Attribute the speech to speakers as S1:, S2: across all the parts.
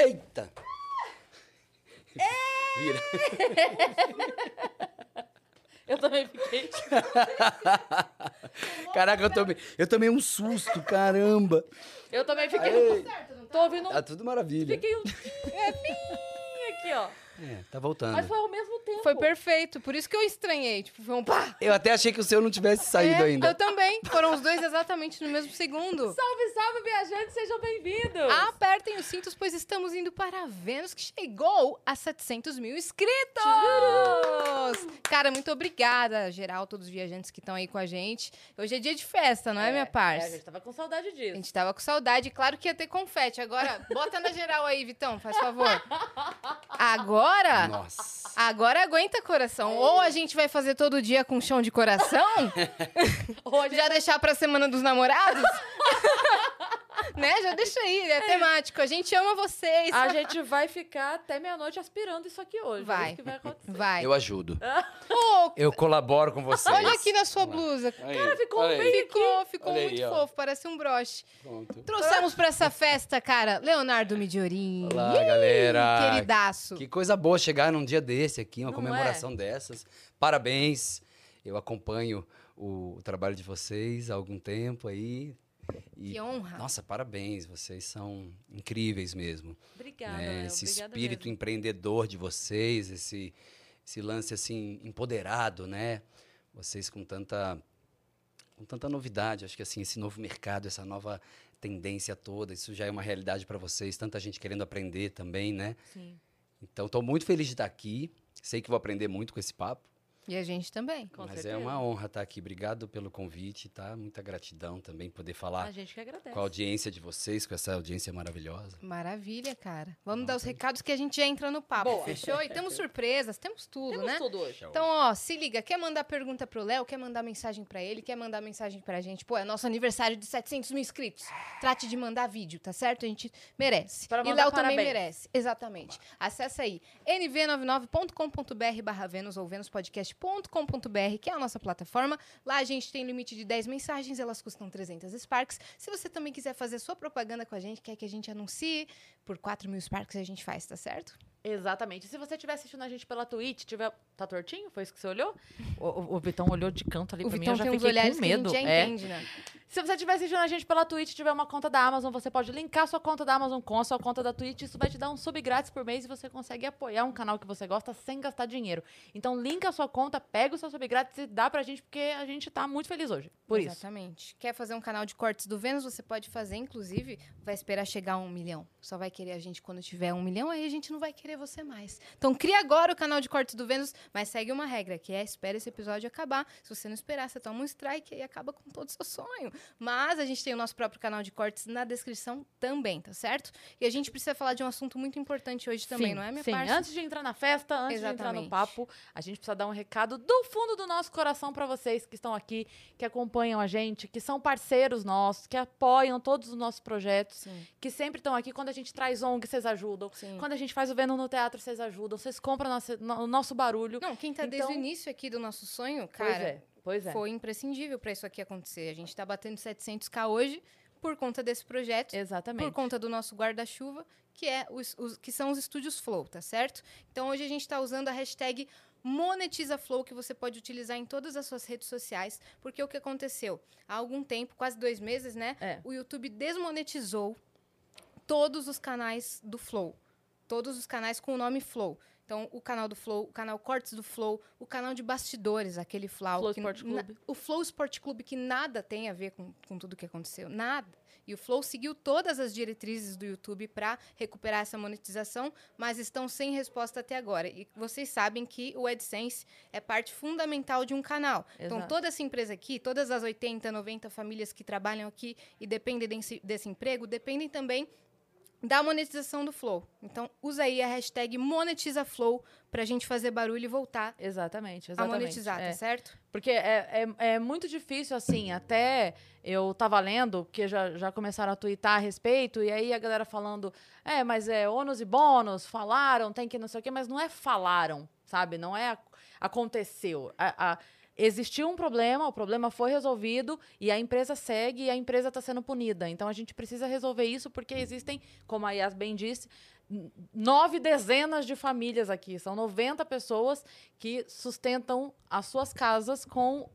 S1: Eita! Vira.
S2: Eu também fiquei.
S1: Caraca, eu tomei, eu tomei um susto, caramba.
S2: Eu também fiquei.
S1: Ei.
S2: Tô ouvindo.
S1: Tá tudo maravilha.
S2: Fiquei um. É, pim, aqui, ó.
S1: É, tá voltando.
S2: Mas foi ao mesmo tempo.
S3: Foi perfeito, por isso que eu estranhei. Tipo, foi um pá.
S1: Eu até achei que o seu não tivesse saído
S3: É,
S1: ainda.
S3: Eu também. Foram os dois exatamente no mesmo segundo.
S2: Salve, salve, viajantes, sejam bem-vindos!
S3: Apertem os cintos, pois estamos indo para Vênus, que chegou a 700 mil inscritos! Cara, muito obrigada, geral, todos os viajantes que estão aí com a gente. Hoje é dia de festa, não é, minha
S2: É,
S3: parça?
S2: a gente tava com saudade
S3: A
S2: disso.
S3: gente tava com saudade, claro que ia ter confete. Agora, bota na geral aí, Vitão, faz favor. Agora,
S1: Nossa.
S3: agora aguenta coração. Ou a gente vai fazer todo dia com chão de coração,
S2: Hoje
S3: já deixar pra semana dos namorados. né? Já deixa aí, é temático. A gente ama vocês.
S2: a gente vai ficar até meia-noite aspirando isso aqui hoje.
S3: Vai.
S2: É isso que vai acontecer.
S3: Vai.
S1: Eu ajudo. Eu colaboro com vocês.
S3: olha aqui na sua blusa.
S1: Cara,
S2: ficou bem
S3: Ficou, ficou
S1: Olha aí,
S3: muito
S1: ó.
S3: fofo, parece um broche.
S1: Pronto.
S3: Trouxemos pra essa festa, cara, Leonardo Midiorin.
S1: Olá, galera.
S3: Queridaço.
S1: Que coisa boa chegar num dia desse aqui, uma
S2: Não
S1: comemoração dessas. Parabéns. Eu acompanho o trabalho de vocês há algum tempo aí. E,
S3: Que honra.
S1: Nossa, parabéns. Vocês são incríveis mesmo.
S2: Obrigada,
S1: né? Esse
S2: obrigada
S1: espírito
S2: mesmo.
S1: empreendedor de vocês, esse, esse lance assim empoderado, né? Vocês com tanta com tanta novidade, acho que assim esse novo mercado, essa nova tendência toda, isso já é uma realidade para vocês, tanta gente querendo aprender também, né?
S2: Sim,
S1: Então estou muito feliz de estar aqui. Sei que vou aprender muito com esse papo,
S3: E a gente também.
S2: com
S1: mas
S2: certeza.
S1: é uma honra estar aqui. Obrigado pelo convite, tá? Muita gratidão também poder falar
S2: A gente que agradece.
S1: com a audiência de vocês, com essa audiência maravilhosa.
S3: Maravilha, cara. Vamos dar os recados que a gente já entra no papo,
S2: Boa.
S3: fechou? E temos surpresas, temos tudo,
S2: Temos
S3: né?
S2: tudo hoje.
S3: Então, ó, se liga, quer mandar pergunta pro Léo, quer mandar mensagem pra ele, quer mandar mensagem pra gente? Pô, é nosso aniversário de 700 mil inscritos. Trate de mandar vídeo, tá certo? A gente merece.
S2: Pra
S3: e Léo também merece. Exatamente. Acesse aí nv99.com.br barra Vênus ou venuspodcast.com.br, que é a nossa plataforma. Lá a gente tem limite de 10 mensagens, elas custam 300 Sparks. Se você também quiser fazer sua propaganda com a gente, quer que a gente anuncie, por 4 mil Sparks a gente faz, tá certo?
S2: Exatamente. Se você estiver assistindo a gente pela Twitch, tiver. Tá tortinho? Foi isso que você olhou? O, o- o Vitão olhou de canto ali
S3: O
S2: pra mim,
S3: Vitão
S2: eu já fiquei com
S3: que a
S2: medo.
S3: gente já
S2: É.
S3: entende, né?
S2: Se você estiver assistindo a gente pela Twitch e tiver uma conta da Amazon, você pode linkar sua conta da Amazon com a sua conta da Twitch. Isso vai te dar um sub grátis por mês e você consegue apoiar um canal que você gosta sem gastar dinheiro. Então, linka a sua conta, pega o seu sub grátis e dá pra gente, porque a gente tá muito feliz hoje. Por isso.
S3: Exatamente. Quer fazer um canal de cortes do Vênus? Você pode fazer, inclusive, vai esperar chegar a um milhão. Só vai querer a gente quando tiver um milhão, aí a gente não vai querer você mais. Então cria agora o canal de cortes do Vênus, mas segue uma regra, que é espera esse episódio acabar. Se você não esperar, você toma um strike e acaba com todo o seu sonho. Mas a gente tem o nosso próprio canal de cortes na descrição também, tá certo? E a gente precisa falar de um assunto muito importante hoje também,
S2: Sim,
S3: não é, minha
S2: Sim,
S3: parça?
S2: antes de entrar na festa, antes de entrar no
S3: Exatamente.
S2: papo, a gente precisa dar um recado do fundo do nosso coração pra vocês que estão aqui, que acompanham a gente, que são parceiros nossos, que apoiam todos os nossos projetos,
S3: Sim.
S2: que sempre estão aqui. Quando a gente traz ONG, vocês ajudam. Quando a gente faz o Vendo no Teatro, vocês ajudam. Vocês compram nosso, no- o nosso barulho.
S3: Não, quem tá desde o
S2: Então-
S3: início aqui do nosso sonho,
S2: pois
S3: cara,
S2: é, pois é.
S3: foi imprescindível para isso aqui acontecer. A gente tá batendo 700k hoje por conta desse projeto,
S2: Exatamente.
S3: por conta do nosso guarda-chuva, que é os, os- que são os estúdios Flow, tá certo? Então hoje a gente está usando a hashtag Monetiza Flow, que você pode utilizar em todas as suas redes sociais, porque o que aconteceu? Há algum tempo, quase dois meses, né?
S2: É.
S3: O YouTube desmonetizou todos os canais do Flow. Todos os canais com o nome Flow. Então, o canal do Flow, o canal Cortes do Flow, o canal de bastidores, aquele Flow.
S2: Flow Sport Clube.
S3: o Flow Sport Clube, que nada tem a ver com, com tudo que aconteceu. Nada. E o Flow seguiu todas as diretrizes do YouTube para recuperar essa monetização, mas estão sem resposta até agora. E vocês sabem que o AdSense é parte fundamental de um canal. Então,
S2: Exato.
S3: toda essa empresa aqui, todas as 80, 90 famílias que trabalham aqui e dependem desse, desse emprego, dependem também da monetização do Flow. Então, usa aí a hashtag MonetizaFlow pra gente fazer barulho e voltar
S2: Exatamente,
S3: a
S2: exatamente.
S3: monetizar,
S2: É.
S3: tá certo?
S2: Porque é, é, é muito difícil, assim, até eu tava lendo, porque já, já começaram a twittar a respeito, e aí a galera falando, é, mas é ônus e bônus, falaram, tem que não sei o quê, mas não é falaram, sabe? Não é ac- aconteceu. A- a- existiu um problema, o problema foi resolvido e a empresa segue e a empresa está sendo punida. Então a gente precisa resolver isso porque existem, como a Yas bem disse, nove dezenas de famílias aqui. São 90 pessoas que sustentam as suas casas com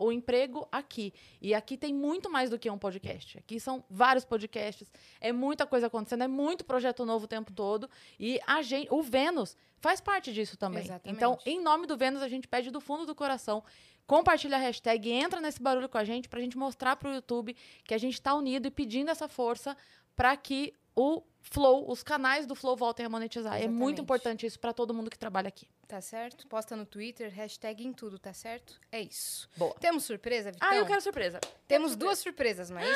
S2: o emprego aqui. E aqui tem muito mais do que um podcast. Aqui são vários podcasts, é muita coisa acontecendo, é muito projeto novo o tempo todo. E a gente, o Vênus faz parte disso também.
S3: Exatamente.
S2: Então, em nome do Vênus, a gente pede do fundo do coração. Compartilha a hashtag, entra nesse barulho com a gente pra gente mostrar pro YouTube que a gente tá unido e pedindo essa força para que o Flow, os canais do Flow voltem a monetizar. É muito
S3: Exatamente.
S2: importante isso para todo mundo que trabalha aqui.
S3: Tá certo? Posta no Twitter, hashtag em tudo, tá certo? É isso.
S2: Boa.
S3: Temos surpresa, Vitão?
S2: Ah, eu quero surpresa.
S3: Temos duas surpresas, não é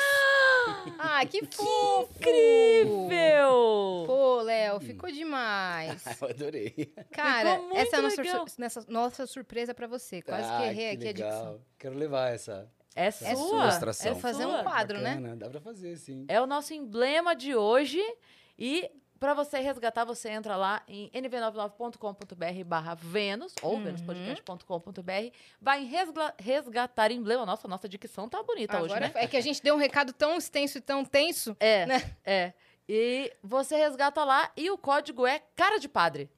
S3: ah, que fofo!
S2: Incrível!
S3: Pô, Léo, ficou demais.
S1: Eu adorei.
S3: Cara,
S2: muito
S3: essa é a nossa, sur- nossa surpresa pra você. Quase que
S1: Ah,
S3: errei aqui a
S1: legal.
S3: dicção.
S1: Quero levar essa
S2: É
S3: É
S2: sua.
S3: sua
S1: ilustração.
S2: É
S3: Fazer um
S2: sua.
S3: quadro, né?
S1: Bacana, Dá pra fazer, sim.
S2: É o nosso emblema de hoje. E para você resgatar, você entra lá em nv99.com.br barra Vênus, ou
S3: Uhum.
S2: venuspodcast.com.br, vai em resgatar emblema. Nossa, nossa dicção tá bonita hoje,
S3: Agora
S2: né?
S3: é que a gente deu um recado tão extenso e tão tenso.
S2: É,
S3: né?
S2: é. E você resgata lá e o código é cara de padre.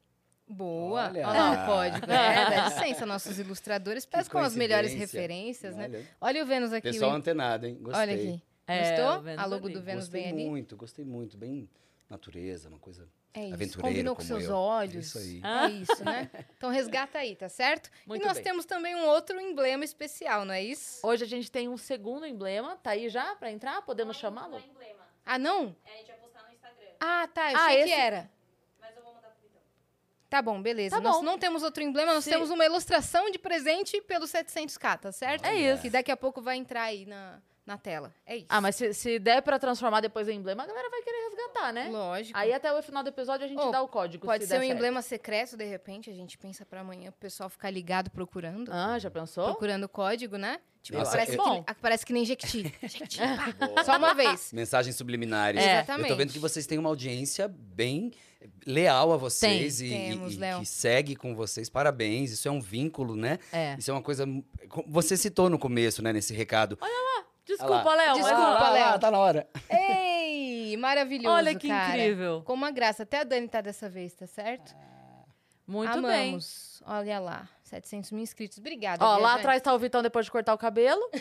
S3: Boa.
S1: Olha.
S3: Olha lá o código. É, dá licença, nossos ilustradores
S1: Que
S3: pescam as melhores referências, né?
S1: Olha,
S3: Olha o Vênus aqui.
S1: pessoal
S3: o-
S1: antenado, hein? Gostei.
S3: Olha aqui.
S2: É,
S3: Gostou? A logo do Vênus
S1: Gostei
S3: bem ali.
S1: muito, gostei muito. Bem natureza, uma coisa
S3: É isso.
S1: aventureira
S3: Combinou com seus
S1: eu.
S3: olhos.
S1: Isso aí.
S2: Ah.
S3: É isso, né? Então resgata aí, tá certo?
S2: Muito
S3: e nós
S2: bem.
S3: temos também um outro emblema especial, não é isso?
S2: Hoje a gente tem um segundo emblema. Tá aí já para entrar? Podemos chamá-lo?
S3: Ah, não?
S4: É, a gente vai postar no Instagram.
S3: Ah, tá. Eu
S2: Ah,
S3: achei
S2: esse-
S3: que era.
S4: Mas eu vou mandar pro Vitão.
S3: Tá bom, beleza.
S2: Tá
S3: nós
S2: bom.
S3: não temos outro emblema, nós temos uma ilustração de presente pelo 700k, tá certo?
S2: É isso.
S3: Que daqui a pouco vai entrar aí na, na tela. É isso.
S2: Ah, mas se, se der para transformar depois em emblema, a galera vai querer resgatar, né?
S3: Lógico.
S2: Aí até o final do episódio a gente
S3: Oh,
S2: dá o código.
S3: Pode
S2: se
S3: ser um
S2: certo.
S3: emblema secreto, de repente, a gente pensa pra amanhã o pessoal ficar ligado procurando.
S2: Ah, já pensou?
S3: Procurando o código, né? Tipo,
S1: Nossa,
S3: parece,
S2: eu-
S3: que,
S2: Bom.
S3: parece que nem Jequiti. Jequiti, pá. Só uma vez.
S1: Mensagens subliminares.
S2: É.
S1: Eu
S3: Exatamente.
S1: tô vendo que vocês têm uma audiência bem leal a vocês e,
S3: Temos,
S1: e-
S3: Léo.
S1: que segue com vocês. Parabéns. Isso é um vínculo, né?
S2: É.
S1: Isso é uma coisa. Você citou no começo, né, nesse recado.
S2: Desculpa, Léo. mas-
S3: Desculpa,
S1: Ah,
S3: Léo.
S1: Tá na hora.
S3: Ei, maravilhoso,
S2: Olha que
S3: cara.
S2: incrível.
S3: Com uma graça. Até a Dani tá dessa vez, tá certo?
S2: Muito bem.
S3: Amamos. Olha lá, 700 mil inscritos. Obrigada,
S2: Ó, lá atrás tá o Vitão depois de cortar o cabelo.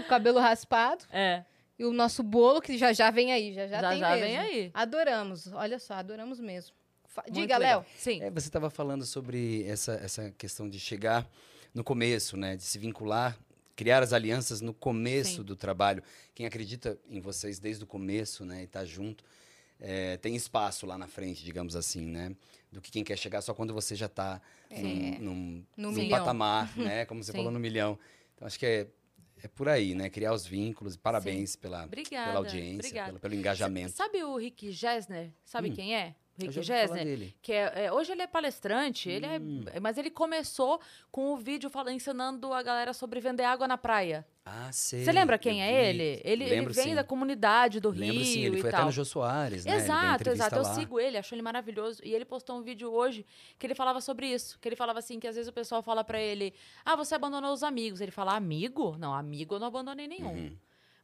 S3: O cabelo raspado.
S2: É.
S3: E o nosso bolo, que já já vem aí. Já já,
S2: Já
S3: tem
S2: já,
S3: mesmo.
S2: vem aí.
S3: Adoramos. Olha só, adoramos mesmo. Fa-
S2: Muito
S3: Diga. Léo.
S2: Sim.
S1: É, você estava falando sobre essa, essa questão de chegar no começo, né? De se vincular, criar as alianças no começo
S2: Sim.
S1: do trabalho. Quem acredita em vocês desde o começo, né? E tá junto, é, tem espaço lá na frente, digamos assim, né? Do que quem quer chegar só quando você já está
S3: É.
S1: num, num,
S3: No
S1: num patamar, né? Como você
S2: Sim.
S1: falou, no milhão. Então, acho que é, é por aí, né? Criar os vínculos. Parabéns pela,
S2: Obrigada.
S1: pela audiência, pelo, pelo engajamento.
S2: Sabe o Rick Gessner? Sabe
S1: Hum.
S2: quem é?
S1: Eu
S2: Rick Gessner? Que é, é, hoje ele é palestrante, ele
S1: Hum.
S2: é, mas ele começou com o vídeo falando, ensinando a galera sobre vender água na praia.
S1: Ah, sei.
S2: Você lembra
S1: eu
S2: quem é ele? Ele, ele
S1: Lembro,
S2: vem
S1: sim.
S2: da comunidade do
S1: Lembro
S2: Rio
S1: sim, ele foi até no Jô Soares, né? Ele
S2: Exato, exato. Eu
S1: lá.
S2: sigo ele, acho ele maravilhoso. E ele postou um vídeo hoje que ele falava sobre isso. Que ele falava assim, que às vezes o pessoal fala pra ele, ah, você abandonou os amigos. Ele fala, amigo? Não, amigo eu não abandonei nenhum.
S1: Uhum.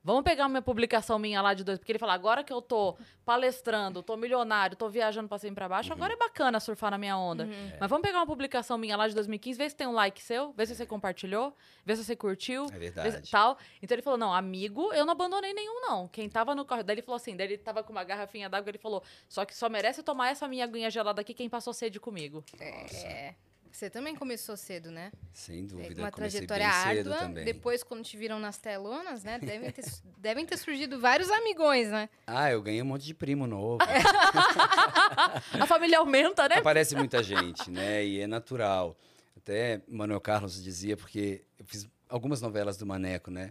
S2: Vamos pegar uma publicação minha lá de dois, porque ele fala, agora que eu tô palestrando, tô milionário, tô viajando pra cima e pra baixo,
S1: Uhum.
S2: agora é bacana surfar na minha onda.
S3: Uhum.
S2: Mas vamos pegar uma publicação minha lá de 2015, ver se tem um like seu, ver se você compartilhou, ver se você curtiu.
S1: É verdade.
S2: Tal. Então ele falou: não, amigo, eu não abandonei nenhum, não. Quem tava no carro. Daí ele falou assim: daí ele tava com uma garrafinha d'água, ele falou: só que só merece tomar essa minha aguinha gelada aqui quem passou sede comigo.
S3: É. Você também começou cedo, né?
S1: Sem dúvida.
S3: Uma trajetória árdua.
S1: também.
S3: Depois, quando te viram nas telonas, né? Devem ter, devem ter surgido vários amigões, né?
S1: Ah, eu ganhei um monte de primo novo.
S2: A família aumenta, né?
S1: Aparece muita gente, né? E é natural. Até Manuel Carlos dizia, porque eu fiz algumas novelas do Maneco, né?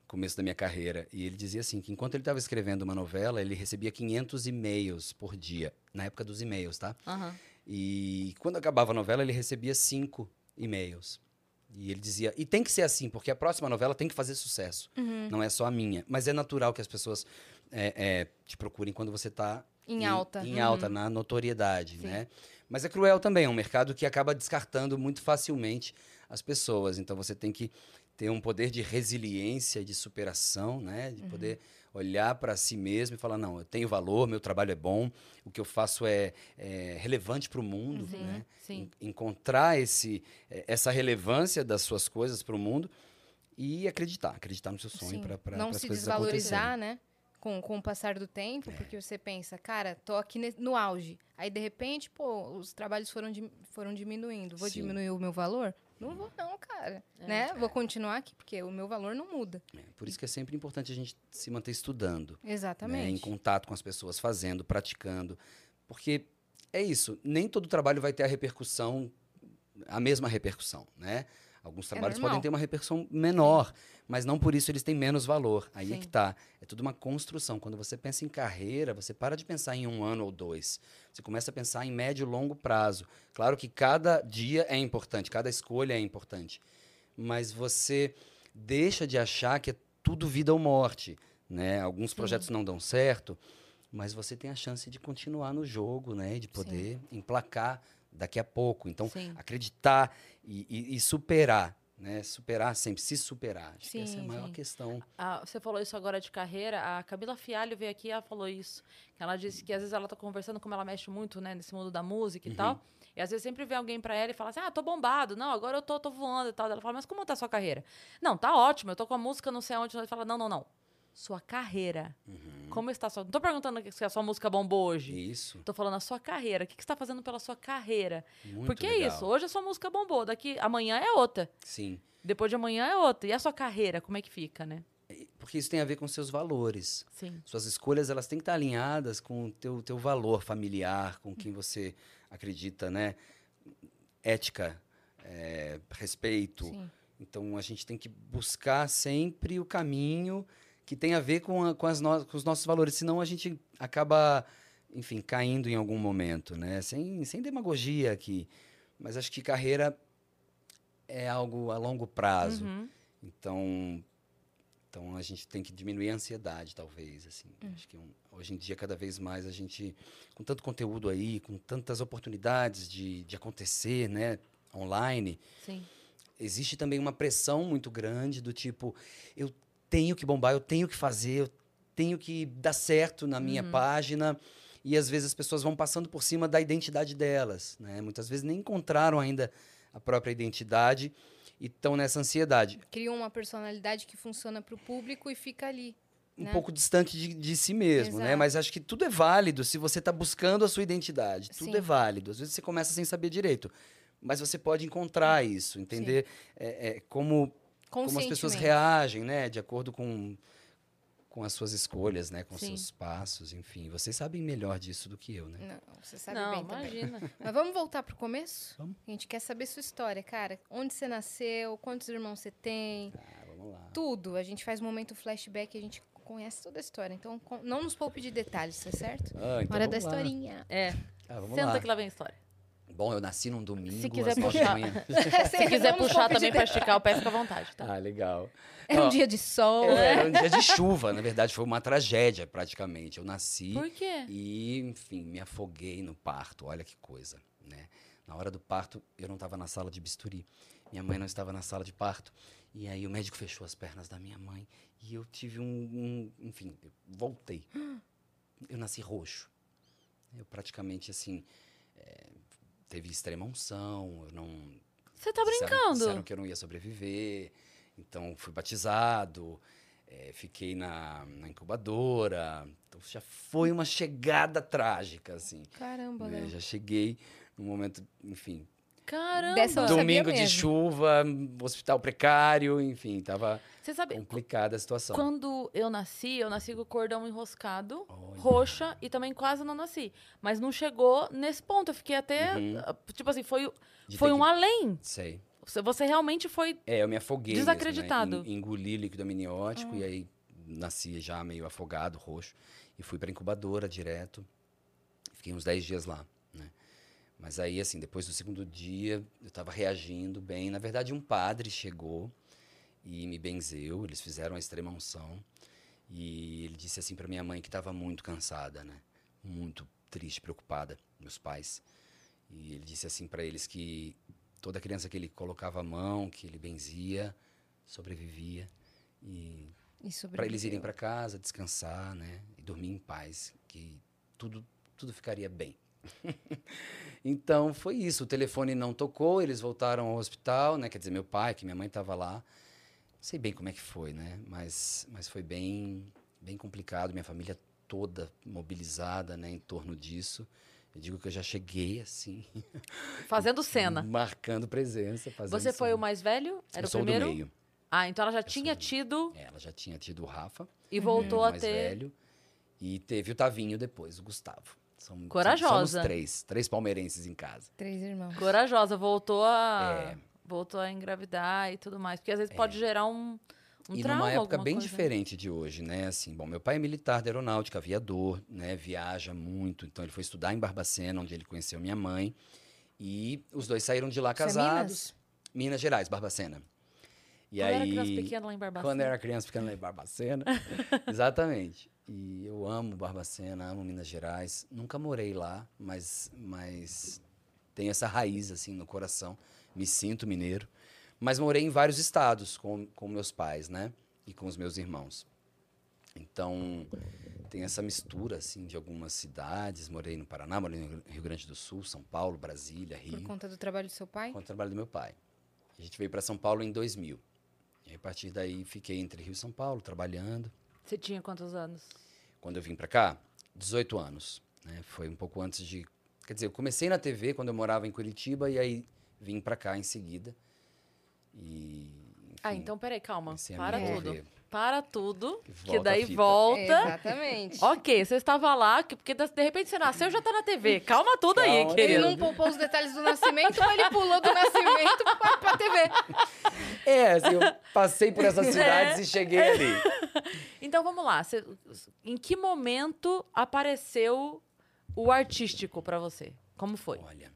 S1: No começo da minha carreira. E ele dizia assim, que enquanto ele estava escrevendo uma novela, ele recebia 500 e-mails por dia. Na época dos e-mails, tá?
S2: Aham.
S1: E quando acabava a novela, ele recebia cinco e-mails. E ele dizia, e tem que ser assim, porque a próxima novela tem que fazer sucesso.
S3: Uhum.
S1: Não é só a minha. Mas é natural que as pessoas é, é, te procurem quando você está
S3: Em alta.
S1: Em
S3: Uhum.
S1: alta, na notoriedade,
S3: Sim.
S1: né? Mas é cruel também, é um mercado que acaba descartando muito facilmente as pessoas. Então você tem que ter um poder de resiliência, de superação, né?
S3: Uhum.
S1: De poder olhar para si mesmo e falar, não, eu tenho valor, meu trabalho é bom, o que eu faço é, é relevante para o mundo,
S2: Sim,
S1: né?
S2: sim.
S1: En- Encontrar esse, eh, essa relevância das suas coisas para o mundo e acreditar, acreditar no seu sonho para
S3: Não se desvalorizar, né? Com, com o passar do tempo,
S1: É.
S3: porque você pensa, cara, tô aqui no auge. Aí, de repente, pô, os trabalhos foram, foram diminuindo. Vou
S1: Sim.
S3: diminuir o meu valor? Não vou, não, cara.
S2: É.
S3: Né? Vou continuar aqui, porque o meu valor não muda.
S1: É, por isso que é sempre importante a gente se manter estudando. né, em
S3: Exatamente.
S1: contato com as pessoas, fazendo, praticando. Porque é isso, nem todo trabalho vai ter a repercussão, a mesma repercussão, né? Alguns trabalhos podem
S3: normal.
S1: ter uma repercussão menor, mas não por isso eles têm menos valor. Aí é
S2: Sim.
S1: que tá. É tudo uma construção. Quando você pensa em carreira, você para de pensar em um ano ou dois. Você começa a pensar em médio e longo prazo. Claro que cada dia é importante, cada escolha é importante. Mas você deixa de achar que é tudo vida ou morte. Né? Alguns projetos não dão certo, mas você tem a chance de continuar no jogo, né? De poder emplacar daqui a pouco. Então,
S2: Sim.
S1: acreditar e, e- e superar, né? Superar sempre, se superar. Acho que essa é a
S3: Sim,
S1: maior
S2: sim.
S1: questão.
S2: Ah, você falou isso agora de carreira. A Camila Fialho veio aqui e ela falou isso. Ela disse que às vezes ela tá conversando, como ela mexe muito, né, nesse mundo da música e
S1: Uhum.
S2: tal. E às vezes sempre vem alguém pra ela e fala assim: Ah, tô bombado. Não, agora eu tô, tô voando e tal. Ela fala, mas como tá a sua carreira? Não, tá ótimo. Eu tô com a música, não sei aonde. Ela fala, não, não, não. Sua carreira.
S1: Uhum.
S2: Como está sua. Não tô perguntando se a sua música bombou hoje.
S1: Isso,
S2: Tô falando a sua carreira. O que, que você tá fazendo pela sua carreira?
S1: muito
S2: Porque é
S1: legal.
S2: isso. Hoje a sua música bombou. Daqui amanhã é outra.
S1: Sim,
S2: Depois de amanhã é outra. E a sua carreira, como é que fica, né?
S1: porque isso tem a ver com seus valores.
S2: Sim.
S1: Suas escolhas, elas têm que estar alinhadas com o teu, teu valor familiar, com quem você acredita, né? Ética, é, respeito.
S3: Sim.
S1: Então, a gente tem que buscar sempre o caminho que tem a ver com, a- com as no- com os nossos valores, senão a gente acaba, enfim, caindo em algum momento, né? Sem, sem demagogia aqui. Mas acho que carreira é algo a longo prazo.
S2: Uhum.
S1: Então, então a gente tem que diminuir a ansiedade, talvez, assim.
S2: Hum.
S1: Acho que um- hoje em dia cada vez mais a gente com tanto conteúdo aí, com tantas oportunidades de, de acontecer, né, online,
S2: Sim.
S1: existe também uma pressão muito grande do tipo, eu tenho que bombar, eu tenho que fazer, eu tenho que dar certo na minha
S2: Uhum.
S1: página. E às vezes as pessoas vão passando por cima da identidade delas, né? Muitas vezes nem encontraram ainda a própria identidade e estão nessa ansiedade.
S3: Criou uma personalidade que funciona pro público e fica ali.
S1: um
S3: né?
S1: pouco distante de, de si mesmo, né?
S3: Exato.
S1: Mas acho que tudo é válido se você está buscando a sua identidade. Tudo
S3: Sim.
S1: é válido. Às vezes você começa sem saber direito. Mas você pode encontrar isso, entender é, é, como, como as pessoas reagem, né? De acordo com, com as suas escolhas, né? Com os
S2: Sim.
S1: seus passos, enfim. Vocês sabem melhor disso do que eu, né?
S3: Não, você sabe
S2: Não,
S3: bem também.
S2: imagina.
S3: Mas vamos voltar pro começo?
S1: Vamos.
S3: A gente quer saber sua história, cara. Onde você nasceu, quantos irmãos você tem,
S1: Ah, vamos lá.
S3: tudo. A gente faz um momento flashback e a gente conhece toda a história. Então, não nos poupe de detalhes, tá certo?
S1: Ah, então
S3: Hora da
S1: lá.
S3: historinha.
S2: É,
S1: Ah, vamos
S2: senta
S1: lá.
S2: que lá vem a história.
S1: Bom, eu nasci num domingo.
S2: Se quiser puxar.
S1: manhã.
S2: Se quiser puxar também pra esticar o pé, fica à vontade, tá?
S1: Ah, legal.
S3: Era um dia de sol.
S1: Era um dia de chuva, na verdade, foi uma tragédia praticamente. Eu nasci
S2: Por quê?
S1: e, enfim, me afoguei no parto. Olha que coisa, né? Na hora do parto, eu não estava na sala de bisturi. Minha mãe não estava na sala de parto. E aí o médico fechou as pernas da minha mãe e eu tive um, um- enfim, eu voltei. Eu nasci roxo. Eu praticamente assim eh, teve extrema unção. Eu não
S2: Você tá
S1: Disseram-
S2: brincando?
S1: Disseram que eu não ia sobreviver. Então, fui batizado, eh, fiquei na, na incubadora. Então, já foi uma chegada trágica, assim.
S3: Caramba,
S1: né?
S3: Léo.
S1: Já cheguei num momento, enfim,
S2: Caramba!
S3: Dessa eu
S1: domingo de
S3: mesmo.
S1: chuva, hospital precário, enfim, tava
S2: Você sabe,
S1: complicada a situação.
S2: quando eu nasci, eu nasci com o cordão enroscado,
S1: Olha.
S2: roxa, e também quase não nasci. Mas não chegou nesse ponto. Eu fiquei até.
S1: Uhum.
S2: ah, Tipo assim, foi,
S1: De
S2: foi um
S1: que-
S2: além.
S1: Sei.
S2: Você, você realmente foi.
S1: É, eu me afoguei mesmo,
S2: Desacreditado.
S1: né? En- Engoli líquido amniótico e aí nasci já meio afogado, roxo. E fui pra incubadora direto. Fiquei uns 10 dias lá, né? Mas aí, assim, depois do segundo dia, eu tava reagindo bem. Na verdade, um padre chegou e me benzeu. Eles fizeram a extrema unção. E ele disse assim pra minha mãe que tava muito cansada, né? muito triste, preocupada, meus pais. E ele disse assim para eles que toda criança que ele colocava a mão, que ele benzia, sobrevivia. E
S3: E
S1: para eles irem para casa, descansar, né, e dormir em paz, que tudo tudo ficaria bem. então foi isso. O telefone não tocou, eles voltaram ao hospital, né? Quer dizer, meu pai, que minha mãe estava lá. Não sei bem como é que foi, né? Mas mas foi bem bem complicado. Minha família toda mobilizada, né, em torno disso. Eu digo que eu já cheguei assim,
S2: Fazendo cena.
S1: marcando presença. Fazendo
S2: Você foi
S1: cena.
S2: o mais velho? Era
S1: eu
S2: o
S1: sou
S2: primeiro?
S1: do meio.
S2: Ah, então ela já
S1: sou
S2: tinha
S1: do-
S2: tido
S1: É, Ela já tinha tido o Rafa.
S2: e voltou a
S1: mais
S2: ter.
S1: velho. E teve o Tavinho depois, o Gustavo. São,
S2: Corajosa.
S1: Somos três. Três palmeirenses em casa.
S3: Três irmãos.
S2: Corajosa, voltou a.
S1: É.
S2: Voltou a engravidar e tudo mais. Porque às vezes pode gerar um, um
S1: e
S2: trauma.
S1: numa época bem
S2: coisa.
S1: diferente de hoje, né? Assim, bom, meu pai é militar da aeronáutica, aviador, né? Viaja muito. Então ele foi estudar em Barbacena, onde ele conheceu minha mãe. E os dois saíram de lá
S3: Isso é
S1: casados. Minas Gerais, Barbacena. E
S2: Quando
S1: aí,
S2: era criança pequena lá em Barbacena.
S1: Quando era criança pequena lá em Barbacena. Exatamente. E eu amo Barbacena, amo Minas Gerais. Nunca morei lá, mas, mas tenho essa raiz assim no coração. Me sinto mineiro. Mas morei em vários estados com, com meus pais, né? E com os meus irmãos. Então, tem essa mistura, assim, de algumas cidades. Morei no Paraná, morei no Rio Grande do Sul, São Paulo, Brasília, Rio
S3: Por conta do trabalho do seu pai?
S1: com o trabalho do meu pai. A gente veio para São Paulo em 2000. E a partir daí fiquei entre Rio e São Paulo trabalhando.
S2: Você tinha quantos anos?
S1: Quando eu vim para cá, 18 anos. Né? Foi um pouco antes de. Quer dizer, eu comecei na TV quando eu morava em Curitiba e aí vim para cá em seguida. E.
S2: Ah,
S1: enfim,
S2: então peraí, calma.
S1: a
S2: Para tudo. Para tudo.
S1: Que a
S2: daí volta.
S3: Exatamente.
S2: Ok, você estava lá, que- porque de repente você nasceu já tá na TV. Calma tudo aí,
S1: Calma,
S3: Ele
S2: querido.
S3: não poupou os detalhes do nascimento, mas ele pulou do nascimento pra, pra TV.
S1: É, assim, eu passei por essas cidades
S2: É.
S1: e cheguei ali.
S2: Então vamos lá. você- em que momento apareceu o artístico pra você? Como foi?
S1: Olha,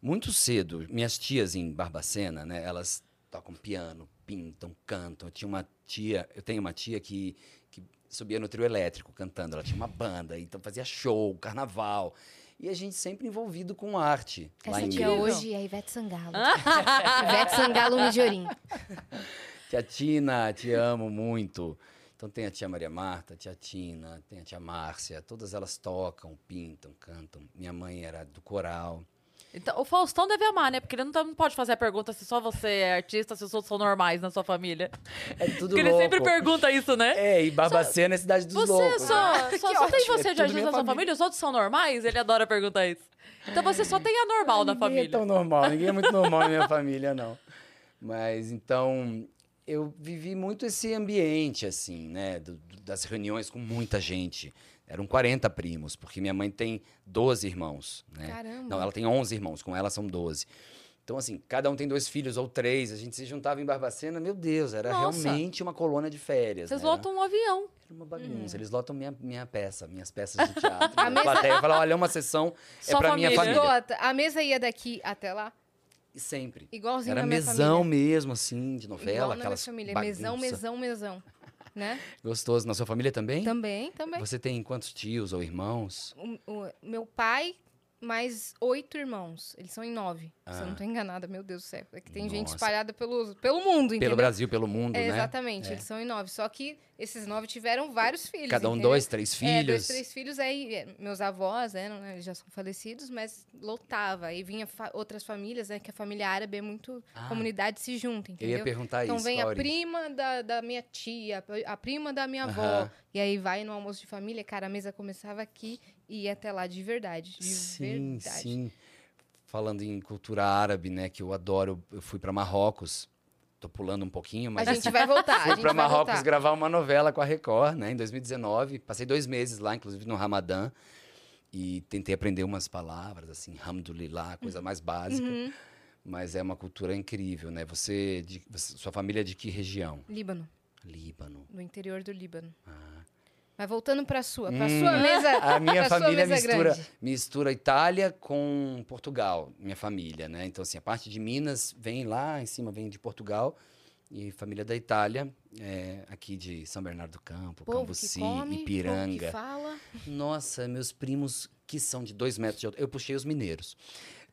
S1: muito cedo, minhas tias em Barbacena, né? Elas tocam piano, pintam, cantam. Eu tinha uma tia, eu tenho uma tia que, que subia no trio elétrico cantando. Ela tinha uma banda, então fazia show, carnaval. E a gente sempre envolvido com arte. lá
S3: Essa
S1: em
S3: tia
S1: Minas.
S3: hoje é a Ivete Sangalo. Ivete Sangalo Midiorim.
S1: Tia Tina, te amo muito. Então tem a tia Maria Marta, a tia Tina, tem a tia Márcia. Todas elas tocam, pintam, cantam. Minha mãe era do coral.
S2: Então, o Faustão deve amar, né? Porque ele não, tá- não pode fazer a pergunta se só você é artista, se os outros são normais na sua família.
S1: É tudo
S2: Porque ele
S1: louco.
S2: sempre pergunta isso, né?
S1: É, e Barbacena é cidade dos
S2: Você
S1: loucos.
S2: só,
S1: né?
S2: só,
S1: Que
S2: só tem você
S1: é
S2: de artista na sua
S1: família.
S2: família? Os outros são normais? Ele adora perguntar isso. Então você só tem a normal na
S1: ninguém
S2: família.
S1: é tão normal, ninguém é muito normal na minha família, não. Mas então eu vivi muito esse ambiente, assim, né? do- do- das reuniões com muita gente. Eram 40 primos, porque minha mãe tem 12 irmãos, né?
S3: Caramba.
S1: Não, ela tem 11 irmãos, com ela são 12. Então, assim, cada um tem dois filhos ou três. A gente se juntava em Barbacena, meu Deus, era
S2: Nossa.
S1: realmente uma colônia de férias.
S2: Vocês
S1: né? Era-
S2: lotam um avião.
S1: Era uma bagunça. Eles lotam minha, minha peça, minhas peças de teatro.
S3: A mesa-
S1: plateia fala, olha, é uma sessão é
S2: Só
S1: pra minha
S2: família.
S1: família.
S3: Esgota, a mesa ia daqui até lá,
S1: E sempre.
S3: igualzinho
S1: Era
S3: na minha
S1: mesão
S3: família.
S1: mesmo, assim, de novela,
S3: Igual na minha
S1: aquelas
S3: família.
S1: bagunça.
S3: Mesão, mesão, mesão. Né?
S1: Gostoso. Na sua família também?
S3: Também, também.
S1: Você tem quantos tios ou irmãos?
S3: O, o- meu pai, mais oito irmãos. Eles são em nove. Se eu
S1: Ah.
S3: não tô enganada, meu Deus do céu. É que tem gente
S1: Nossa.
S3: espalhada pelo, pelo mundo, entendeu?
S1: Pelo Brasil, pelo mundo,
S3: É,
S1: né?
S3: Exatamente,
S1: É.
S3: eles são em nove. Só que esses nove tiveram vários filhos.
S1: Cada um
S3: entendeu?
S1: dois, três
S3: É,
S1: filhos.
S3: dois, três filhos. Aí, é, meus avós, né, não- eles já são falecidos, mas lotava. Aí vinha fa- outras famílias, né, que a família árabe é muito...
S1: Ah.
S3: comunidade se junta,
S1: Eu
S3: entendeu?
S1: ia perguntar
S3: Então
S1: isso.
S3: vem
S1: qual
S3: a prima da, da minha tia, a prima da minha avó.
S1: Aham.
S3: E aí vai no almoço de família, cara, a mesa começava aqui e ia até lá de verdade. De
S1: Sim,
S3: verdade.
S1: sim. Falando em cultura árabe, né, que eu adoro, eu fui para Marrocos. Tô pulando um pouquinho,
S3: A
S1: mas
S3: gente vai voltar, a
S1: fui para Marrocos
S3: voltar.
S1: gravar uma novela com a Record, né, em 2019. Passei dois meses lá, inclusive no Ramadã, e tentei aprender umas palavras, assim, Alhamdulillah, coisa mais básica.
S3: Uhum.
S1: Mas é uma cultura incrível, né? Você, de, você- sua família é de que região?
S3: Líbano,
S1: Líbano.
S3: no interior do Líbano.
S1: Ah.
S3: Mas voltando pra sua, pra
S1: Hum,
S3: sua mesa.
S1: A minha família mistura,
S3: grande.
S1: mistura Itália com Portugal, minha família, né? Então, assim, a parte de Minas vem lá em cima, vem de Portugal, E família da Itália, é, aqui de São Bernardo do Campo,
S3: Povo
S1: Cambuci,
S3: come,
S1: Ipiranga. Nossa, meus primos que são de dois metros de altura. Eu puxei os mineiros,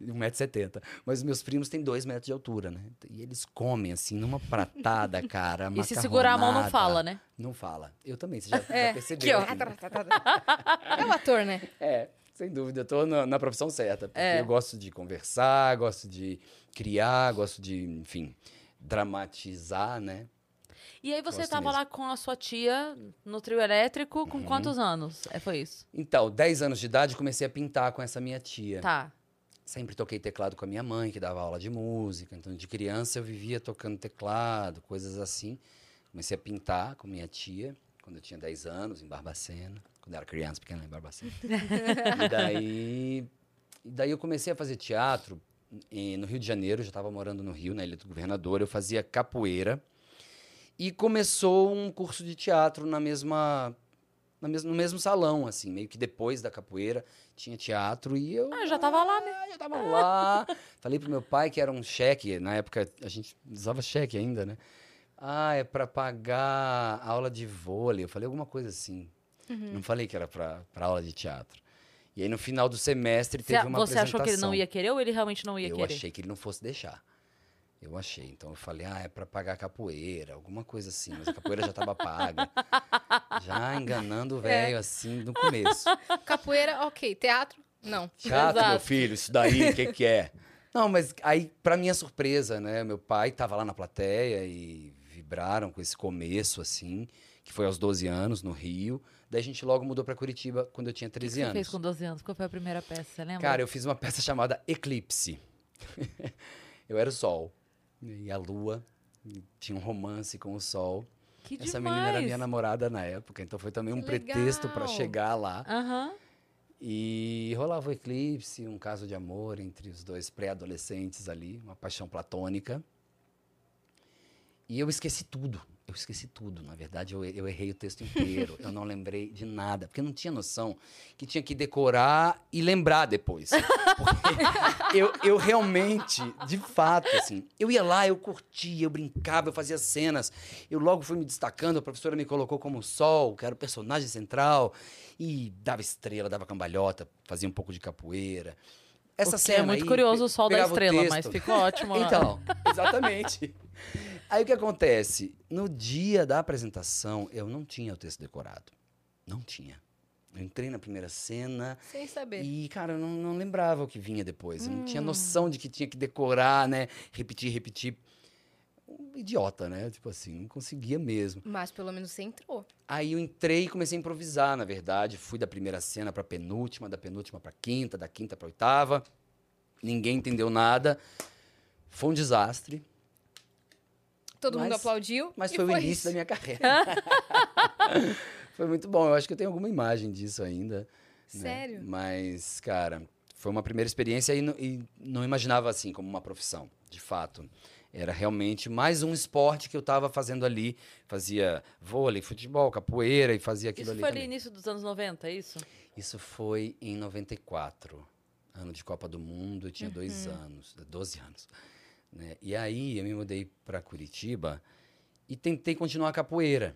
S1: 1,70m. Mas meus primos têm dois metros de altura, né? E eles comem, assim, numa pratada, cara.
S2: E se segurar a mão, não fala, né?
S1: Não fala. Eu também, você já, já
S3: É,
S1: percebeu.
S3: aqui, ó.
S1: assim.
S3: É o ator, né?
S1: É, sem dúvida. Eu tô na, na profissão certa. Porque
S2: É.
S1: eu gosto de conversar, gosto de criar, gosto de, enfim, dramatizar, né?
S2: E aí você
S1: Gosto
S2: tava
S1: mesmo.
S2: lá com a sua tia no trio elétrico,
S1: Uhum.
S2: com quantos anos? É, foi isso?
S1: Então, 10 anos de idade, comecei a pintar com essa minha tia.
S2: Tá.
S1: Sempre toquei teclado com a minha mãe, que dava aula de música. Então, de criança, eu vivia tocando teclado, coisas assim. Comecei a pintar com minha tia, quando eu tinha 10 anos, em Barbacena. Quando eu era criança, pequena, em Barbacena. e, daí, e daí eu comecei a fazer teatro e no Rio de Janeiro. Eu já estava morando no Rio, na Ilha do Governador. Eu fazia capoeira. E começou um curso de teatro na mesma... No mesmo salão, assim, meio que depois da capoeira tinha teatro e eu
S2: Ah, já tava lá, né?
S1: ah, já tava lá. Falei pro meu pai que era um cheque, na época a gente usava cheque ainda, né? Ah, é pra pagar aula de vôlei. Eu falei alguma coisa assim.
S2: Uhum.
S1: Não falei que era pra, pra aula de teatro. E aí no final do semestre
S2: Você,
S1: teve uma
S2: você achou que ele não
S1: apresentação.
S2: ia querer ou ele realmente não ia
S1: Eu
S2: querer?
S1: achei que ele não fosse deixar. Eu achei. Então eu falei, ah, é pra pagar capoeira, alguma coisa assim. Mas a capoeira já tava paga. Já enganando o velho, assim, no começo.
S3: Capoeira, ok. Teatro, não.
S1: Teatro, meu filho, isso daí, o que, que é? Não, mas aí, pra minha surpresa, né? Meu pai tava lá na plateia e vibraram com esse começo, assim, que foi aos 12 anos, no Rio. Daí a gente logo mudou pra Curitiba quando eu tinha
S2: O que
S1: 13
S2: você
S1: anos.
S2: fez com 12 anos? Qual foi a primeira peça? Você lembra?
S1: Cara, eu fiz uma peça chamada Eclipse. eu era o sol. E a lua. e tinha um romance com o sol.
S2: que
S1: Essa
S2: demais.
S1: menina era minha namorada na época, então foi também um
S3: Que
S1: pretexto
S3: legal.
S1: chegar lá.
S2: Aham.
S1: E rolava o eclipse, um caso de amor entre os dois pré-adolescentes ali, uma paixão platônica. E eu esqueci tudo. Eu esqueci tudo. Na verdade, eu, eu errei o texto inteiro. eu não lembrei de nada, porque eu não tinha noção que tinha que decorar e lembrar depois. Eu, eu realmente, de fato, assim, eu ia lá, eu curtia, eu brincava, eu fazia cenas. Eu logo fui me destacando, a professora me colocou como sol, que era o personagem central, e dava estrela, dava cambalhota, fazia um pouco de capoeira. Essa
S2: Porque
S1: cena
S2: é muito
S1: aí,
S2: curioso o sol da estrela, mas ficou ótimo. lá.
S1: Então, exatamente. Aí o que acontece? No dia da apresentação, eu não tinha o texto decorado. Não tinha. Eu entrei na primeira cena
S3: Sem saber.
S1: e, cara, eu não, não lembrava o que vinha depois. Eu não
S2: Hum.
S1: tinha noção de que tinha que decorar, né? Repetir, repetir. Um idiota, né? Tipo assim, não conseguia mesmo.
S3: Mas pelo menos você entrou.
S1: Aí eu entrei e comecei a improvisar, na verdade. Fui da primeira cena pra penúltima, da penúltima pra quinta, da quinta pra oitava. Ninguém entendeu nada. Foi um desastre,
S3: Todo mundo
S1: Mas-
S3: aplaudiu.
S1: mas
S3: e
S1: foi o início
S3: isso.
S1: da minha carreira. foi muito bom. Eu acho que eu tenho alguma imagem disso ainda. né?
S3: Sério?
S1: Mas, cara, foi uma primeira experiência e, não- e não imaginava assim como uma profissão, de fato. Era realmente mais um esporte que eu estava fazendo ali. Fazia vôlei, futebol, capoeira e fazia aquilo
S2: Isso
S1: ali
S2: foi ali
S1: também.
S2: início dos anos 90, é isso?
S1: Isso foi em 94, ano de Copa do Mundo, eu tinha dois anos, 12 anos. Né? E aí eu me mudei para Curitiba e tentei continuar a capoeira.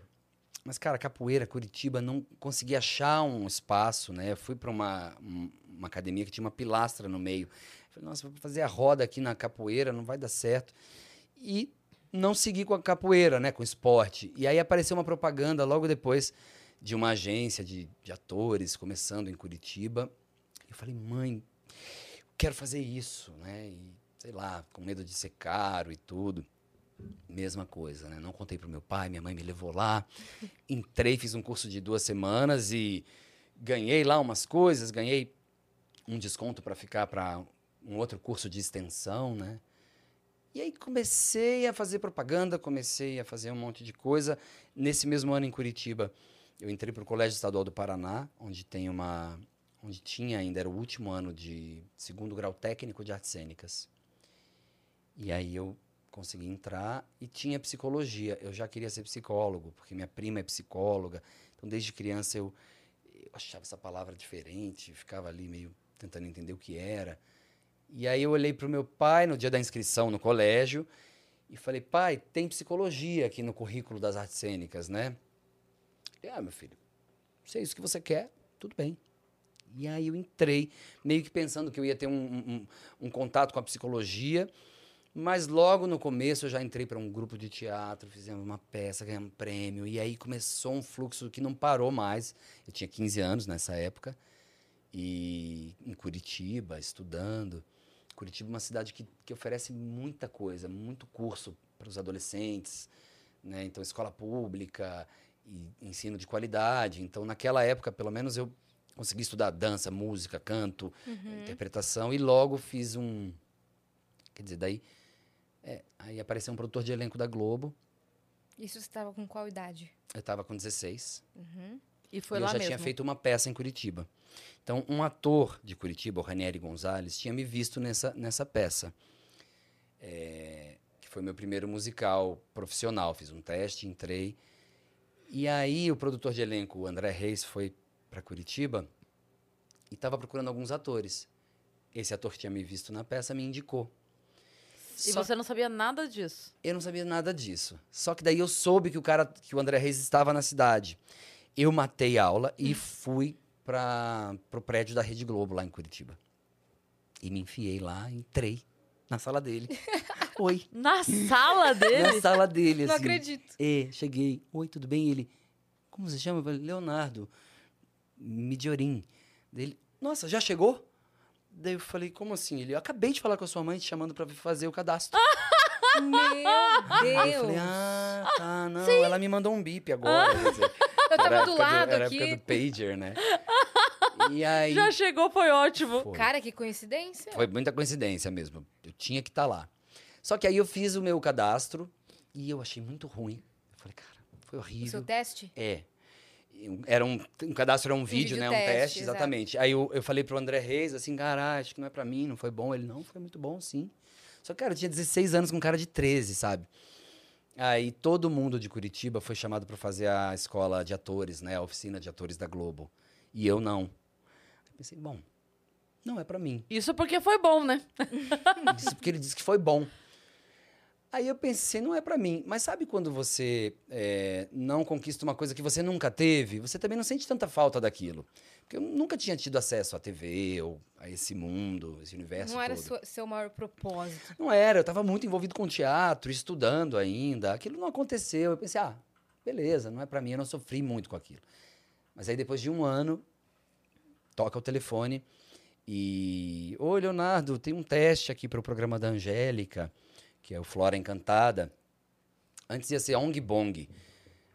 S1: Mas, cara, capoeira, Curitiba, não consegui achar um espaço, né? Fui para uma, um- uma academia que tinha uma pilastra no meio. Falei, nossa, vou fazer a roda aqui na capoeira, não vai dar certo. E não segui com a capoeira, né? Com o esporte. E aí apareceu uma propaganda logo depois de uma agência de, de atores começando em Curitiba. Eu falei, mãe, quero fazer isso, né? E, sei lá, com medo de ser caro e tudo. Mesma coisa, né? Não contei pro meu pai, minha mãe me levou lá. Entrei, fiz um curso de duas semanas e ganhei lá umas coisas, ganhei um desconto para ficar para um outro curso de extensão, né? E aí comecei a fazer propaganda, comecei a fazer um monte de coisa. Nesse mesmo ano em Curitiba, eu entrei para o Colégio Estadual do Paraná, onde tem uma, onde tinha ainda era o último ano de segundo grau técnico de artes cênicas. E aí eu consegui entrar e tinha psicologia. Eu já queria ser psicólogo, porque minha prima é psicóloga. Então desde criança eu, eu achava essa palavra diferente, ficava ali meio tentando entender o que era. E aí eu olhei para o meu pai no dia da inscrição no colégio e falei, pai, tem psicologia aqui no currículo das artes cênicas, né? Ele, ah, meu filho, se é isso que você quer, tudo bem. E aí eu entrei, meio que pensando que eu ia ter um, um, um contato com a psicologia, mas logo no começo eu já entrei para um grupo de teatro, fizemos uma peça, ganhamos um prêmio, e aí começou um fluxo que não parou mais. Eu tinha 15 anos nessa época, e em Curitiba, estudando. Curitiba é uma cidade que, que oferece muita coisa, muito curso para os adolescentes, né? Então, escola pública e ensino de qualidade. Então, naquela época, pelo menos, eu consegui estudar dança, música, canto, interpretação e logo fiz um. Quer dizer, daí. É, aí apareceu um produtor de elenco da Globo.
S3: Isso você estava com qual idade?
S1: Eu estava com 16.
S2: E foi
S1: e eu
S2: lá
S1: já
S2: mesmo.
S1: tinha feito uma peça em Curitiba. Então, um ator de Curitiba, o Ranieri Gonzalez, tinha me visto nessa, nessa peça. É, que foi meu primeiro musical profissional. Fiz um teste, entrei. E aí, o produtor de elenco, o André Reis, foi para Curitiba e estava procurando alguns atores. Esse ator que tinha me visto na peça me indicou.
S2: E
S1: Só
S2: você não sabia nada disso.
S1: eu não sabia nada disso. Só que daí eu soube que o cara, que o André Reis estava na cidade. Eu matei a aula e fui para pro prédio da Rede Globo lá em Curitiba. E me enfiei lá, entrei na sala dele. Oi.
S2: Na sala
S1: Na
S2: dele?
S1: sala dele,
S3: Não
S1: assim.
S3: acredito.
S1: É, cheguei. Oi, tudo bem? Ele, como você chama? Eu falei, Leonardo Midiorim. Daí Ele, nossa, já chegou? Daí eu falei, como assim? Ele, eu acabei de falar com a sua mãe te chamando para fazer o cadastro.
S3: Meu
S1: Aí eu falei,
S3: Deus.
S1: ah, tá, não. Ela me mandou um bip agora. dizer,
S3: Eu tava
S1: era
S3: do
S1: época
S3: lado
S1: era a
S3: aqui.
S1: época do pager, né? E aí...
S2: Já chegou, foi ótimo.
S1: Foi.
S3: Cara, que coincidência.
S1: Foi muita coincidência mesmo. Eu tinha que estar lá. Só que aí eu fiz o meu cadastro e eu achei muito ruim. Eu falei, cara, foi
S3: O
S1: horrível.
S3: seu teste?
S1: É. Era um, um cadastro era um, vídeo,
S3: vídeo
S1: né? Um
S3: teste,
S1: teste,
S3: exato.
S1: exatamente. Aí eu, eu falei pro André Reis, assim, cara, acho que não é pra mim, não foi bom. Ele, não, foi muito bom, sim. Só que, cara, eu tinha 16 anos com um cara de 13, sabe? Aí todo mundo de Curitiba foi chamado pra fazer a escola de atores, né? A oficina de atores da Globo. E eu não. Aí pensei, bom, não é pra mim.
S2: Isso porque foi bom, né?
S1: Isso porque ele disse que foi bom. Aí eu pensei, não é pra mim. Mas sabe quando você é, não conquista uma coisa que você nunca teve? Você também não sente tanta falta daquilo. Porque eu nunca tinha tido acesso à TV ou a esse mundo, esse universo
S3: Não era
S1: todo.
S3: sua- seu maior propósito.
S1: Não era, eu estava muito envolvido com teatro, estudando ainda. Aquilo não aconteceu. Eu pensei, ah, beleza, não é pra mim, eu não sofri muito com aquilo. Mas aí depois de um ano, toca o telefone e. Oi, Leonardo, tem um teste aqui para o programa da Angélica, que é o Flora Encantada. Antes ia ser Ong Bong.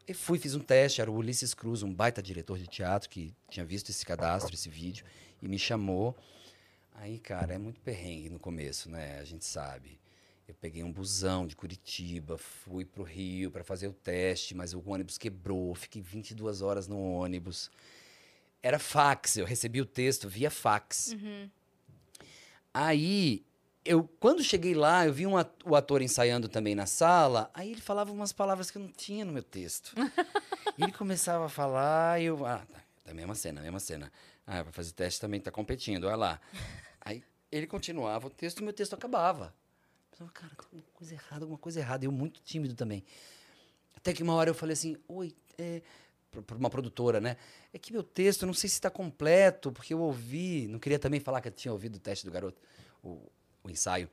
S1: Eu fui, fiz um teste, era o Ulisses Cruz, um baita diretor de teatro que tinha visto esse cadastro, esse vídeo, e me chamou. Aí, cara, é muito perrengue no começo, né? A gente sabe. Eu peguei um busão de Curitiba, fui pro Rio para fazer o teste, mas o ônibus quebrou, fiquei 22 horas no ônibus. Era fax, eu recebi o texto via fax. Aí, eu quando cheguei lá, eu vi um at- o ator ensaiando também na sala, aí ele falava umas palavras que eu não tinha no meu texto. ele começava a falar e eu, ah, tá, tá, mesma cena, mesma cena. Ah, vai fazer o teste também, tá competindo, olha lá. Aí ele continuava o texto e meu texto acabava. Eu pensava, cara, tem alguma coisa errada, alguma coisa errada. Eu muito tímido também. Até que uma hora eu falei assim, oi, é, para uma produtora, né? É que meu texto, não sei se está completo, porque eu ouvi, não queria também falar que eu tinha ouvido o teste do garoto, o, o ensaio.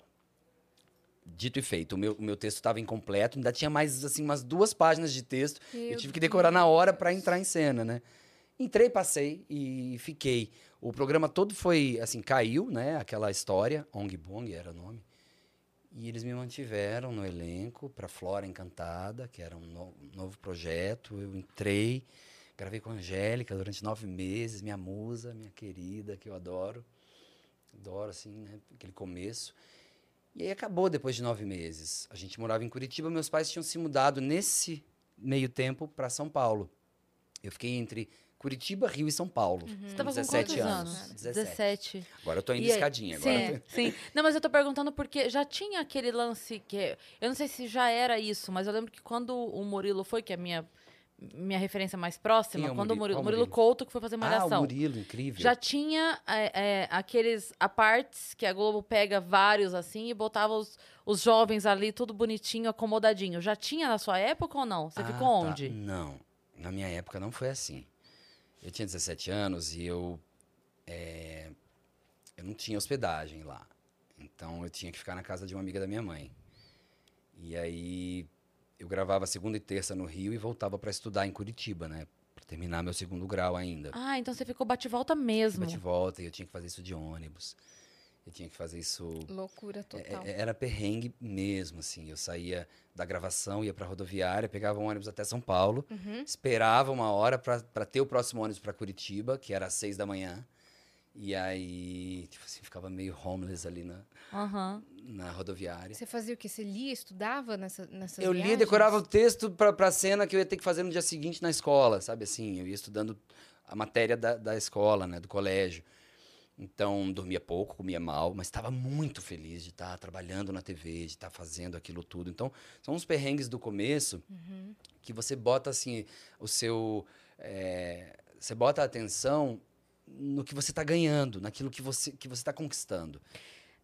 S1: Dito e feito, o meu, o meu texto estava incompleto, ainda tinha mais, assim, umas duas páginas de texto. eu
S3: Meu
S1: tive que decorar na hora para entrar em cena, né? Entrei, passei e fiquei. O programa todo foi, assim, caiu, né? Aquela história, Ong Bong era o nome. E eles me mantiveram no elenco para Flora Encantada, que era um no- novo projeto. Eu entrei, gravei com a Angélica durante nove meses, minha musa, minha querida, que eu adoro. Adoro, assim, né? Aquele começo. E aí acabou depois de nove meses. A gente morava em Curitiba, meus pais tinham se mudado nesse meio tempo para São Paulo. Eu fiquei entre Curitiba, Rio e São Paulo.
S2: Você tava com
S1: 17
S2: quantos
S1: anos.
S2: anos?
S1: 17.
S2: 17.
S1: Agora eu tô indo
S2: E
S1: escadinha. Agora
S2: Sim,
S1: tô-
S2: sim. Não, mas eu tô perguntando porque já tinha aquele lance que. Eu não sei se já era isso, mas eu lembro que quando o Murilo foi, que é minha, minha referência mais próxima,
S1: é
S2: quando o
S1: Murilo?
S2: Murilo, Murilo? Couto, que foi fazer
S1: Ah, o
S2: Malhação.
S1: Murilo, incrível.
S2: Já tinha é, é, aqueles apartes que a Globo pega vários assim e botava os, os jovens ali, tudo bonitinho, acomodadinho. Já tinha na sua época ou não? Você
S1: Ah,
S2: ficou
S1: tá.
S2: onde?
S1: Não, na minha época não foi assim. Eu tinha 17 anos e eu, é, eu não tinha hospedagem lá. Então eu tinha que ficar na casa de uma amiga da minha mãe. E aí eu gravava segunda e terça no Rio e voltava para estudar em Curitiba, né? Para terminar meu segundo grau ainda.
S2: Ah, então você ficou bate-volta mesmo.
S1: Bate e volta e eu tinha que fazer isso de ônibus. Eu tinha que fazer isso
S3: Loucura
S1: É,
S3: total.
S1: é, Era perrengue mesmo, assim. Eu saía da gravação, ia pra rodoviária, pegava um ônibus até São Paulo,
S3: Uhum.
S1: esperava uma hora pra ter o próximo ônibus pra Curitiba, que era às seis da manhã. E aí, tipo assim, ficava meio homeless ali na,
S2: Aham.
S1: na rodoviária.
S3: Você fazia o quê? Você lia, estudava nessa, nessas
S1: Eu lia, decorava o texto pra, pra cena que eu ia ter que fazer no dia seguinte na escola, sabe assim? Eu ia estudando a matéria da, da escola, né, do colégio. Então, dormia pouco, comia mal, mas estava muito feliz de estar trabalhando na TV, de estar fazendo aquilo tudo. Então, são uns perrengues do começo
S3: Uhum.
S1: que você bota assim o seu é, você bota a atenção no que você está ganhando naquilo que você que você está conquistando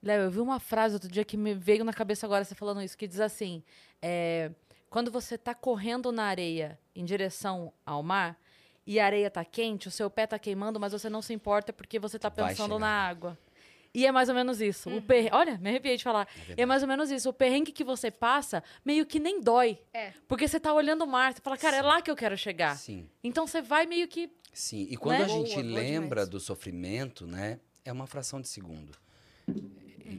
S2: Léo, eu vi uma frase outro dia que me veio na cabeça agora você falando isso, que diz assim: é, quando você tá correndo na areia em direção ao mar e a areia tá quente, o seu pé tá queimando, mas você não se importa porque você tá
S1: Vai
S2: pensando na água. E é mais ou menos isso. O perre... Olha, me arrepiei de falar. E é mais ou menos isso. O perrengue que você passa, meio que nem dói.
S3: É.
S2: Porque você tá olhando o mar, você fala, cara, é lá que eu quero chegar.
S1: sim
S2: Então você vai meio que.
S1: Sim e quando
S2: Né?
S1: a gente
S3: Boa,
S1: lembra do sofrimento né é uma fração de segundo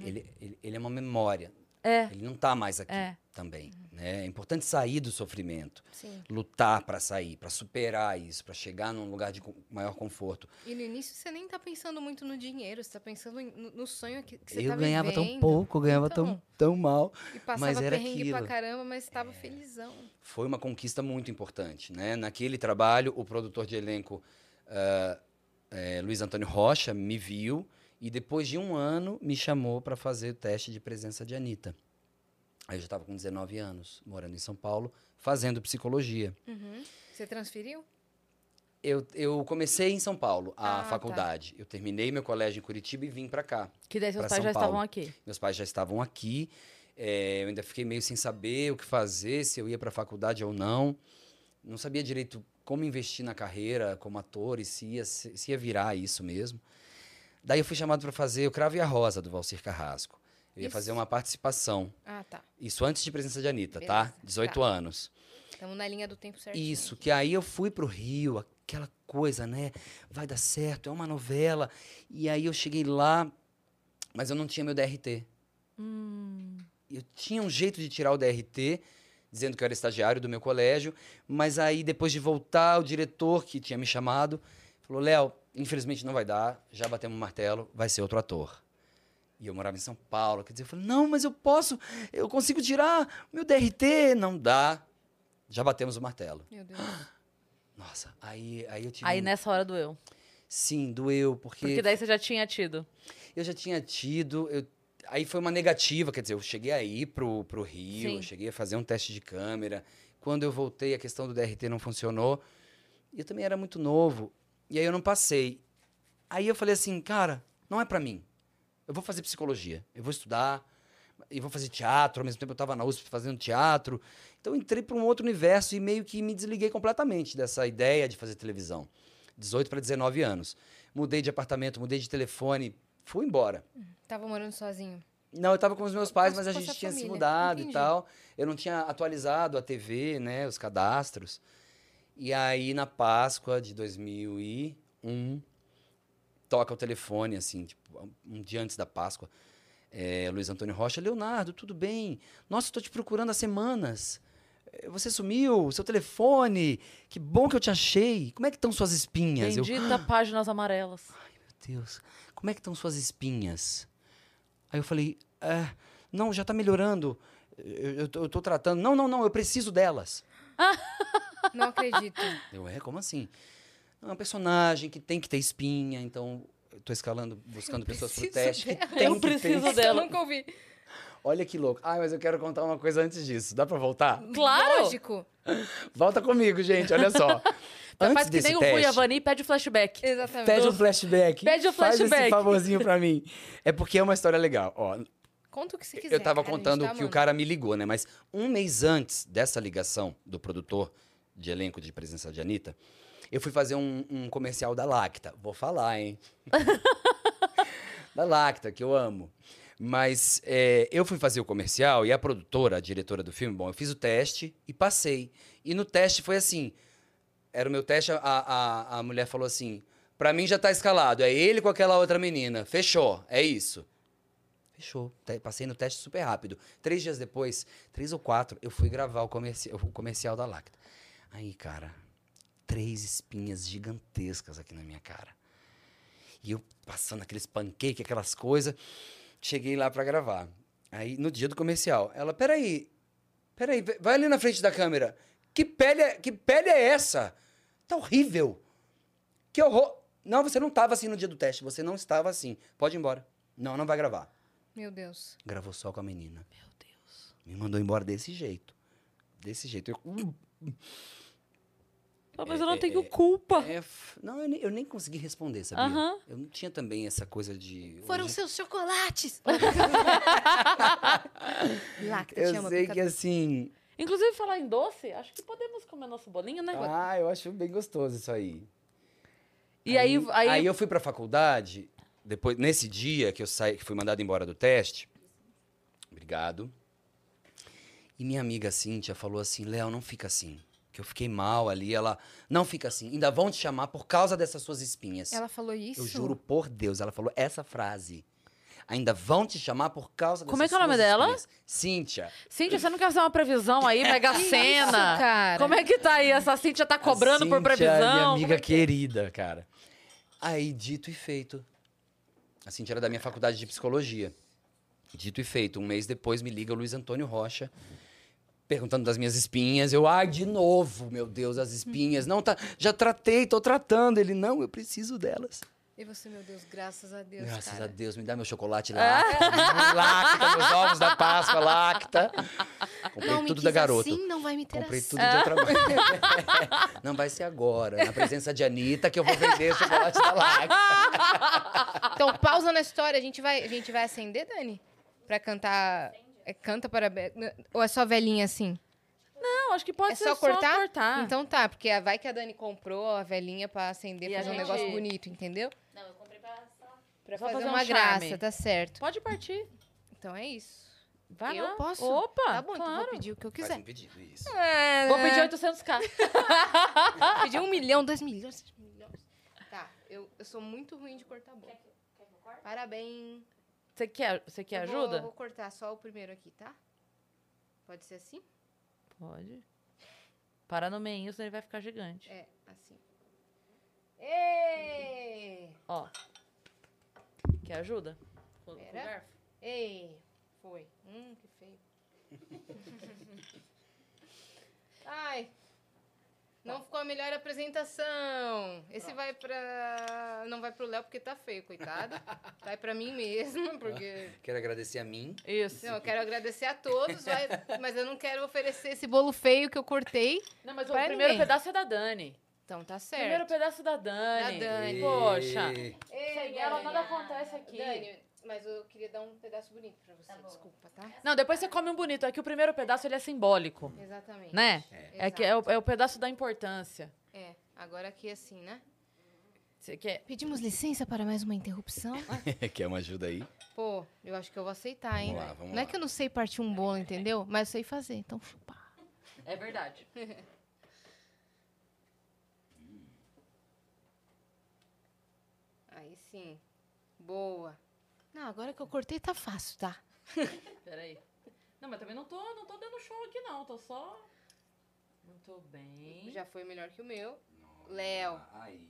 S1: ele, ele, ele é uma memória
S2: É.
S1: ele não está mais aqui
S2: É.
S1: também né é importante sair do sofrimento
S3: Sim.
S1: lutar para sair para superar isso para chegar num lugar de maior conforto
S3: E no início você nem tá pensando muito no dinheiro, você tá pensando no, sonho que, que você
S1: eu
S3: tá
S1: ganhava tão
S3: vivendo.
S1: pouco eu ganhava
S3: Então.
S1: tão tão mal
S3: E passava
S1: Mas era
S3: pra
S1: aquilo. É.
S3: caramba, mas tava felizão.
S1: foi uma conquista muito importante, né? Naquele trabalho, o produtor de elenco, ah, eh, Luiz Antônio Rocha, me viu e depois de um ano me chamou para fazer o teste de presença de Anitta. Aí eu já estava com 19 anos, morando em São Paulo, fazendo psicologia.
S3: Uhum. Você transferiu?
S1: Eu, eu comecei em São Paulo, a
S3: Ah, tá.
S1: faculdade. Eu terminei meu colégio em Curitiba e vim para cá.
S2: Que daí seus pais
S1: São
S2: já
S1: Paulo.
S2: estavam aqui.
S1: Meus pais já estavam aqui. eh, eu ainda fiquei meio sem saber o que fazer, se eu ia para a faculdade ou não. Não sabia direito como investir na carreira como ator e se ia, se ia virar isso mesmo. Daí eu fui chamado para fazer o Cravo e a Rosa, do Valcir Carrasco. Eu ia
S3: Isso.
S1: fazer uma participação.
S3: Ah, tá.
S1: Isso antes de presença de Anitta, tá?
S3: Beleza,
S1: 18
S3: tá.
S1: anos.
S3: Estamos na linha do tempo certinho.
S1: Isso, que aí eu fui pro Rio, aquela coisa, né? Vai dar certo, é uma novela. E aí eu cheguei lá, mas eu não tinha meu DRT.
S2: Hum.
S1: Eu tinha um jeito de tirar o DRT, dizendo que eu era estagiário do meu colégio, mas aí depois de voltar, o diretor que tinha me chamado falou: Léo, infelizmente não vai dar, já batemos o martelo, vai ser outro ator. E eu morava em São Paulo, quer dizer, eu falei: não, mas eu posso, eu consigo tirar meu DRT. Não dá, já batemos o martelo.
S3: Meu Deus.
S1: Nossa, aí, aí eu tive.
S2: Aí nessa hora doeu.
S1: Sim, doeu, porque,
S2: Porque daí você já tinha tido.
S1: eu já tinha tido. eu- Aí foi uma negativa, quer dizer, eu cheguei aí pro, pro Rio,
S2: Sim.
S1: eu cheguei a fazer um teste de câmera. Quando eu voltei, a questão do DRT não funcionou. E eu também era muito novo. E aí eu não passei. Aí eu falei assim, cara, não é pra mim. Eu vou fazer psicologia, eu vou estudar, e vou fazer teatro, ao mesmo tempo eu estava na USP fazendo teatro. Então eu entrei para um outro universo e meio que me desliguei completamente dessa ideia de fazer televisão. 18 para 19 anos. Mudei de apartamento, mudei de telefone, fui embora.
S3: Tava morando sozinho.
S1: Não, eu estava com os meus pais, mas a gente
S3: essa
S1: tinha se
S3: família.
S1: mudado
S3: Entendi.
S1: e tal. Eu não tinha atualizado a TV, né, os cadastros. E aí, na Páscoa de 2001, toca o telefone, assim, tipo, um dia antes da Páscoa. É, Luiz Antônio Rocha, Leonardo, tudo bem? Nossa, estou te procurando há semanas. Eh, Você sumiu, seu telefone, que bom que eu te achei. Como é que estão suas espinhas? Eu,
S2: Bendita páginas amarelas.
S1: meu Deus, como é que estão suas espinhas? Aí eu falei, "É, não, já tá melhorando. Eu, tô tratando. Não, não, não, eu preciso delas.
S3: Não acredito.
S1: Eu, é, como assim? É um personagem que tem que ter espinha, então eu tô escalando, buscando pessoas pro teste que
S3: dela.
S1: tem
S2: Eu
S1: que
S2: preciso
S1: ter.
S2: dela.
S3: Eu nunca ouvi.
S1: Olha que louco. Ai, mas eu quero contar uma coisa antes disso. Dá pra voltar?
S2: Claro!
S3: Lógico.
S1: Volta comigo, gente, olha só.
S2: Então
S1: antes
S2: faz que
S1: desse
S2: nem o
S1: teste,
S2: Rui Avani e pede o flashback.
S3: Exatamente.
S1: Pede um flashback.
S2: Pede o
S1: Faz esse
S2: flashback.
S1: favorzinho pra mim. É porque é uma história legal. Ó,
S3: Conta o que você quiser.
S1: eu tava
S3: cara,
S1: contando
S3: tá
S1: que o
S3: amando.
S1: cara me ligou, né? Mas um mês antes dessa ligação do produtor de elenco de presença de Anitta, eu fui fazer um, um comercial da Lacta. Vou falar, hein? da Lacta, que eu amo. Mas é, eu fui fazer o comercial e a produtora, a diretora do filme, bom, eu fiz o teste e passei. E no teste foi assim: era o meu teste, a, a, a mulher falou assim: pra mim já tá escalado, é ele com aquela outra menina. Fechou, é isso. Fechou. Passei no teste super rápido. Três dias depois, três ou quatro, eu fui gravar o, comerci o comercial da Lacta. Aí, cara, três espinhas gigantescas aqui na minha cara. E eu passando aqueles pancakes, aquelas coisas. Cheguei lá pra gravar. Aí, no dia do comercial, ela, peraí, peraí, vai ali na frente da câmera. Que pele é, que pele é essa? Tá horrível. Que horror. Não, você não tava assim no dia do teste. Você não estava assim. Pode ir embora. Não, não vai gravar.
S3: Meu Deus.
S1: Gravou só com a menina. Meu Deus. Me mandou embora desse jeito. Desse jeito. Eu,
S2: Ah, mas eu não
S1: É,
S2: tenho
S1: é,
S2: culpa.
S1: é, não, eu nem, eu nem consegui responder, sabia?
S2: Aham.
S1: Eu não tinha também essa coisa de.
S3: Foram
S1: hoje-
S3: seus chocolates. Lacta,
S1: Eu
S3: amo,
S1: sei que assim.
S2: Inclusive, falar em doce, acho que podemos comer nosso bolinho, né?
S1: Ah, eu acho bem gostoso isso aí.
S2: E aí, aí,
S1: eu fui pra faculdade, depois, nesse dia que eu saí, que fui mandado embora do teste. Obrigado. E minha amiga Cíntia falou assim: Léo, não fica assim. Que eu fiquei mal ali. Ela, não fica assim. Ainda vão te chamar por causa dessas suas espinhas.
S3: Ela falou isso?
S1: Eu juro por Deus, ela falou essa frase. Ainda vão te chamar por causa dessas
S2: Como é que é o nome dela?
S1: espinhas. Cíntia.
S2: Cíntia, você não quer fazer uma previsão aí, Mega
S3: Isso,
S2: Sena?
S3: cara.
S2: Como é que tá aí? Essa Cíntia tá cobrando por
S1: Cíntia é
S2: previsão?
S1: Minha amiga
S2: é que é?
S1: querida, cara. Aí, dito e feito. A Cíntia era da minha faculdade de psicologia. Dito e feito. Um mês depois me liga o Luiz Antônio Rocha, perguntando das minhas espinhas. Eu, ai, de novo, meu Deus, as espinhas. Não, tá, já tratei, tô tratando. Ele, não, eu preciso delas.
S3: E você, meu Deus, graças a Deus,
S1: Graças
S3: cara.
S1: a Deus, me dá meu chocolate lacta, lacta, meus ovos da Páscoa, lacta. Comprei
S3: Não
S1: tudo da garoto.
S3: assim, não vai me ter
S1: Comprei
S3: assim.
S1: tudo de outra. Não vai ser agora, na presença de Anitta, que eu vou vender o chocolate da Lacta.
S3: Então, pausa na história. A gente vai, a gente vai acender, Dani? Pra cantar... É, canta parabéns... Ou é só velhinha assim?
S2: Não, acho que pode
S3: é
S2: ser
S3: só cortar?
S2: cortar.
S3: Então tá, porque vai que a Dani comprou a velhinha pra acender,
S2: E
S3: fazer um
S2: gente-
S3: negócio bonito, entendeu?
S4: Não, eu comprei pra só.
S3: Pra
S2: Só
S3: fazer,
S2: fazer um
S3: uma
S2: charme.
S3: graça, tá certo.
S2: Pode partir.
S3: Então é isso.
S2: Vai
S3: eu
S2: lá.
S3: posso?
S2: Opa,
S3: Tá bom, então
S2: claro.
S3: vou pedir o que eu
S1: Faz
S3: quiser.
S1: um pedido, isso.
S3: É,
S2: Vou pedir 800k.
S3: pedir um milhão, dois milhões, três milhões. Tá, eu, eu sou muito ruim de cortar bolo.
S4: Quer que, quer que eu corte?
S3: Parabéns.
S2: Você quer, você quer
S3: Eu vou-
S2: ajuda?
S3: Eu vou cortar só o primeiro aqui, tá? Pode ser assim?
S2: Pode. Para no meio, senão ele vai ficar gigante.
S3: É, assim. Ê!
S2: Ó. Quer ajuda? Com, com
S3: Pera.
S2: garfo?
S3: Ei! Foi. Hum, que feio. Ai! Não ficou a melhor apresentação. Esse vai pra. Não vai pro Léo porque tá feio, coitado. Vai pra mim mesmo, porque.
S1: Quero agradecer a mim.
S2: Isso.
S3: Não, eu quero agradecer a todos, vai- mas eu não quero oferecer esse bolo feio que eu cortei.
S2: Não, mas o primeiro
S3: ninguém.
S2: pedaço é da Dani.
S3: Então tá
S2: Primeiro
S3: certo.
S2: pedaço da Dani.
S3: Da Dani.
S2: Poxa.
S1: E-
S2: Sem ela nada acontece aqui.
S3: Dani, mas eu queria dar um pedaço bonito pra você,
S4: Tá
S3: desculpa, tá?
S2: Não, depois você come um bonito. É que o primeiro pedaço ele é simbólico,
S3: Exatamente.
S2: né?
S1: É.
S2: É, que é o, é o pedaço da importância.
S3: É, agora aqui assim, né?
S2: Você quer...
S3: Pedimos licença para mais uma interrupção.
S1: Quer uma ajuda aí?
S3: Pô, eu acho que eu vou aceitar, hein?
S1: Vamos lá, vamos
S3: não é
S1: lá.
S3: que eu não sei partir um bolo, entendeu? Mas eu sei fazer, então chupa.
S2: É verdade.
S3: Aí sim. Boa. Não, agora que eu cortei tá fácil, tá?
S2: Peraí. Não, mas também não tô, não tô dando show aqui, não. Tô só... Muito bem.
S3: Já foi melhor que o meu. Léo,
S1: Aí.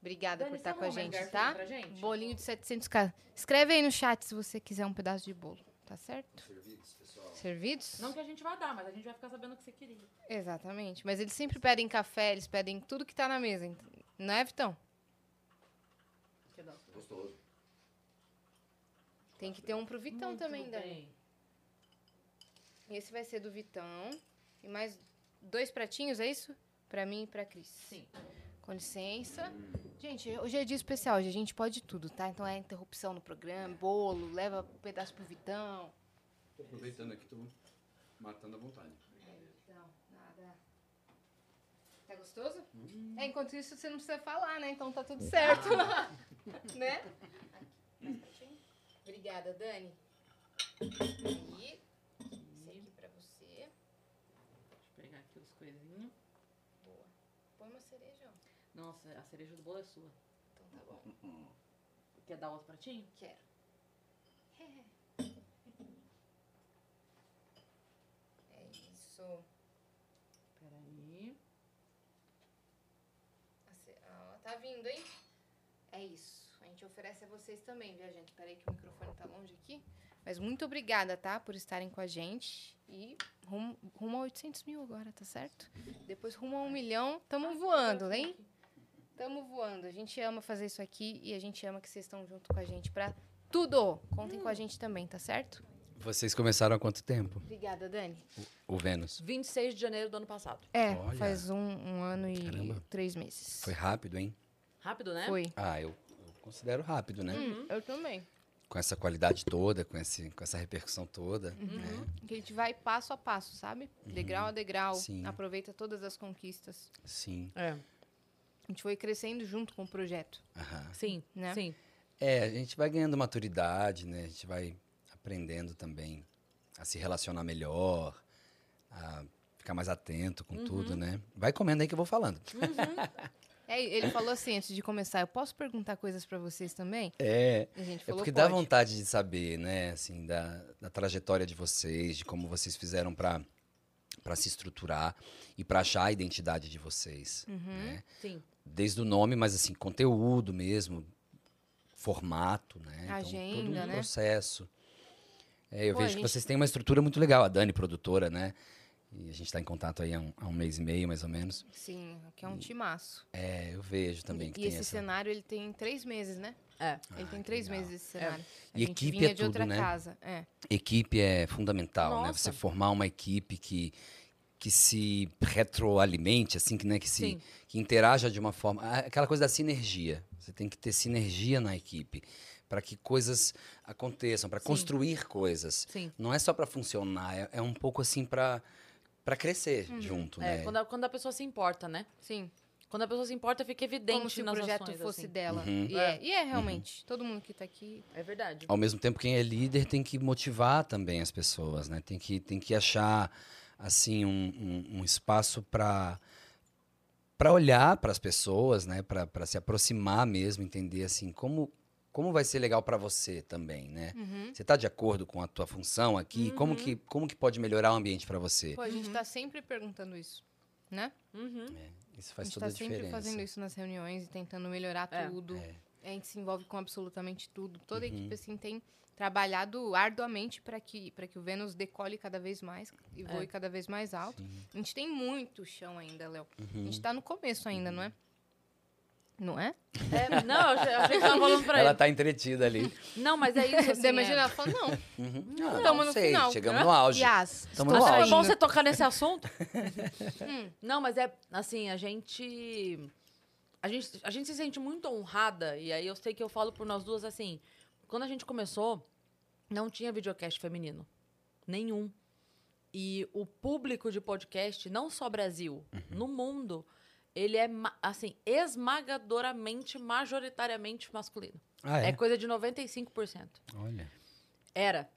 S3: obrigada
S2: Dani,
S3: por estar
S2: você
S3: com a gente, tá?
S2: gente?
S3: Bolinho de 700k. Escreve aí no chat se você quiser um pedaço de bolo, tá certo?
S1: Servidos, pessoal.
S3: Servidos?
S2: Não que a gente vai dar, mas a gente vai ficar sabendo o que você queria.
S3: Exatamente. Mas eles sempre pedem café, eles pedem tudo que tá na mesa. ent- Não é, Vitão?
S1: Gostoso.
S3: Tem que ter um pro Vitão
S2: Muito
S3: também, Dani. Esse vai ser do Vitão. E mais dois pratinhos, é isso? Pra mim e pra Cris.
S2: Sim.
S3: Com licença. Gente, hoje é dia especial, hoje a gente pode tudo, tá? Então é interrupção no programa, bolo, leva um pedaço pro Vitão.
S1: Tô aproveitando aqui, tô matando a vontade.
S3: Então, nada. Tá gostoso? É, enquanto isso você não precisa falar, né? Então tá tudo certo. né? Obrigada, Dani. Aí. Esse aqui pra você.
S2: Deixa eu pegar aqui os coisinhos.
S3: Boa. Põe uma cereja, ó.
S2: Nossa, a cereja do bolo é sua.
S3: Então tá bom.
S2: Quer dar outro pratinho?
S3: Quero. É isso.
S2: Peraí.
S3: A ce- ó, tá vindo, hein? É isso. A gente oferece a vocês também, viajante. Espera aí que o microfone tá longe aqui. Mas muito obrigada, tá? Por estarem com a gente. E rumo, rumo a 800 mil agora, tá certo? Depois rumo a um milhão. Tamo voando, hein? Tamo voando. A gente ama fazer isso aqui e a gente ama que vocês estão junto com a gente pra tudo. Contem com a gente também, tá certo?
S1: Vocês começaram há quanto tempo?
S3: Obrigada, Dani.
S1: O Vênus.
S2: 26 de janeiro do ano passado.
S3: É,
S1: Olha.
S3: faz um, um ano e
S1: Caramba.
S3: três meses.
S1: Foi rápido, hein?
S2: Rápido, né?
S3: Foi.
S1: Ah, eu considero rápido, né?
S3: Hum, eu também.
S1: Com essa qualidade toda, com, esse, com essa repercussão toda. Né?
S3: Que a gente vai passo a passo, sabe? Degrau a degrau.
S1: Sim.
S3: Aproveita todas as conquistas.
S1: Sim.
S2: É.
S3: A gente foi crescendo junto com o projeto.
S1: Aham.
S2: Sim,
S3: Né?
S2: sim.
S1: É, a gente vai ganhando maturidade, né? A gente vai aprendendo também a se relacionar melhor, a ficar mais atento com tudo, né? Vai comendo aí que eu vou falando.
S3: É, ele falou assim antes de começar: eu posso perguntar coisas pra vocês também?
S1: É, é
S3: falou:
S1: porque
S3: pode.
S1: dá vontade de saber, né? Assim, da, da trajetória de vocês, de como vocês fizeram pra para se estruturar e pra achar a identidade de vocês,
S3: Uhum.
S1: né?
S2: Sim.
S1: Desde o nome, mas assim, conteúdo mesmo, formato, né? Então, todo
S3: Agenda,
S1: um
S3: né?
S1: processo. É, eu
S3: Pô,
S1: vejo que
S3: gente-
S1: vocês têm uma estrutura muito legal, a Dani, produtora, né? E a gente está em contato aí há um, há um mês e meio, mais ou menos.
S3: Sim, aqui é um timaço.
S1: É, eu vejo também
S3: e
S1: que
S3: e
S1: tem
S3: esse
S1: essa...
S3: cenário ele tem três meses, né?
S2: É.
S3: Ele
S1: Ah,
S3: tem
S1: que
S3: três
S1: legal.
S3: meses esse cenário. A
S1: E
S3: gente
S1: equipe
S3: vinha
S1: é
S3: de outra
S1: tudo, né?
S3: casa. É.
S1: Equipe é fundamental, né?
S2: Nossa.
S1: Você formar uma equipe que, que se retroalimente, assim, que, né? que, se,
S2: Sim.
S1: que interaja de uma forma... ah, Aquela coisa da sinergia. Você tem que ter sinergia na equipe para que coisas aconteçam, para construir coisas.
S2: Sim.
S1: Não é só para funcionar, é, é um pouco assim para para crescer junto,
S2: É,
S1: né?
S2: quando, a, quando a pessoa se importa, né?
S3: Sim.
S2: Quando a pessoa se importa, fica evidente
S3: Como se o projeto
S2: ações,
S3: fosse
S2: assim.
S3: dela.
S1: Uhum.
S3: E, é, e é realmente. Todo mundo que tá aqui.
S2: É verdade.
S1: Ao mesmo tempo, quem é líder tem que motivar também as pessoas, né? Tem que, tem que achar, assim, um, um, um espaço para para olhar para as pessoas, né? Para se aproximar mesmo, entender, assim, como, como vai ser legal para você também, né?
S3: Uhum.
S1: Você está de acordo com a tua função aqui? Como, que, como que pode melhorar o ambiente para você?
S3: Pô, a gente tá sempre perguntando isso. Né?
S2: Uhum.
S1: Isso
S3: A
S1: faz
S3: gente
S1: toda
S3: tá
S1: a
S3: sempre
S1: diferença.
S3: fazendo isso nas reuniões e tentando melhorar
S2: É.
S3: tudo.
S1: É.
S3: A gente se envolve com absolutamente tudo. Toda a
S1: Uhum.
S3: equipe assim tem trabalhado arduamente para que para que o Vênus decole cada vez mais e voe
S2: É.
S3: cada vez mais alto.
S1: Sim.
S3: A gente tem muito chão ainda, Léo. A
S1: Uhum.
S3: gente tá no começo ainda, não é? Não é?
S2: É, não, eu achei, que tava falando pra
S1: Ela
S2: ele.
S1: tá entretida ali.
S2: Não, mas é isso. Assim,
S3: Você
S2: é.
S3: imagina ela falando, não.
S1: Uhum. Ah,
S3: Tamo
S1: não
S3: no
S1: sei,
S3: final.
S1: chegamos no auge.
S3: Yas,
S1: Tamo no
S2: foi
S1: auge.
S2: bom
S3: saindo.
S2: você tocar nesse assunto.
S3: Hum.
S2: Não, mas é assim, a gente, a gente. A gente se sente muito honrada, e aí eu sei que eu falo por nós duas assim. Quando a gente começou, não tinha videocast feminino. Nenhum. E o público de podcast, não só Brasil, no mundo, ele é, assim, esmagadoramente, majoritariamente masculino.
S1: Ah,
S2: É
S1: é?
S2: coisa de 95%.
S1: Olha.
S2: Era.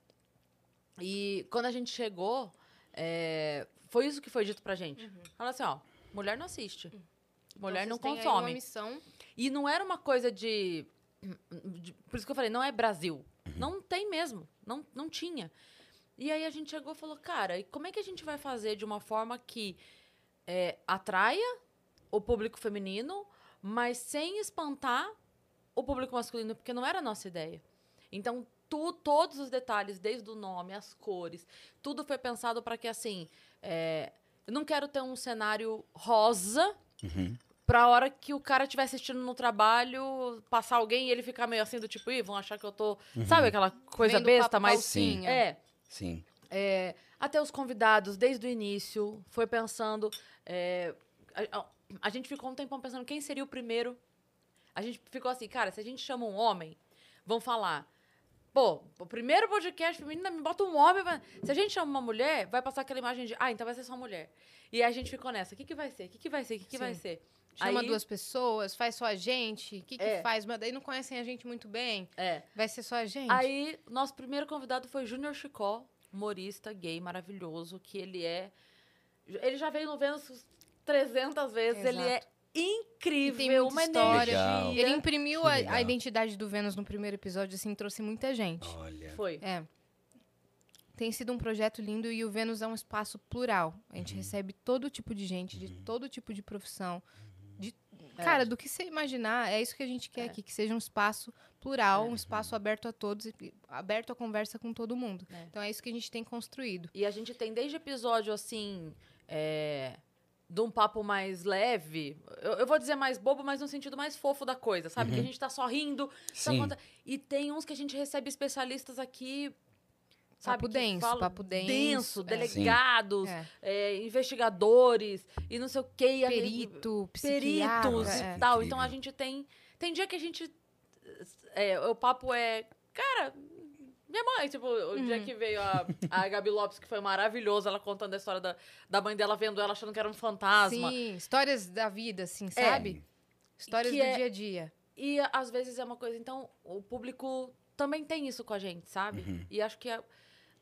S2: E quando a gente chegou, é, foi isso que foi dito pra gente. Fala assim, ó, mulher não assiste. Mulher
S3: Então,
S2: não
S3: vocês têm aí
S2: consome.
S3: uma missão.
S2: E não era uma coisa de, de- Por isso que eu falei, não é Brasil. Não tem mesmo. Não, não tinha. E aí a gente chegou e falou, cara, e como é que a gente vai fazer de uma forma que é, atraia o público feminino, mas sem espantar o público masculino, porque não era a nossa ideia. Então, tu, todos os detalhes, desde o nome, as cores, tudo foi pensado para que, assim, é, eu não quero ter um cenário rosa
S1: Uhum.
S2: pra hora que o cara estiver assistindo no trabalho, passar alguém e ele ficar meio assim do tipo, ih, vão achar que eu tô. Sabe aquela coisa
S3: vendo
S2: besta, mas.
S3: calcinha.
S2: É.
S1: Sim.
S2: É, até os convidados, desde o início, foi pensando. é, a, gente ficou um tempão pensando quem seria o primeiro. A gente ficou assim, cara, se a gente chama um homem, vão falar. Pô, o primeiro podcast feminino me bota um homem. vai- Se a gente chama uma mulher, vai passar aquela imagem de, ah, então vai ser só mulher. E a gente ficou nessa, o que, que vai ser? O que, que vai ser? O que, que vai ser?
S3: Chama
S2: Aí-
S3: duas pessoas, faz só a gente. O que, que
S2: É.
S3: faz? Mas daí não conhecem a gente muito bem.
S2: É.
S3: Vai ser só a gente.
S2: Aí, nosso primeiro convidado foi Júnior Chicó, humorista gay maravilhoso, que ele é. Ele já veio no Vênus 300 vezes, ele é
S3: Exato. E tem
S2: incrível,
S3: muita
S2: uma
S3: história.
S1: Legal.
S3: Ele imprimiu a, a identidade do Vênus no primeiro episódio, assim, trouxe muita gente.
S1: Olha.
S2: Foi.
S3: É. Tem sido um projeto lindo e o Vênus é um espaço plural. A gente recebe todo tipo de gente, de todo tipo de profissão. De, cara, do que você imaginar, é isso que a gente quer
S2: É.
S3: aqui, que seja um espaço plural, um espaço aberto a todos, aberto à conversa com todo mundo.
S2: É.
S3: Então é isso que a gente tem construído.
S2: E a gente tem desde episódio assim. É, de um papo mais leve. Eu, eu vou dizer mais bobo, mas no sentido mais fofo da coisa, sabe? Que a gente tá só rindo. tá
S1: Sim.
S2: conta- E tem uns que a gente recebe especialistas aqui. Sabe,
S3: Papo
S2: que
S3: denso,
S2: falam
S3: papo denso,
S2: denso,
S3: é.
S2: delegados,
S3: É.
S2: é, investigadores e não sei o quê. e a-
S3: Perito,
S2: peritos
S3: psiquiatra.
S2: e
S3: é.
S2: tal. Então a gente tem. Tem dia que a gente. é, o papo é. Cara, minha mãe, tipo, o
S3: Uhum.
S2: dia que veio a, a Gabi Lopes, que foi maravilhoso, ela contando a história da, da mãe dela vendo ela achando que era um fantasma.
S3: Sim, histórias da vida, assim, sabe? Histórias
S2: Que
S3: do
S2: é-
S3: dia a dia.
S2: E às vezes é uma coisa. Então, o público também tem isso com a gente, sabe?
S1: Uhum.
S2: E acho que a,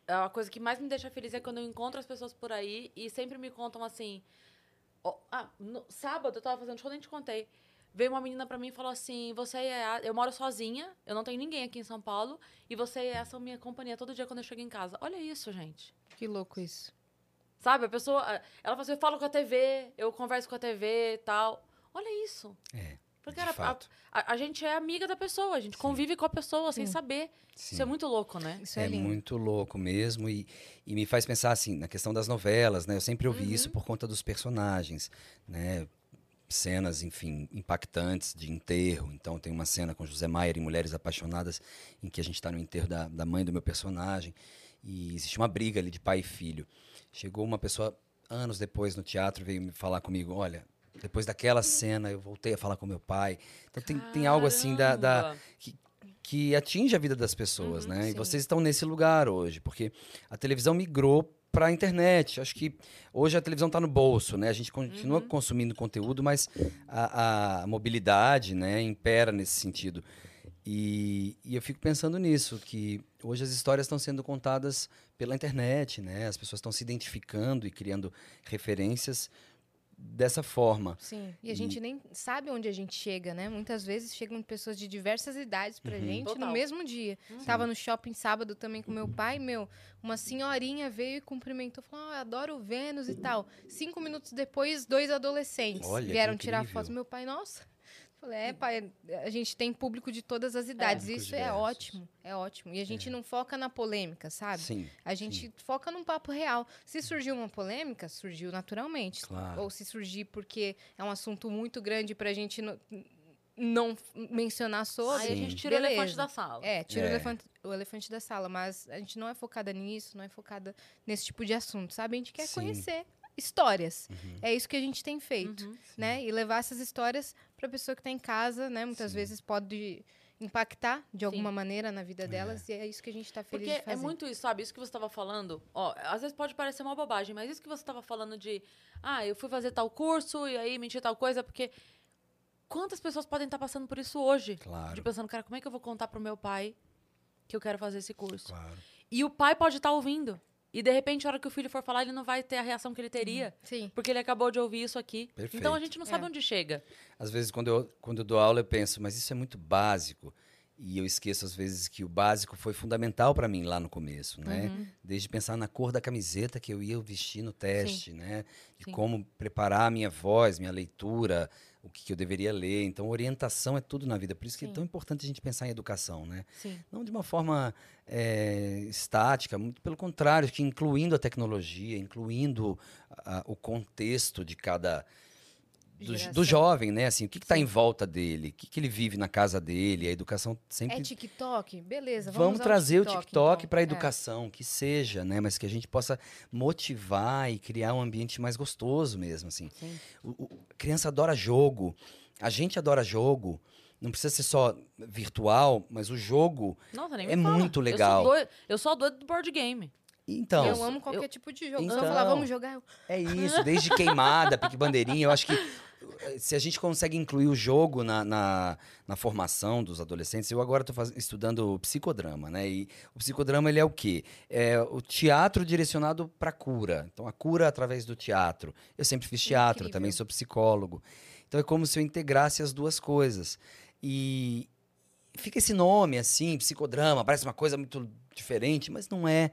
S2: a coisa que mais me deixa feliz é quando eu encontro as pessoas por aí e sempre me contam assim. ó, ah, no- sábado eu tava fazendo show, nem te contei. Veio uma menina pra mim e falou assim: Você é. a- Eu moro sozinha, eu não tenho ninguém aqui em São Paulo, e você é essa minha companhia todo dia quando eu chego em casa. Olha isso, gente.
S3: Que louco isso.
S2: Sabe? A pessoa. Ela fala assim: Eu falo com a TV, eu converso com a TV e tal. Olha isso.
S1: É,
S2: Porque
S1: de
S2: era- a,
S1: fato.
S2: a, a gente é amiga da pessoa, a gente convive com a pessoa sem
S3: Sim.
S2: saber.
S1: Sim.
S2: Isso é muito louco, né?
S3: Isso é,
S1: É
S3: lindo.
S1: muito louco mesmo e, e me faz pensar assim na questão das novelas, né? Eu sempre ouvi
S2: Uhum.
S1: isso por conta dos personagens, né? Cenas, enfim, impactantes de enterro. Então tem uma cena com José Maier em Mulheres Apaixonadas em que a gente está no enterro da, da mãe do meu personagem e existe uma briga ali de pai e filho. Chegou uma pessoa anos depois no teatro veio me falar comigo, olha, depois daquela cena eu voltei a falar com meu pai. Então tem, tem algo assim da- da,
S2: Caramba!
S1: que atinge a vida das pessoas,
S2: Uhum,
S1: né? E
S3: sim.
S1: vocês estão nesse lugar hoje, porque a televisão migrou para a internet. Acho que hoje a televisão está no bolso, né? A gente continua
S2: Uhum.
S1: consumindo conteúdo, mas a, a mobilidade, né, impera nesse sentido. E, e eu fico pensando nisso, que hoje as histórias estão sendo contadas pela internet, né? As pessoas estão se identificando e criando referências dessa forma.
S3: Sim. E a gente nem sabe onde a gente chega, né? Muitas vezes chegam pessoas de diversas idades pra gente
S2: Total.
S3: no mesmo dia. Tava no shopping sábado também com meu pai, meu, uma senhorinha veio e cumprimentou, falou: ah, eu adoro o Vênus e tal. Cinco minutos depois, dois adolescentes
S1: Olha,
S3: vieram tirar foto. Meu pai, nossa. Falei, é, pai, a gente tem público de todas as idades.
S1: Públicos
S3: Isso é
S1: diversos.
S3: ótimo, é ótimo. E a gente não foca na polêmica, sabe?
S1: Sim,
S3: A gente foca num papo real. Se surgiu uma polêmica, surgiu naturalmente.
S1: Claro.
S3: Ou se surgir porque é um assunto muito grande pra gente no- não mencionar sobre.
S2: Aí a
S1: Sim.
S2: gente tira o
S3: beleza.
S2: elefante da sala.
S3: É, tira
S1: É.
S3: O, elefante, o elefante da sala. Mas a gente não é focada nisso, não é focada nesse tipo de assunto, sabe? A gente quer
S1: Sim.
S3: conhecer histórias.
S1: Uhum.
S3: É isso que a gente tem feito,
S2: Uhum.
S3: né? E levar essas histórias pra pessoa que tá em casa, né? Muitas
S1: Sim.
S3: vezes pode impactar de alguma
S2: Sim.
S3: maneira na vida delas. E é isso que a gente tá feliz
S2: Porque
S3: de fazer.
S2: é muito isso, sabe? Isso que você estava falando, ó, às vezes pode parecer uma bobagem, mas isso que você estava falando de, ah, eu fui fazer tal curso e aí menti tal coisa, porque quantas pessoas podem estar passando por isso hoje?
S1: claro.
S2: De pensando, cara, como é que eu vou contar pro meu pai que eu quero fazer esse curso?
S1: claro.
S2: E o pai pode estar ouvindo. E de repente, a hora que o filho for falar, ele não vai ter a reação que ele teria.
S3: Sim.
S2: Porque ele acabou de ouvir isso aqui.
S1: Perfeito.
S2: Então a gente não sabe
S3: É.
S2: onde chega.
S1: Às vezes, quando eu, quando eu dou aula, eu penso, mas isso é muito básico. E eu esqueço, às vezes, que o básico foi fundamental para mim lá no começo, né?
S2: Uhum.
S1: Desde pensar na cor da camiseta que eu ia vestir no teste, né? De
S2: Sim.
S1: como preparar a minha voz, minha leitura, o que, que eu deveria ler. Então, orientação é tudo na vida. Por isso que
S3: Sim.
S1: é tão importante a gente pensar em educação, né?
S2: Sim.
S1: Não de uma forma é, estática, muito pelo contrário, que incluindo a tecnologia, incluindo a- o contexto de cada do, do jovem, né? Assim, o que está em volta dele, o que, que ele vive na casa dele, a educação sempre
S3: É TikTok? Beleza, vamos,
S1: Vamos trazer o
S3: TikTok,
S1: TikTok
S3: então.
S1: para a
S3: É.
S1: educação, que seja, né? Mas que a gente possa motivar e criar um ambiente mais gostoso mesmo, assim.
S2: Sim.
S1: O, o- a criança adora jogo, a gente adora jogo. Não precisa ser só virtual, mas o jogo.
S2: Nossa,
S1: É
S2: fala.
S1: muito
S2: Eu
S1: legal.
S2: sou doido, eu sou doido do board game.
S1: Então,
S3: eu amo qualquer tipo de jogo.
S1: Então.
S3: Então, falar, vamos jogar. eu-
S1: é isso. Desde queimada, pique bandeirinha. Eu acho que se a gente consegue incluir o jogo na, na, na formação dos adolescentes, eu agora estou estudando psicodrama, né? E o psicodrama ele é o quê? É o teatro direcionado para cura. Então a cura através do teatro. Eu sempre fiz teatro,
S3: Incrível.
S1: também sou psicólogo. Então é como se eu integrasse as duas coisas. E fica esse nome assim, psicodrama, parece uma coisa muito diferente, mas não é.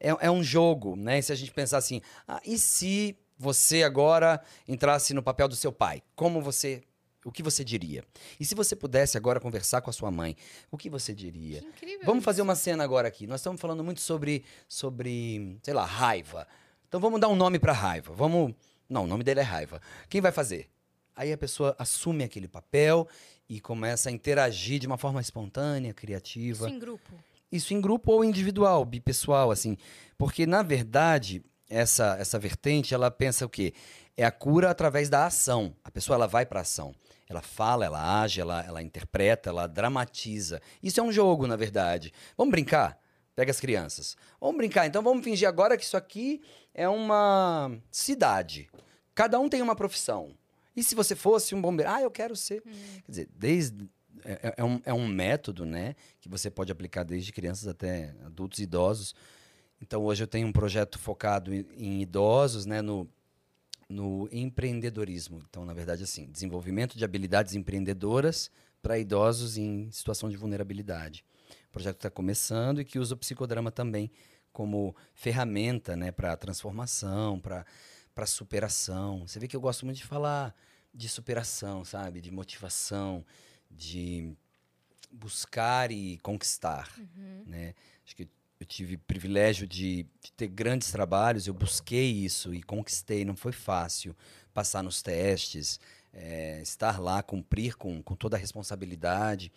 S1: É, é um jogo, né? E se a gente pensar assim, ah, e se você agora entrasse no papel do seu pai? Como você. O que você diria? E se você pudesse agora conversar com a sua mãe, o que você diria?
S3: Que incrível.
S1: Vamos
S3: isso.
S1: fazer uma cena agora aqui. Nós estamos falando muito sobre, sobre, sei lá, raiva. Então vamos dar um nome para raiva. Vamos, não, o nome dele é raiva. Quem vai fazer? Aí a pessoa assume aquele papel e começa a interagir de uma forma espontânea, criativa.
S3: Isso em grupo.
S1: Isso em grupo ou individual, bipessoal, assim. Porque, na verdade, essa, essa vertente, ela pensa o quê? É a cura através da ação. A pessoa, ela vai para ação. Ela fala, ela age, ela, ela interpreta, ela dramatiza. Isso é um jogo, na verdade. Vamos brincar? Pega as crianças. Vamos brincar. Então, vamos fingir agora que isso aqui é uma cidade. Cada um tem uma profissão. E se você fosse um bombeiro? Ah, eu quero ser. Quer dizer, desde... É, é- é um, é um método, né? Que você pode aplicar desde crianças até adultos e idosos. Então, hoje eu tenho um projeto focado em, em idosos, né? No, no empreendedorismo. Então, na verdade, assim, desenvolvimento de habilidades empreendedoras para idosos em situação de vulnerabilidade. O projeto está começando e que usa o psicodrama também como ferramenta, né? Para transformação, para superação. Você vê que eu gosto muito de falar de superação, sabe? De motivação, de buscar e conquistar, né? Acho que eu tive privilégio de, de ter grandes trabalhos, eu busquei isso e conquistei. Não foi fácil passar nos testes, eh, estar lá, cumprir com, com toda a responsabilidade.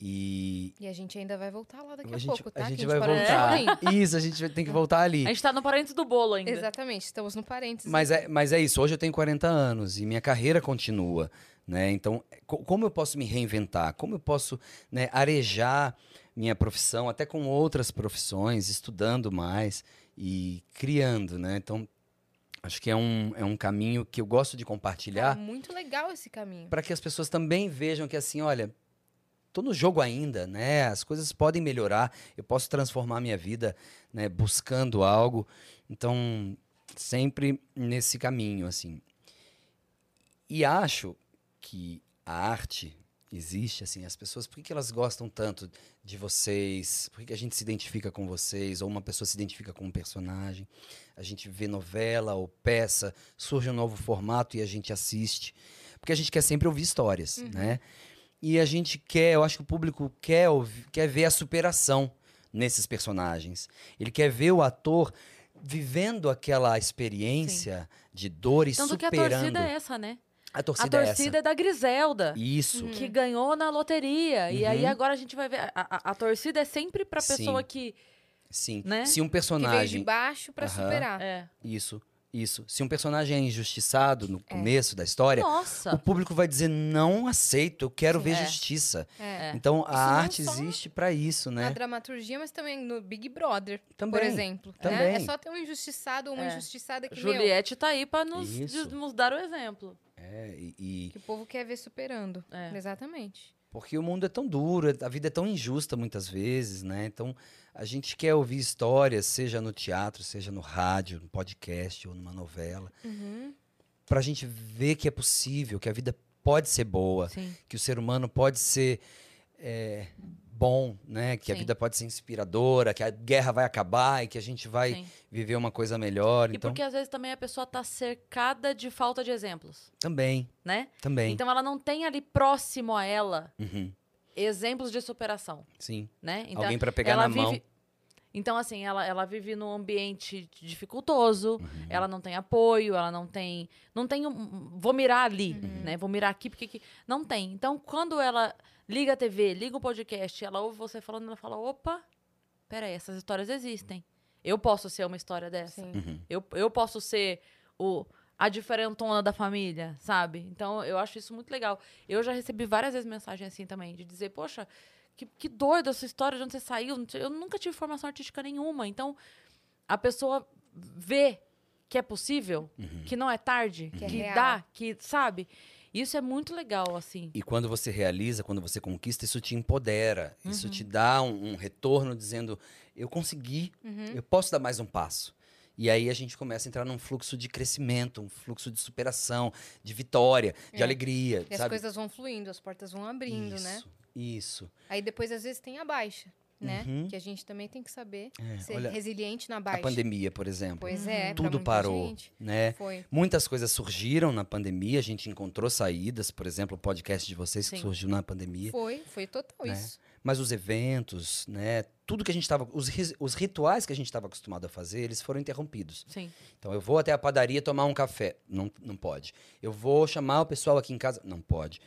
S1: E
S3: E a gente ainda vai voltar lá daqui a,
S1: a gente,
S3: pouco, tá?
S1: a
S3: Que
S1: gente vai
S3: parou de
S1: voltar. Isso, a gente vai- tem que voltar ali.
S2: A gente tá no parênteses do bolo ainda.
S3: Exatamente, estamos no parênteses.
S1: Mas é, mas é isso, hoje eu tenho 40 anos e minha carreira continua, né? Então, co- como eu posso me reinventar? Como eu posso né, arejar minha profissão, até com outras profissões, estudando mais e criando, né? Então, acho que é um, é um caminho que eu gosto de compartilhar
S3: muito legal esse caminho.
S1: para que as pessoas também vejam que assim, olha, tô no jogo ainda, né? As coisas podem melhorar, eu posso transformar minha vida, né, buscando algo. Então, sempre nesse caminho, assim. E acho que a arte existe, assim, as pessoas, por que, que elas gostam tanto de vocês? Por que, que a gente se identifica com vocês? Ou uma pessoa se identifica com um personagem? A gente vê novela ou peça, surge um novo formato e a gente assiste. Porque a gente quer sempre ouvir histórias, né? E a gente quer, eu acho que o público quer, ouvir, quer ver a superação nesses personagens. Ele quer ver o ator vivendo aquela experiência de dor e
S2: Tanto que a
S1: superando.
S2: torcida é essa, né?
S1: A
S2: A
S1: torcida, é
S2: torcida é da Griselda.
S1: Isso.
S2: Que ganhou na loteria. E aí
S1: Uhum.
S2: agora a gente vai ver. A, a- a torcida é sempre pra
S1: Sim.
S2: pessoa que.
S1: Sim.
S2: Né?
S1: Se um
S3: Que veio de
S1: personagem.
S3: baixo pra
S1: Aham.
S3: superar.
S2: É.
S1: Isso, isso. Se um personagem é injustiçado
S3: É.
S1: no começo da história, o
S2: Nossa!
S1: público vai dizer: não aceito, eu quero ver
S2: É.
S1: justiça.
S3: É.
S1: Então a arte existe pra isso,
S3: Na
S1: né?
S3: dramaturgia, mas também no Big Brother,
S1: Também.
S3: por exemplo. né?
S1: Também.
S3: É só ter um injustiçado ou uma
S2: É.
S3: injustiçada que, meu,
S2: Juliette tá aí pra nos, nos dar o exemplo.
S1: É, e- e
S3: que o povo quer ver superando.
S2: É.
S3: Exatamente.
S1: Porque o mundo é tão duro, a vida é tão injusta muitas vezes, né? Então, a gente quer ouvir histórias, seja no teatro, seja no rádio, no podcast ou numa novela,
S3: Uhum.
S1: pra gente ver que é possível, que a vida pode ser boa,
S2: Sim.
S1: que o ser humano pode ser é, bom, né? Que a
S2: Sim.
S1: vida pode ser inspiradora, que a guerra vai acabar e que a gente vai
S2: Sim.
S1: viver uma coisa melhor.
S2: E
S1: então,
S2: porque às vezes também a pessoa tá cercada de falta de exemplos,
S1: também,
S2: né?
S1: também.
S2: Então ela não tem ali próximo a ela
S1: Uhum,
S2: exemplos de superação,
S1: sim.
S2: né? Então,
S1: Alguém pra pegar na mão.
S2: vive- Então, assim, ela, ela vive num ambiente dificultoso,
S1: Uhum.
S2: ela não tem apoio, ela não tem. Não tem. Um, vou mirar ali,
S3: Uhum.
S2: né? Vou mirar aqui, porque. que- não tem. Então, quando ela liga a TV, liga o podcast, ela ouve você falando, ela fala: opa, peraí, essas histórias existem. Eu posso ser uma história dessa.
S1: Uhum.
S2: Eu, eu posso ser o, a diferentona da família, sabe? Então, eu acho isso muito legal. Eu já recebi várias vezes mensagem assim também, de dizer, poxa, que, que doido essa história, de onde você saiu. Eu nunca tive formação artística nenhuma. Então, a pessoa vê que é possível, que não é tarde,
S3: Que é
S2: que
S3: real.
S2: dá, que, sabe? Isso é muito legal, assim.
S1: E quando você realiza, quando você conquista, isso te empodera. Isso
S2: Uhum.
S1: te dá um, um retorno dizendo: eu consegui,
S3: Uhum.
S1: eu posso dar mais um passo. E aí a gente começa a entrar num fluxo de crescimento, um fluxo de superação, de vitória, de
S3: É.
S1: alegria.
S3: E as
S1: sabe?
S3: coisas vão fluindo, as portas vão abrindo, né?
S1: isso, Isso.
S3: Aí depois, às vezes, tem a baixa, né?
S1: Uhum.
S3: Que a gente também tem que saber
S1: É,
S3: ser
S1: olha,
S3: resiliente na
S1: a
S3: baixa.
S1: pandemia, por exemplo.
S3: Pois é, pra
S1: tudo parou,
S3: gente.
S1: né?
S3: Foi.
S1: Muitas coisas surgiram na pandemia, a gente encontrou saídas, por exemplo, o podcast de vocês que
S2: Sim.
S1: surgiu na pandemia.
S3: Foi, foi total
S1: Né?
S3: isso.
S1: Mas os eventos, né, tudo que a gente estava, os, os rituais que a gente estava acostumado a fazer, eles foram interrompidos.
S2: Sim.
S1: Então eu vou até a padaria tomar um café, não, não pode. Eu vou chamar o pessoal aqui em casa, não pode.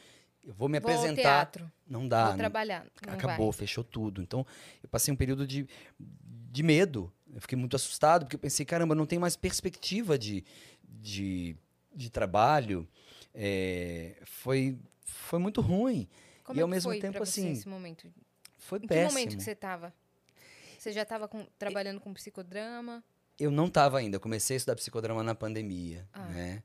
S1: Eu vou me
S3: Vou ao
S1: apresentar,
S3: teatro,
S1: não dá.
S3: vou trabalhar. Não
S1: acabou,
S3: vai.
S1: fechou tudo. Então, eu passei um período de, de medo. Eu fiquei muito assustado, porque eu pensei, caramba, não tem mais perspectiva de, de, de trabalho. É, foi, foi muito ruim.
S3: Como
S1: E
S3: é
S1: ao
S3: que
S1: mesmo tempo, assim,
S3: esse momento?
S1: Foi
S3: Em que
S1: péssimo.
S3: momento que você tava? Você já tava com- trabalhando com psicodrama?
S1: Eu não estava ainda, eu comecei a estudar psicodrama na pandemia,
S3: Ah.
S1: né?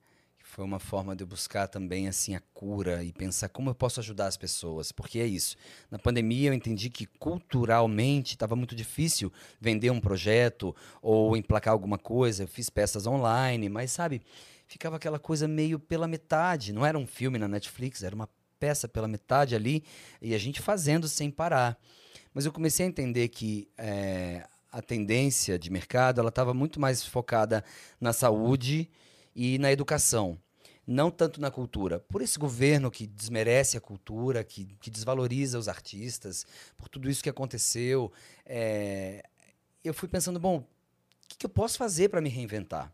S1: Foi uma forma de eu buscar também assim a cura e pensar como eu posso ajudar as pessoas, porque é isso. Na pandemia eu entendi que culturalmente estava muito difícil vender um projeto ou emplacar alguma coisa. Eu fiz peças online, mas sabe, ficava aquela coisa meio pela metade. Não era um filme na Netflix, era uma peça pela metade ali e a gente fazendo sem parar. Mas eu comecei a entender que eh, a tendência de mercado ela estava muito mais focada na saúde e na educação, não tanto na cultura. Por esse governo que desmerece a cultura, que, que desvaloriza os artistas, por tudo isso que aconteceu, eh, eu fui pensando, bom, o que, que eu posso fazer para me reinventar?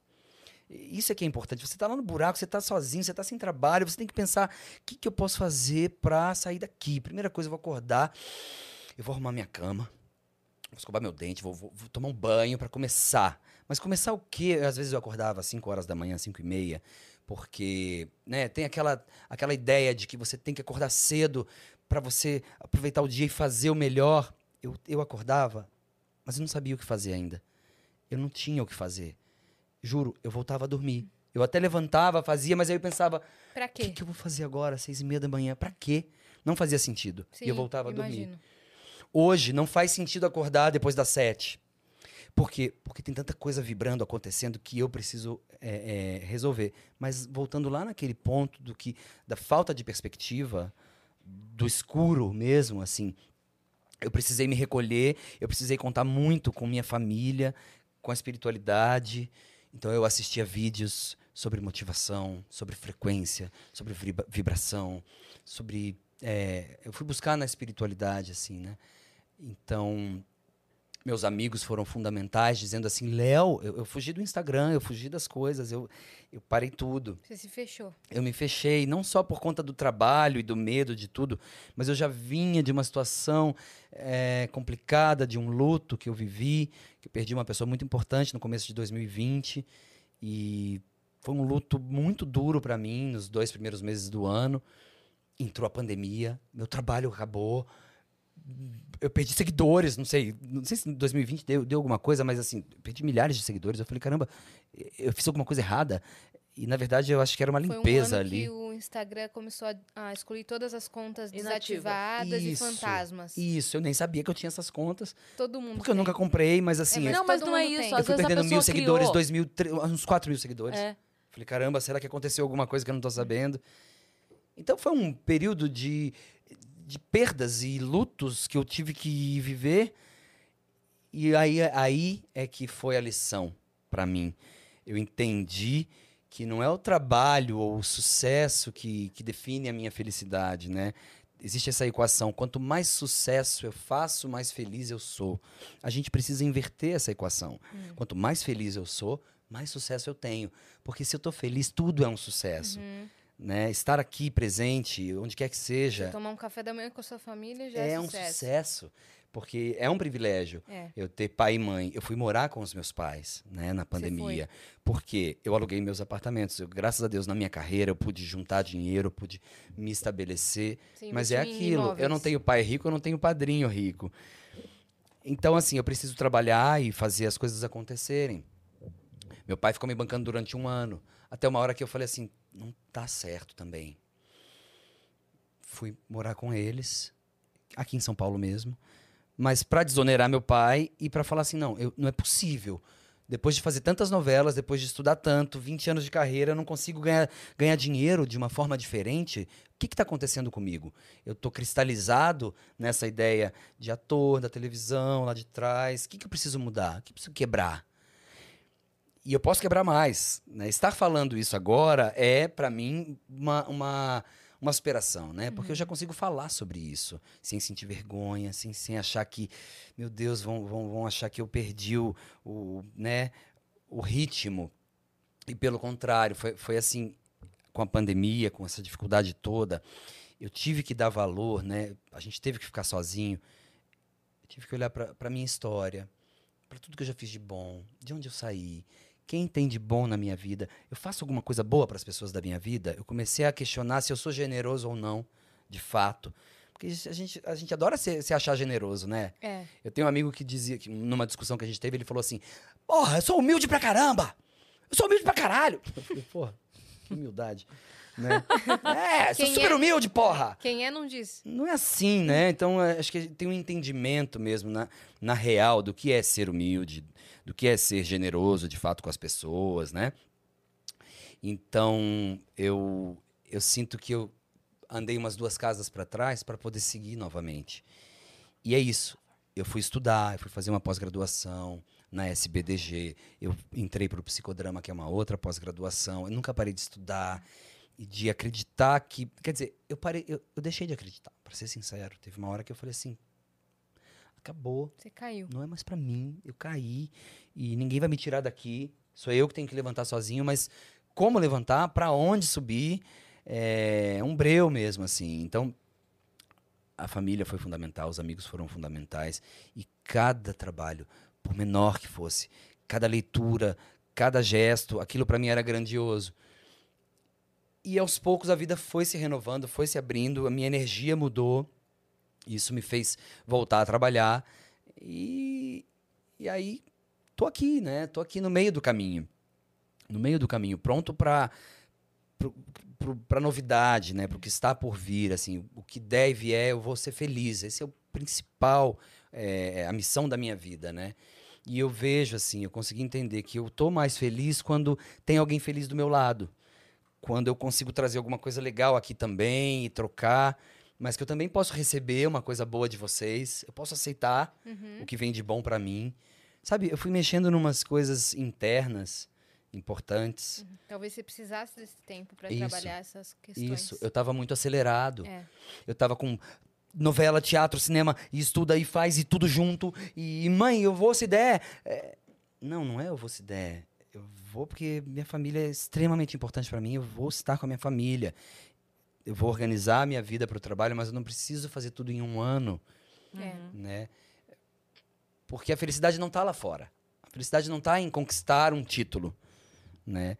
S1: Isso é que é importante. Você está lá no buraco, você está sozinho, você está sem trabalho, você tem que pensar o que, que eu posso fazer para sair daqui. Primeira coisa, eu vou acordar, eu vou arrumar minha cama, vou escovar meu dente, vou, vou- vou tomar um banho para começar. Mas começar o quê? Às vezes eu acordava às 5 horas da manhã, 5 e meia, porque né, tem aquela, aquela ideia de que você tem que acordar cedo para você aproveitar o dia e fazer o melhor. Eu, eu acordava, mas eu não sabia o que fazer ainda. Eu não tinha o que fazer. Juro, eu voltava a dormir. Eu até levantava, fazia, mas aí eu pensava,
S3: Pra
S1: o
S3: quê?
S1: que, que eu vou fazer agora, às seis e meia da manhã? Pra quê? Não fazia sentido. e eu voltava a dormir.
S3: imagino.
S1: Hoje não faz sentido acordar depois das sete. Por quê? Porque tem tanta coisa vibrando, acontecendo que eu preciso é, é, resolver. Mas voltando lá naquele ponto do que da falta de perspectiva, do escuro mesmo, assim, eu precisei me recolher, eu precisei contar muito com minha família, com a espiritualidade. Então eu assistia vídeos sobre motivação, sobre frequência, sobre vibra- vibração, sobre é, eu fui buscar na espiritualidade assim, né? Então meus amigos foram fundamentais, dizendo assim, Léo, eu, eu fugi do Instagram, eu fugi das coisas, eu, eu parei tudo.
S3: Você se fechou.
S1: Eu me fechei, não só por conta do trabalho e do medo de tudo, mas eu já vinha de uma situação eh, complicada, de um luto que eu vivi, que eu perdi uma pessoa muito importante no começo de 2020. E foi um luto muito duro para mim nos dois primeiros meses do ano. Entrou a pandemia, meu trabalho acabou. Eu perdi seguidores, não sei, não sei se em 2020 deu, deu alguma coisa, mas assim, perdi milhares de seguidores. Eu falei, caramba, eu fiz alguma coisa errada. E na verdade eu acho que era uma
S3: Foi um
S1: limpeza
S3: ano
S1: ali.
S3: que o Instagram começou a, a excluir todas as contas desativadas e
S1: Isso,
S3: fantasmas.
S1: Isso, eu nem sabia que eu tinha essas contas,
S3: Todo mundo
S1: porque eu
S3: tem.
S1: nunca comprei, mas assim,
S3: mas
S1: eu,
S2: não, mas não é isso.
S3: tem.
S1: eu fui perdendo mil seguidores, dois mil, uns quatro mil seguidores.
S2: É.
S1: Falei, caramba, será que aconteceu alguma coisa que eu não tô sabendo? Então foi um período de, de perdas e lutos que eu tive que viver. E aí, aí é que foi a lição para mim. Eu entendi que não é o trabalho ou o sucesso que, que define a minha felicidade, né? existe essa equação: quanto mais sucesso eu faço, mais feliz eu sou. A gente precisa inverter essa equação.
S3: Hum.
S1: Quanto mais feliz eu sou, mais sucesso eu tenho. Porque se eu tô feliz, tudo é um sucesso.
S3: Uhum.
S1: Né? Estar aqui presente, onde quer que seja,
S3: Tomar um café da manhã com a sua família já
S1: é,
S3: é,
S1: um
S3: sucesso.
S1: sucesso. Porque é um privilégio
S3: É.
S1: eu ter pai e mãe. Eu fui morar com os meus pais, né, na pandemia. Porque eu aluguei meus apartamentos. Eu, graças a Deus, na minha carreira, eu pude juntar dinheiro, eu pude me estabelecer.
S3: Você
S1: Mas é aquilo. Eu não
S3: imóveis.
S1: tenho pai rico, eu não tenho padrinho rico. Então, assim, eu preciso trabalhar e fazer as coisas acontecerem. Meu pai ficou me bancando durante um ano. Até uma hora que eu falei assim, não tá certo também. Fui morar com eles, aqui em São Paulo mesmo. Mas para desonerar meu pai e para falar assim, não, eu, não é possível. Depois de fazer tantas novelas, depois de estudar tanto, 20 anos de carreira, eu não consigo ganhar, ganhar dinheiro de uma forma diferente. O que está acontecendo comigo? Eu estou cristalizado nessa ideia de ator, da televisão, lá de trás. O que, que eu preciso mudar? O que eu preciso quebrar? E eu posso quebrar mais. né? Estar falando isso agora é, para mim, uma, uma, uma superação, né? Porque eu já consigo falar sobre isso, sem sentir vergonha, sem, sem achar que, meu Deus, vão, vão, vão achar que eu perdi o, o, né, o ritmo. E pelo contrário, foi, foi assim, com a pandemia, com essa dificuldade toda, eu tive que dar valor, né? A gente teve que ficar sozinho. Eu tive que olhar para a minha história, para tudo que eu já fiz de bom, de onde eu saí, quem tem de bom na minha vida. Eu faço alguma coisa boa para as pessoas da minha vida? Eu comecei a questionar se eu sou generoso ou não, de fato. Porque a gente, a gente adora se, se achar generoso, né?
S3: É.
S1: Eu tenho um amigo que dizia, que numa discussão que a gente teve, ele falou assim: Porra, eu sou humilde pra caramba! Eu sou humilde pra caralho! Eu falei, porra, que humildade. Né? É, sou
S3: Quem
S1: super
S3: é?
S1: humilde, porra!
S3: Quem é, não diz.
S1: Não é assim, né? Então, é, acho que tem um entendimento mesmo na, na real do que é ser humilde, do que é ser generoso de fato com as pessoas, né? Então, eu, eu sinto que eu andei umas duas casas para trás para poder seguir novamente. E é isso. Eu fui estudar, eu fui fazer uma pós-graduação na SBDG, eu entrei para o psicodrama, que é uma outra pós-graduação. Eu nunca parei de estudar e de acreditar que. Quer dizer, eu parei, eu, eu deixei de acreditar, para ser sincero. Teve uma hora que eu falei assim: acabou,
S3: Você caiu.
S1: não é mais para mim, eu caí e ninguém vai me tirar daqui. Sou eu que tenho que levantar sozinho, mas como levantar, para onde subir, é um breu mesmo assim. Então, a família foi fundamental, os amigos foram fundamentais e cada trabalho, por menor que fosse, cada leitura, cada gesto, aquilo para mim era grandioso. E aos poucos a vida foi se renovando, foi se abrindo, a minha energia mudou. Isso me fez voltar a trabalhar e, e aí tô aqui, né? Tô aqui no meio do caminho. No meio do caminho, pronto para para novidade, né? Para o que está por vir, assim, o que deve é eu vou ser feliz. Esse é o principal, é, a missão da minha vida, né? E eu vejo assim, eu consegui entender que eu tô mais feliz quando tem alguém feliz do meu lado, quando eu consigo trazer alguma coisa legal aqui também e trocar, mas que eu também posso receber uma coisa boa de vocês, eu posso aceitar
S3: Uhum.
S1: o que vem de bom para mim. Sabe, eu fui mexendo numas coisas internas importantes.
S3: Talvez você precisasse desse tempo para trabalhar essas questões.
S1: Isso, eu tava muito acelerado.
S3: É.
S1: Eu tava com novela, teatro, cinema, e estuda e faz e tudo junto. E mãe, eu vou se der. É, Não, não é eu vou se der. Vou porque minha família é extremamente importante para mim. Eu vou estar com a minha família. Eu vou organizar a minha vida para o trabalho, mas eu não preciso fazer tudo em um ano,
S3: É.
S1: né? Porque a felicidade não tá lá fora. A felicidade não tá em conquistar um título, né?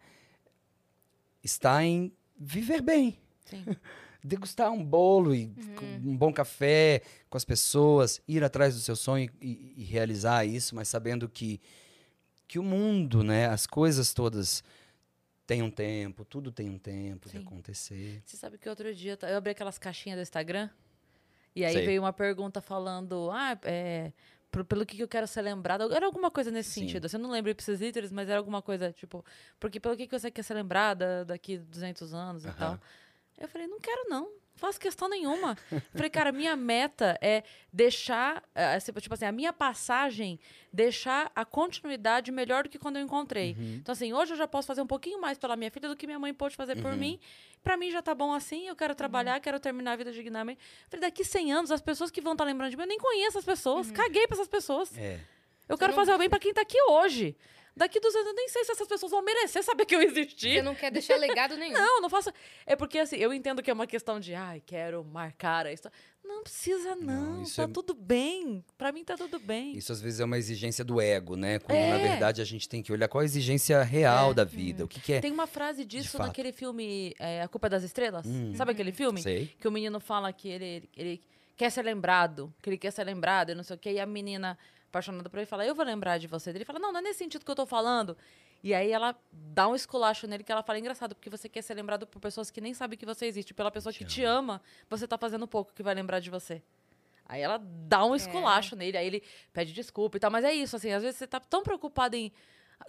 S1: Está em viver bem
S2: Sim.
S1: degustar um bolo e com um bom café com as pessoas, ir atrás do seu sonho e, e realizar isso, mas sabendo que que o mundo, né, as coisas todas têm um tempo, tudo tem um tempo de
S2: Sim.
S1: acontecer.
S2: Você sabe que outro dia eu abri aquelas caixinhas do Instagram e aí
S1: Sei.
S2: veio uma pergunta falando, ah, é, pro- pelo que que eu quero ser lembrado. Era alguma coisa nesse
S1: Sim.
S2: sentido. Assim, eu não lembro ipsis literis, mas era alguma coisa, tipo, porque pelo que que você quer ser lembrada daqui 200 anos e
S1: Aham.
S2: tal. Eu falei, não quero não. Faço questão nenhuma. Falei, cara, minha meta é deixar, eh, tipo assim, a minha passagem, deixar a continuidade melhor do que quando eu encontrei. Então, assim, hoje eu já posso fazer um pouquinho mais pela minha filha do que minha mãe pôde fazer por mim. Pra mim já tá bom assim, eu quero trabalhar, quero terminar a vida dignamente. Falei, daqui 100 anos, as pessoas que vão estar lembrando de mim, eu nem conheço as pessoas, caguei pra essas pessoas.
S1: É.
S2: Eu quero
S3: não-
S2: fazer o bem pra quem tá aqui hoje. Daqui 200 eu nem sei se essas pessoas vão merecer saber que eu existi.
S3: Você não quer deixar legado nenhum.
S2: Não, não faço. É porque assim, eu entendo que é uma questão de, ai, quero marcar a história. Não precisa,
S1: Não,
S2: não. tá
S1: é-
S2: tudo bem. Pra mim tá tudo bem.
S1: Isso às vezes é uma exigência do ego, né? Quando na
S2: É.
S1: verdade a gente tem que olhar qual a exigência real
S2: É.
S1: da vida. O que, que é.
S2: Tem uma frase disso naquele filme é, A Culpa é das Estrelas.
S1: Hum.
S2: Sabe aquele filme?
S1: Sei.
S2: Que o menino fala que ele, ele quer ser lembrado, que ele quer ser lembrado e não sei o quê. E a menina, apaixonada por ele, fala, eu vou lembrar de você. Ele fala, não, não é nesse sentido que eu tô falando. E aí ela dá um esculacho nele que ela fala, é engraçado, porque você quer ser lembrado por pessoas que nem sabem que você existe. Pela pessoa que te ama, você tá fazendo pouco que vai lembrar de você. Aí ela dá um esculacho nele, aí ele pede desculpa e tal. Mas é isso, assim, às vezes você tá tão preocupado em.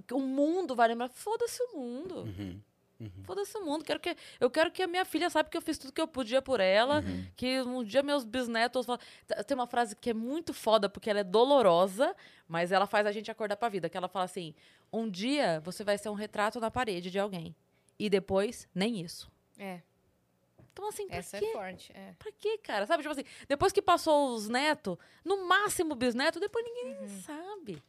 S2: que O mundo vai lembrar. Foda-se o mundo.
S1: Uhum.
S2: Foda-se o mundo. Quero que, eu quero que a minha filha saiba que eu fiz tudo que eu podia por ela. Que um dia meus bisnetos. falam- Tem uma frase que é muito foda, porque ela é dolorosa, mas ela faz a gente acordar pra vida. Que ela fala assim: um dia você vai ser um retrato na parede de alguém. E depois, nem isso.
S3: É,
S2: Então, assim, pra
S3: essa
S2: quê?
S3: é forte. É.
S2: Pra quê, cara? Sabe, tipo assim, depois que passou os netos, no máximo bisneto, depois ninguém nem sabe.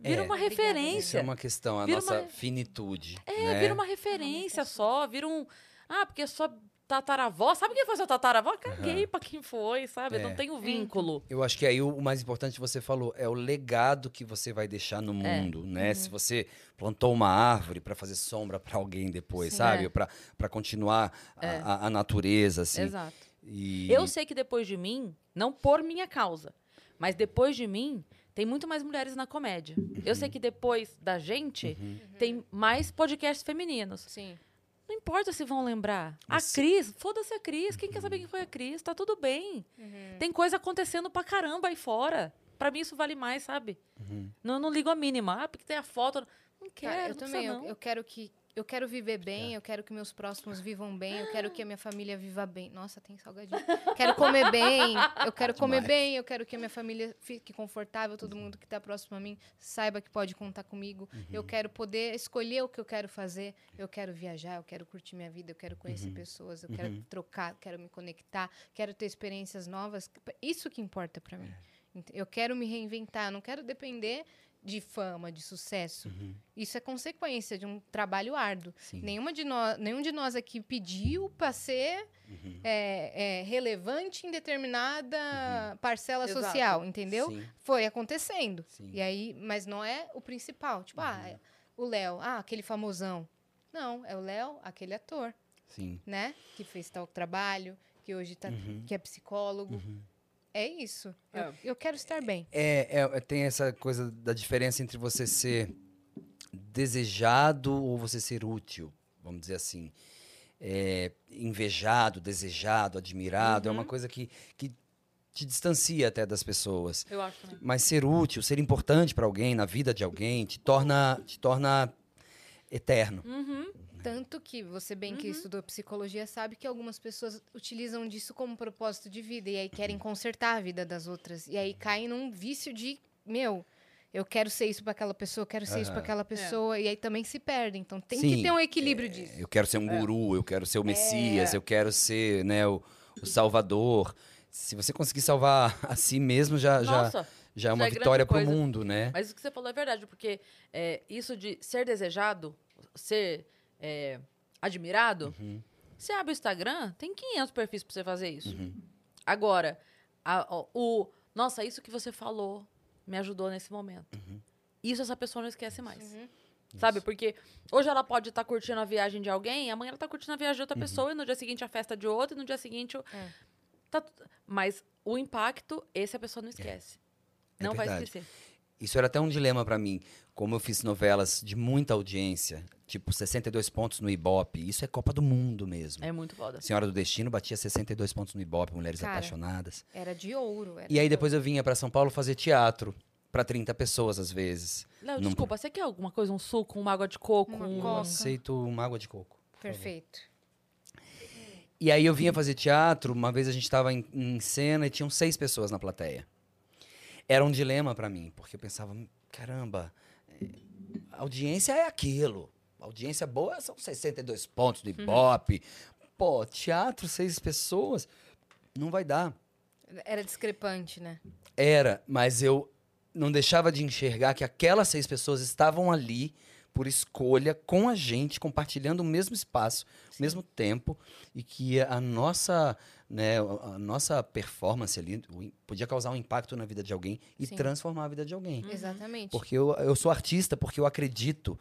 S2: Vira
S1: É.
S2: uma
S3: Obrigada,
S1: Isso
S2: referência.
S1: é uma questão, a
S2: Vira
S1: nossa
S2: uma-
S1: finitude.
S2: É,
S1: né?
S2: vira uma referência só, vira um. Ah, porque sua tataravó. Sabe quem foi sua tataravó? Caguei pra quem foi, sabe?
S1: É.
S2: Não tenho vínculo.
S1: Eu acho que aí o o mais importante que você falou é o legado que você vai deixar no
S2: É.
S1: mundo, né? Se você plantou uma árvore para fazer sombra para alguém depois,
S3: Sim.
S1: sabe?
S2: É.
S1: Para continuar a-
S2: É.
S1: a, a natureza, assim.
S2: Exato.
S1: E...
S2: Eu sei que depois de mim, não por minha causa, mas depois de mim, tem muito mais mulheres na comédia. Eu sei que depois da gente,
S1: Uhum.
S2: tem mais podcasts femininos.
S3: Sim.
S2: Não importa se vão lembrar.
S1: Mas-
S2: A Cris, foda-se a Cris. Quem quer saber quem foi a Cris? Tá tudo bem.
S3: Uhum.
S2: Tem coisa acontecendo pra caramba aí fora. Pra mim isso vale mais, sabe?
S1: Uhum.
S2: Não, não ligo a mínima. Ah, porque tem a foto. Não quero,
S3: Cara, eu
S2: não precisa
S3: também. Eu,
S2: não.
S3: eu quero que. Eu quero viver bem, eu quero que meus próximos vivam bem, eu quero que a minha família viva bem. Nossa, tem salgadinho. Quero comer bem, eu quero comer
S1: Demais.
S3: bem, eu quero que a minha família fique confortável, todo mundo que está próximo a mim saiba que pode contar comigo. Eu quero poder escolher o que eu quero fazer. Eu quero viajar, eu quero curtir minha vida, eu quero conhecer pessoas, eu quero trocar, quero me conectar, quero ter experiências novas. Isso que importa para mim. Ent- Eu quero me reinventar, eu não quero depender de fama, de sucesso. Isso é consequência de um trabalho árduo.
S1: Sim.
S3: Nenhuma de nós, nenhum de nós aqui pediu para ser é, é, relevante em determinada parcela
S2: Exato.
S3: social, entendeu?
S1: Sim,
S3: Foi acontecendo.
S1: sim.
S3: E aí, mas não é o principal. Tipo, ah, é o Léo, ah, aquele famosão. Não, é o Léo, aquele ator,
S1: Sim.
S3: né? Que fez tal trabalho, que hoje tá,
S1: Uhum.
S3: que é psicólogo. É isso. Eu,
S2: É.
S3: eu quero estar bem.
S1: É, é, tem essa coisa da diferença entre você ser desejado ou você ser útil, vamos dizer assim. É, invejado, desejado, admirado, é uma coisa que, que te distancia até das pessoas.
S2: Eu acho também.
S1: Mas ser útil, ser importante para alguém, na vida de alguém, te torna, te torna eterno.
S2: Uhum.
S3: Tanto que você bem que estudou psicologia sabe que algumas pessoas utilizam disso como propósito de vida e aí querem consertar a vida das outras. E aí caem num vício de meu eu quero ser isso para aquela pessoa, eu quero ser isso para aquela pessoa e aí também se perdem. Então tem
S1: Sim,
S3: que ter um equilíbrio
S1: é,
S3: disso.
S1: Eu quero ser um guru, eu quero ser o Messias, eu quero ser né, o, o Salvador. Se você conseguir salvar a si mesmo, já, já,
S2: Nossa,
S1: já é uma
S2: é grande
S1: vitória para o mundo, né?
S2: mas isso que você falou é verdade, porque é, isso de ser desejado, ser é, admirado,
S1: Uhum.
S2: você abre o Instagram, tem 500 perfis pra você fazer isso. Agora, a- o. Nossa, isso que você falou me ajudou nesse momento.
S1: Uhum.
S2: Isso essa pessoa não esquece mais.
S3: Uhum.
S2: Sabe? Porque hoje ela pode estar curtindo a viagem de alguém, amanhã ela tá curtindo a viagem de outra
S1: Uhum.
S2: pessoa, e no dia seguinte a festa de outra, e no dia seguinte. o-
S3: É.
S2: Tá Mas o impacto, esse a pessoa não esquece.
S1: É
S2: não vai esquecer.
S1: Isso era até um dilema para mim. Como eu fiz novelas de muita audiência, tipo 62 pontos no Ibope, isso é Copa do Mundo mesmo.
S2: É muito foda.
S1: Senhora do Destino batia 62 pontos no Ibope, Mulheres
S3: Cara,
S1: Apaixonadas.
S3: Era de ouro. Era
S1: E aí
S3: de
S1: depois eu vinha para São Paulo fazer teatro para 30 pessoas às vezes.
S2: Léo,
S1: Não-
S2: desculpa, você quer alguma coisa? Um suco, uma água de coco?
S3: Uma
S2: um...
S3: coca.
S1: Aceito uma água de coco.
S3: Perfeito.
S1: E aí eu vinha fazer teatro, uma vez a gente estava em, em cena e tinham seis pessoas na plateia. Era um dilema para mim, porque eu pensava, caramba, eh, audiência é aquilo. Audiência boa são 62 pontos do Ibope. Pô, teatro, seis pessoas, não vai dar.
S3: Era discrepante, né?
S1: Era, mas eu não deixava de enxergar que aquelas seis pessoas estavam ali por escolha com a gente, compartilhando o mesmo espaço, o mesmo tempo, e que a nossa, né, a nossa performance ali podia causar um impacto na vida de alguém e
S3: Sim.
S1: transformar a vida de alguém.
S3: Exatamente.
S1: Porque eu, eu sou artista porque eu acredito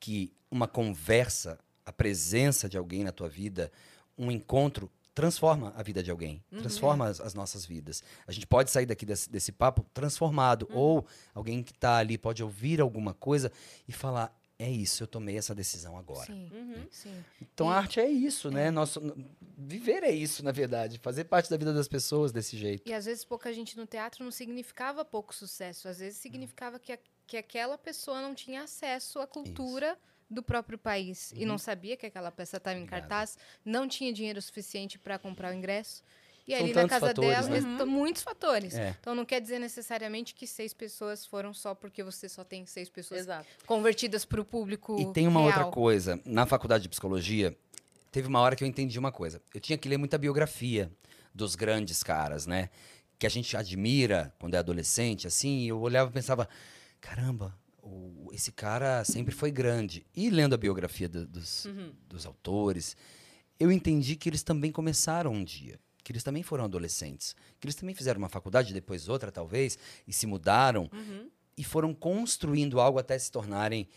S1: que uma conversa, a presença de alguém na tua vida, um encontro transforma a vida de alguém, transforma as, as nossas vidas. A gente pode sair daqui desse, desse papo transformado ou alguém que está ali pode ouvir alguma coisa e falar é isso, eu tomei essa decisão agora.
S3: Sim,
S2: Uhum.
S3: sim.
S1: Então
S3: E-
S1: a arte é isso, né? Nosso, viver é isso, na verdade, fazer parte da vida das pessoas desse jeito.
S3: E às vezes pouca gente no teatro não significava pouco sucesso. Às vezes significava que, a- que aquela pessoa não tinha acesso à cultura do próprio país e não sabia que aquela peça estava em
S1: Uhum.
S3: Cartaz, não tinha dinheiro suficiente para comprar o ingresso. E
S1: São
S3: ali na casa
S1: fatores,
S3: dela,
S1: né?
S3: estão muitos fatores.
S1: É.
S3: Então não quer dizer necessariamente que seis pessoas foram só porque você só tem seis pessoas
S2: Exato.
S3: convertidas para o público.
S1: E tem uma
S3: real.
S1: outra coisa. Na faculdade de psicologia, teve uma hora que eu entendi uma coisa. Eu tinha que ler muita biografia dos grandes caras, né? Que a gente admira quando é adolescente, assim. e Eu olhava e pensava, caramba, o- esse cara sempre foi grande. E lendo a biografia do- dos,
S2: Uhum.
S1: dos autores, eu entendi que eles também começaram um dia. Que eles também foram adolescentes. Que eles também fizeram uma faculdade, depois outra, talvez, e se mudaram
S2: Uhum.
S1: e foram construindo algo até se tornarem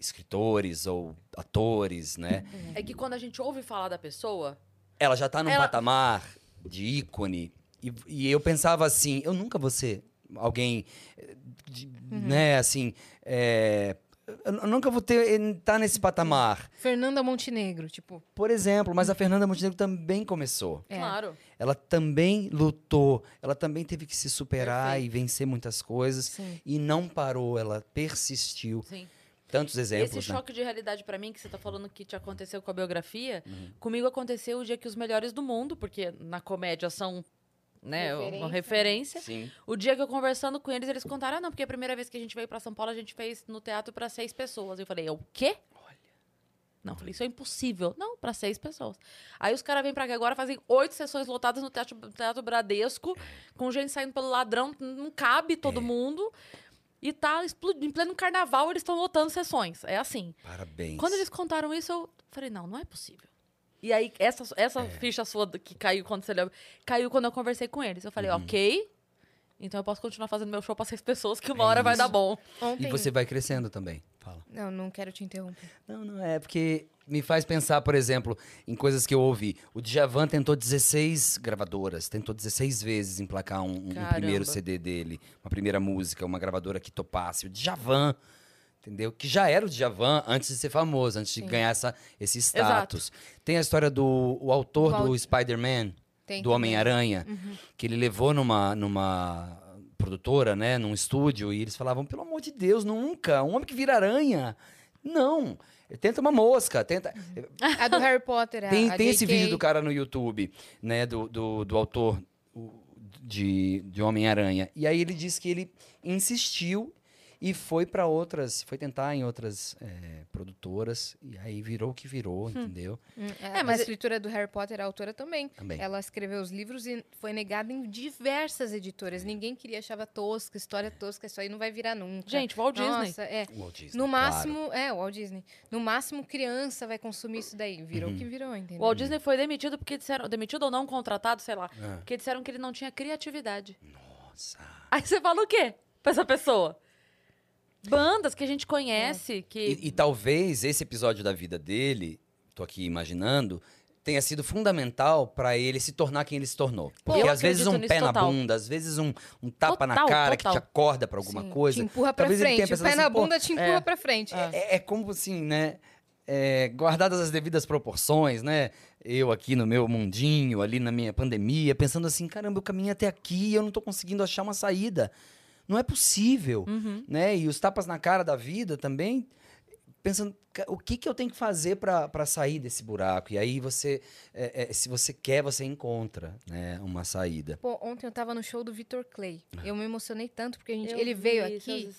S1: escritores ou atores, né?
S2: É que quando a gente ouve falar da pessoa,
S1: Ela já tá num
S2: Ela-
S1: patamar de ícone. E, e eu pensava assim, eu nunca vou ser alguém, eh, de- né, assim, é, eu nunca vou ter, estar nesse patamar.
S3: Fernanda Montenegro, tipo.
S1: Por exemplo, mas a Fernanda Montenegro também começou.
S3: É.
S2: claro.
S1: Ela também lutou, ela também teve que se superar
S2: Perfeito.
S1: e vencer muitas coisas.
S3: Sim.
S1: E não parou, ela persistiu.
S2: Sim.
S1: Tantos exemplos,
S2: Esse
S1: né?
S2: choque de realidade pra mim, que você tá falando que te aconteceu com a biografia,
S1: Uhum.
S2: comigo aconteceu o dia que os melhores do mundo, porque na comédia são né,
S3: Referência,
S2: uma
S3: né?
S2: referência.
S1: Sim.
S2: O dia que eu conversando com eles, eles contaram, ah, não, porque a primeira vez que a gente veio pra São Paulo, a gente fez no teatro pra seis pessoas. Eu falei, o quê? Não, eu falei, isso é impossível. Não, pra seis pessoas. Aí os caras vêm pra cá agora, fazem oito sessões lotadas no Teatro, teatro Bradesco, com gente saindo pelo ladrão, não cabe todo mundo. E tá explodindo. Em pleno carnaval, eles estão lotando sessões. É assim.
S1: Parabéns.
S2: Quando eles contaram isso, eu falei, não, não é possível. E aí, essa, essa
S1: É.
S2: ficha sua que caiu quando você leu, caiu quando eu conversei com eles. Eu falei,
S1: Uhum.
S2: ok, então eu posso continuar fazendo meu show pra seis pessoas, que uma hora vai
S1: isso.
S2: dar bom.
S3: Ontem.
S1: E você vai crescendo também. Fala.
S3: Não, não quero te interromper.
S1: Não, não é, porque me faz pensar, por exemplo, em coisas que eu ouvi. O Djavan tentou 16 gravadoras, tentou 16 vezes emplacar um, um primeiro CD dele, uma primeira música, uma gravadora que topasse. O Djavan, entendeu? Que já era o Djavan antes de ser famoso, antes de
S3: Sim.
S1: ganhar essa, esse status. Tem a história do o autor
S3: Do
S1: Spider-Man, do. Homem-Aranha,
S3: Uhum.
S1: que ele levou numa, numa produtora, né, num estúdio, e eles falavam, pelo amor de Deus, nunca, um homem que vira aranha. Não, tenta uma mosca, tenta...
S3: A do Harry Potter, a,
S1: Tem,
S3: a
S1: tem esse vídeo do cara no YouTube, né, do, do, do autor de, de Homem-Aranha. E aí ele disse que ele insistiu e foi para outras, foi tentar em outras é, produtoras, e aí virou o que virou, entendeu?
S3: Hum,
S2: É,
S3: é,
S2: mas
S3: a escritora do Harry Potter, a autora também.
S1: Também.
S3: Ela escreveu os livros e foi negada em diversas editoras. Ninguém queria, achava tosca, história tosca, isso aí não vai virar nunca.
S2: Gente, Walt Disney.
S3: Nossa, é.
S1: O Walt Disney,
S3: No
S1: claro.
S3: máximo, é, o Walt Disney. No máximo, criança vai consumir isso daí. Virou o
S1: Uhum.
S3: que virou, entendeu?
S2: O Walt Disney foi demitido porque disseram. Demitido ou não, contratado, sei lá.
S1: Ah.
S2: Porque disseram que ele não tinha criatividade.
S1: Nossa.
S2: Aí você fala o quê pra essa pessoa? Bandas que a gente conhece, que.
S1: E, e talvez esse episódio da vida dele, tô aqui imaginando, tenha sido fundamental para ele se tornar quem ele se tornou. Porque
S2: Eu
S1: às vezes um pé
S2: nisso
S1: na
S2: total.
S1: bunda, às vezes um, um tapa na
S2: Total,
S1: cara que
S2: total.
S1: te acorda para alguma
S3: Sim,
S1: coisa.
S3: Te empurra pra
S1: Talvez ele tenha
S3: frente. O pé na
S1: assim, pô,
S3: bunda te empurra
S2: é.
S3: pra frente.
S1: É, é como assim, né? É, guardadas as devidas proporções, né? Eu aqui no meu mundinho, ali na minha pandemia, pensando assim, caramba, eu caminhei até aqui e eu não tô conseguindo achar uma saída. Não é possível,
S2: Uhum.
S1: né? E os tapas na cara da vida também pensando, "Ca- o que, que eu tenho que fazer para sair desse buraco? E aí você, é, é, se você quer, você encontra né, uma saída.
S3: Pô, ontem eu tava no show do Vitor Clay.
S1: Ah.
S3: Eu me emocionei tanto porque a gente, ele veio aqui.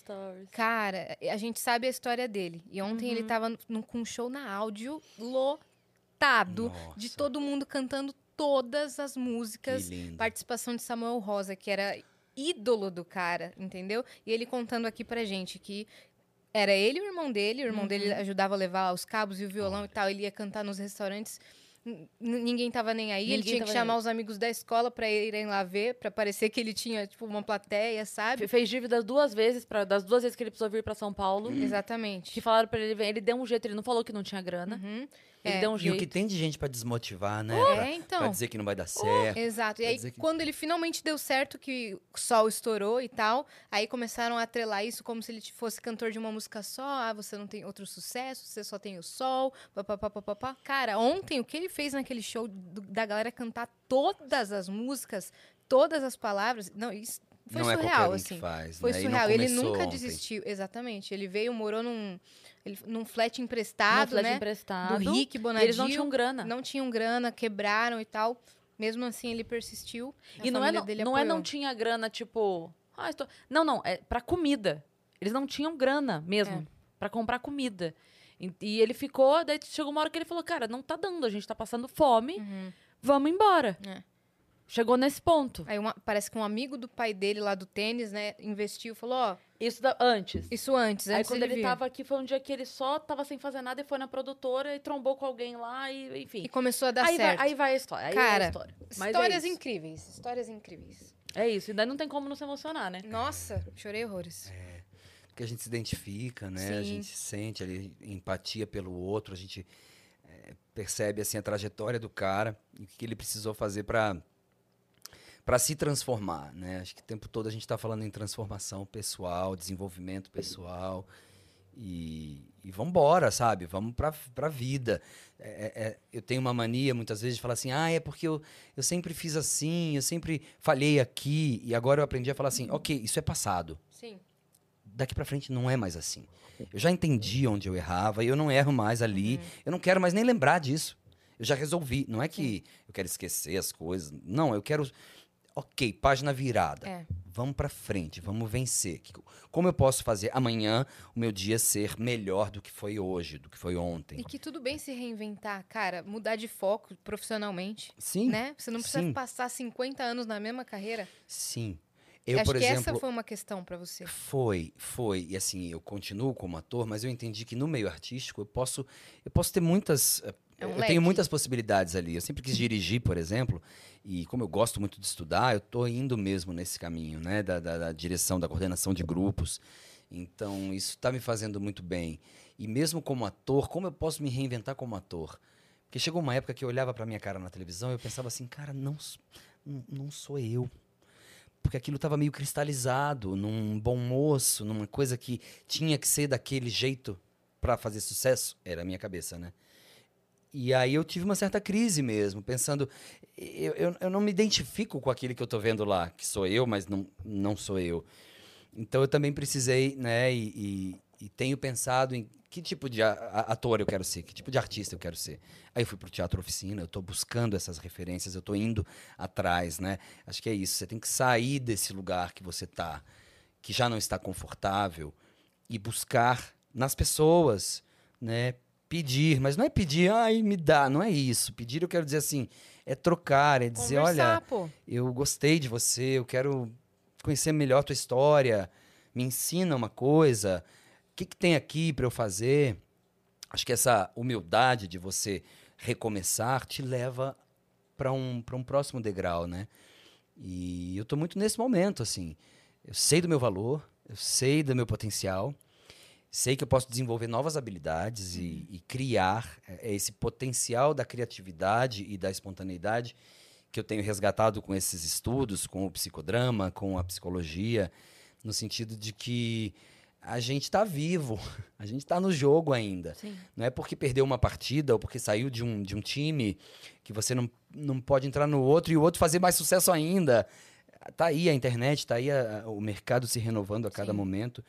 S3: Cara, a gente sabe a história dele. E ontem ele
S2: Uhum.
S3: tava no- com um show na áudio lotado de
S1: Nossa,
S3: todo mundo cantando todas as
S1: que
S3: músicas.
S1: lindo.
S3: Participação de Samuel Rosa, que era ídolo do cara, entendeu? E ele contando aqui pra gente que era ele e o irmão dele, o irmão dele
S2: Uhum.
S3: ajudava a levar os cabos e o violão e tal, ele ia cantar nos restaurantes. n- ninguém tava nem aí, ele
S2: Ninguém
S3: tinha que chamar
S2: nem
S3: os amigos da escola pra irem lá ver, pra parecer que ele tinha tipo uma plateia, sabe?
S2: Fe- Fez dívidas duas vezes, pra, das duas vezes que ele precisou vir pra São Paulo.
S3: Exatamente.
S2: Que falaram pra ele, vir, ele deu um jeito, ele não falou que não tinha grana.
S3: Uhum.
S2: Ele
S3: É.
S2: deu um
S1: E o
S2: jeito.
S1: que tem de gente pra desmotivar, né?
S3: É,
S1: pra,
S3: então.
S1: pra dizer que não vai dar certo.
S3: Exato. E aí,
S1: que-
S3: quando ele finalmente deu certo, que o sol estourou e tal, aí começaram a atrelar isso como se ele fosse cantor de uma música só. Ah, você não tem outro sucesso, você só tem o sol, papapá, papapá. Cara, ontem o que ele fez naquele show do- da galera cantar todas as músicas, todas as palavras, não, isso foi
S1: não é
S3: surreal,
S1: um
S3: assim.
S1: que faz.
S3: Foi
S1: né? Não
S3: surreal. Ele nunca
S1: ontem.
S3: desistiu. Exatamente. Ele veio, morou num, ele- num flat emprestado,
S2: flat
S3: né?
S2: emprestado.
S3: Do Rick Bonadil.
S2: eles não tinham grana.
S3: não tinham grana, quebraram e tal. Mesmo assim, ele persistiu.
S2: E não é não, não é não tinha grana, tipo. Ah, estou... Não, não, é pra comida. Eles não tinham grana mesmo
S3: É.
S2: pra comprar comida. E, e ele ficou, daí chegou uma hora que ele falou: Cara, não tá dando, a gente tá passando fome,
S3: Uhum.
S2: vamos embora.
S3: É.
S2: Chegou nesse ponto.
S3: Aí uma- parece que um amigo do pai dele lá do tênis, né, investiu, falou, ó,
S2: Isso da- antes.
S3: isso antes,
S2: Aí
S3: antes
S2: quando
S3: dele
S2: ele
S3: vir.
S2: tava aqui, foi um dia que ele só tava sem fazer nada e foi na produtora e trombou com alguém lá e enfim.
S3: E começou a dar
S2: aí, vai,
S3: certo.
S2: aí vai a história. Aí vai
S3: Cara,
S2: a história. Mas
S3: Histórias
S2: é
S3: incríveis, histórias incríveis.
S2: É isso. E daí não tem como não se emocionar, né?
S3: Nossa, chorei horrores.
S1: Porque a gente se identifica, né? A
S3: Sim.
S1: gente sente ali empatia pelo outro, a gente é, percebe assim a trajetória do cara e o que ele precisou fazer para para se transformar, né? Acho que o tempo todo a gente está falando em transformação pessoal, desenvolvimento pessoal e, e vamos embora, sabe? Vamos para a vida. É, é, é, eu tenho uma mania muitas vezes de falar assim, ah, é porque eu, eu sempre fiz assim, eu sempre falhei aqui e agora eu aprendi a falar assim, ok, isso é passado
S3: Sim.
S1: daqui pra frente não é mais assim. Eu já entendi onde eu errava e eu não erro mais ali. Eu não quero mais nem lembrar disso. Eu já resolvi. Não é que eu quero esquecer as coisas. Não, eu quero. Ok, página virada.
S3: É.
S1: Vamos pra frente, vamos vencer. Como eu posso fazer amanhã o meu dia ser melhor do que foi hoje, do que foi ontem?
S3: E que tudo bem se reinventar, cara, mudar de foco profissionalmente,
S1: Sim,
S3: né? Você não precisa
S1: sim.
S3: passar 50 anos na mesma carreira.
S1: sim. Eu,
S3: Acho que
S1: exemplo,
S3: essa foi uma questão pra você.
S1: Foi, foi. E assim, eu continuo como ator, mas eu entendi que no meio artístico eu posso, eu posso ter muitas.
S3: É um
S1: eu
S3: leque.
S1: tenho muitas possibilidades ali. Eu sempre quis dirigir, por exemplo, e como eu gosto muito de estudar, eu tô indo mesmo nesse caminho, né? Da, da, da direção, da coordenação de grupos. Então, isso está me fazendo muito bem. E mesmo como ator, como eu posso me reinventar como ator? Porque chegou uma época que eu olhava para minha cara na televisão e eu pensava assim, cara, não, não sou eu porque aquilo estava meio cristalizado num bom moço, numa coisa que tinha que ser daquele jeito para fazer sucesso. Era a minha cabeça, né? E aí eu tive uma certa crise mesmo, pensando, eu, eu, eu não me identifico com aquele que eu tô vendo lá, que sou eu, mas não, não sou eu. Então eu também precisei, né, e, e- e tenho pensado em que tipo de ator eu quero ser, que tipo de artista eu quero ser. Aí eu fui pro Teatro Oficina, eu tô buscando essas referências, eu tô indo atrás, né? Acho que é isso, você tem que sair desse lugar que você tá, que já não está confortável, e buscar nas pessoas, né? Pedir, mas não é pedir, ai, me dá, não é isso. Pedir, eu quero dizer assim, é trocar, é dizer,
S3: Conversar,
S1: olha,
S3: pô.
S1: eu gostei de você, eu quero conhecer melhor a tua história, me ensina uma coisa, o que, que tem aqui para eu fazer? Acho que essa humildade de você recomeçar te leva para um, pra um próximo degrau, né? E eu tô muito nesse momento, assim. Eu sei do meu valor, eu sei do meu potencial, sei que eu posso desenvolver novas habilidades e, e criar é, esse potencial da criatividade e da espontaneidade que eu tenho resgatado com esses estudos, com o psicodrama, com a psicologia, no sentido de que a gente está vivo, a gente está no jogo ainda.
S2: Sim.
S1: Não é porque perdeu uma partida ou porque saiu de um, de um time que você não, não pode entrar no outro e o outro fazer mais sucesso ainda. Tá aí a internet, tá aí a- a- o mercado se renovando a cada
S3: Sim.
S1: momento.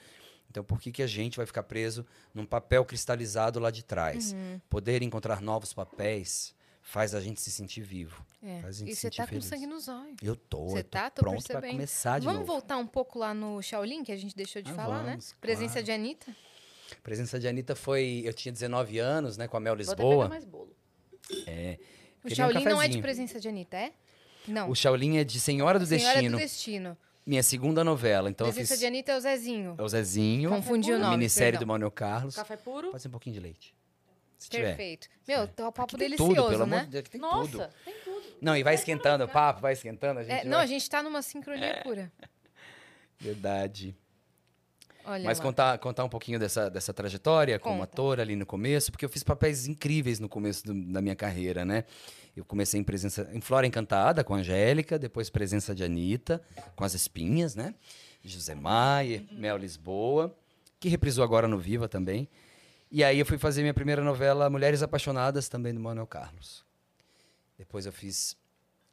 S1: Então, por que, que a gente vai ficar preso num papel cristalizado lá de trás?
S3: Uhum.
S1: Poder encontrar novos papéis faz a gente se sentir vivo.
S3: É.
S1: Faz a gente
S3: E você tá com
S1: feliz.
S3: sangue nos olhos.
S1: Eu tô,
S3: Você tá? Tô
S1: pronto
S3: percebendo.
S1: começar de
S3: Vamos
S1: novo.
S3: voltar um pouco lá no Shaolin, que a gente deixou de
S1: Ah,
S3: falar,
S1: vamos,
S3: né? Presença
S1: claro.
S3: de Anitta.
S1: Presença de Anitta foi. Eu tinha 19 anos, né, com a Mel
S2: Vou
S1: Lisboa.
S2: mais bolo.
S1: É.
S3: O
S1: Queria um
S3: Shaolin não é de presença de Anitta, é? Não.
S1: O Shaolin é de Senhora do
S3: Senhora
S1: Destino,
S3: do Destino.
S1: Minha segunda novela. Então eu
S3: presença
S1: fiz
S3: de Anitta é o Zezinho.
S1: é o Zezinho,
S3: Confundi o nome,
S1: minissérie
S3: perdão.
S1: do Manuel Carlos.
S2: Café puro.
S1: Pode ser um pouquinho de leite. Se tiver.
S3: Perfeito. Meu, tá um papo delicioso,
S1: tudo, pelo
S3: né?
S1: amor de Deus, aqui tem
S2: Nossa,
S1: tudo.
S2: tem tudo.
S1: Não, e vai esquentando o papo, vai esquentando, a gente
S3: É, não,
S1: vai...
S3: a gente tá numa sincronia
S1: É.
S3: pura.
S1: Verdade.
S3: Olha
S1: Mas
S3: lá.
S1: contar, contar um pouquinho dessa, dessa trajetória como
S3: Conta.
S1: ator ali no começo, porque eu fiz papéis incríveis no começo do- da minha carreira, né? Eu comecei em presença em Flora Encantada com a Angélica, depois presença de Anitta com as Espinhas, né? José Maier, Mel Lisboa, que reprisou agora no Viva também. E aí eu fui fazer minha primeira novela Mulheres Apaixonadas, também do Manuel Carlos. Depois eu fiz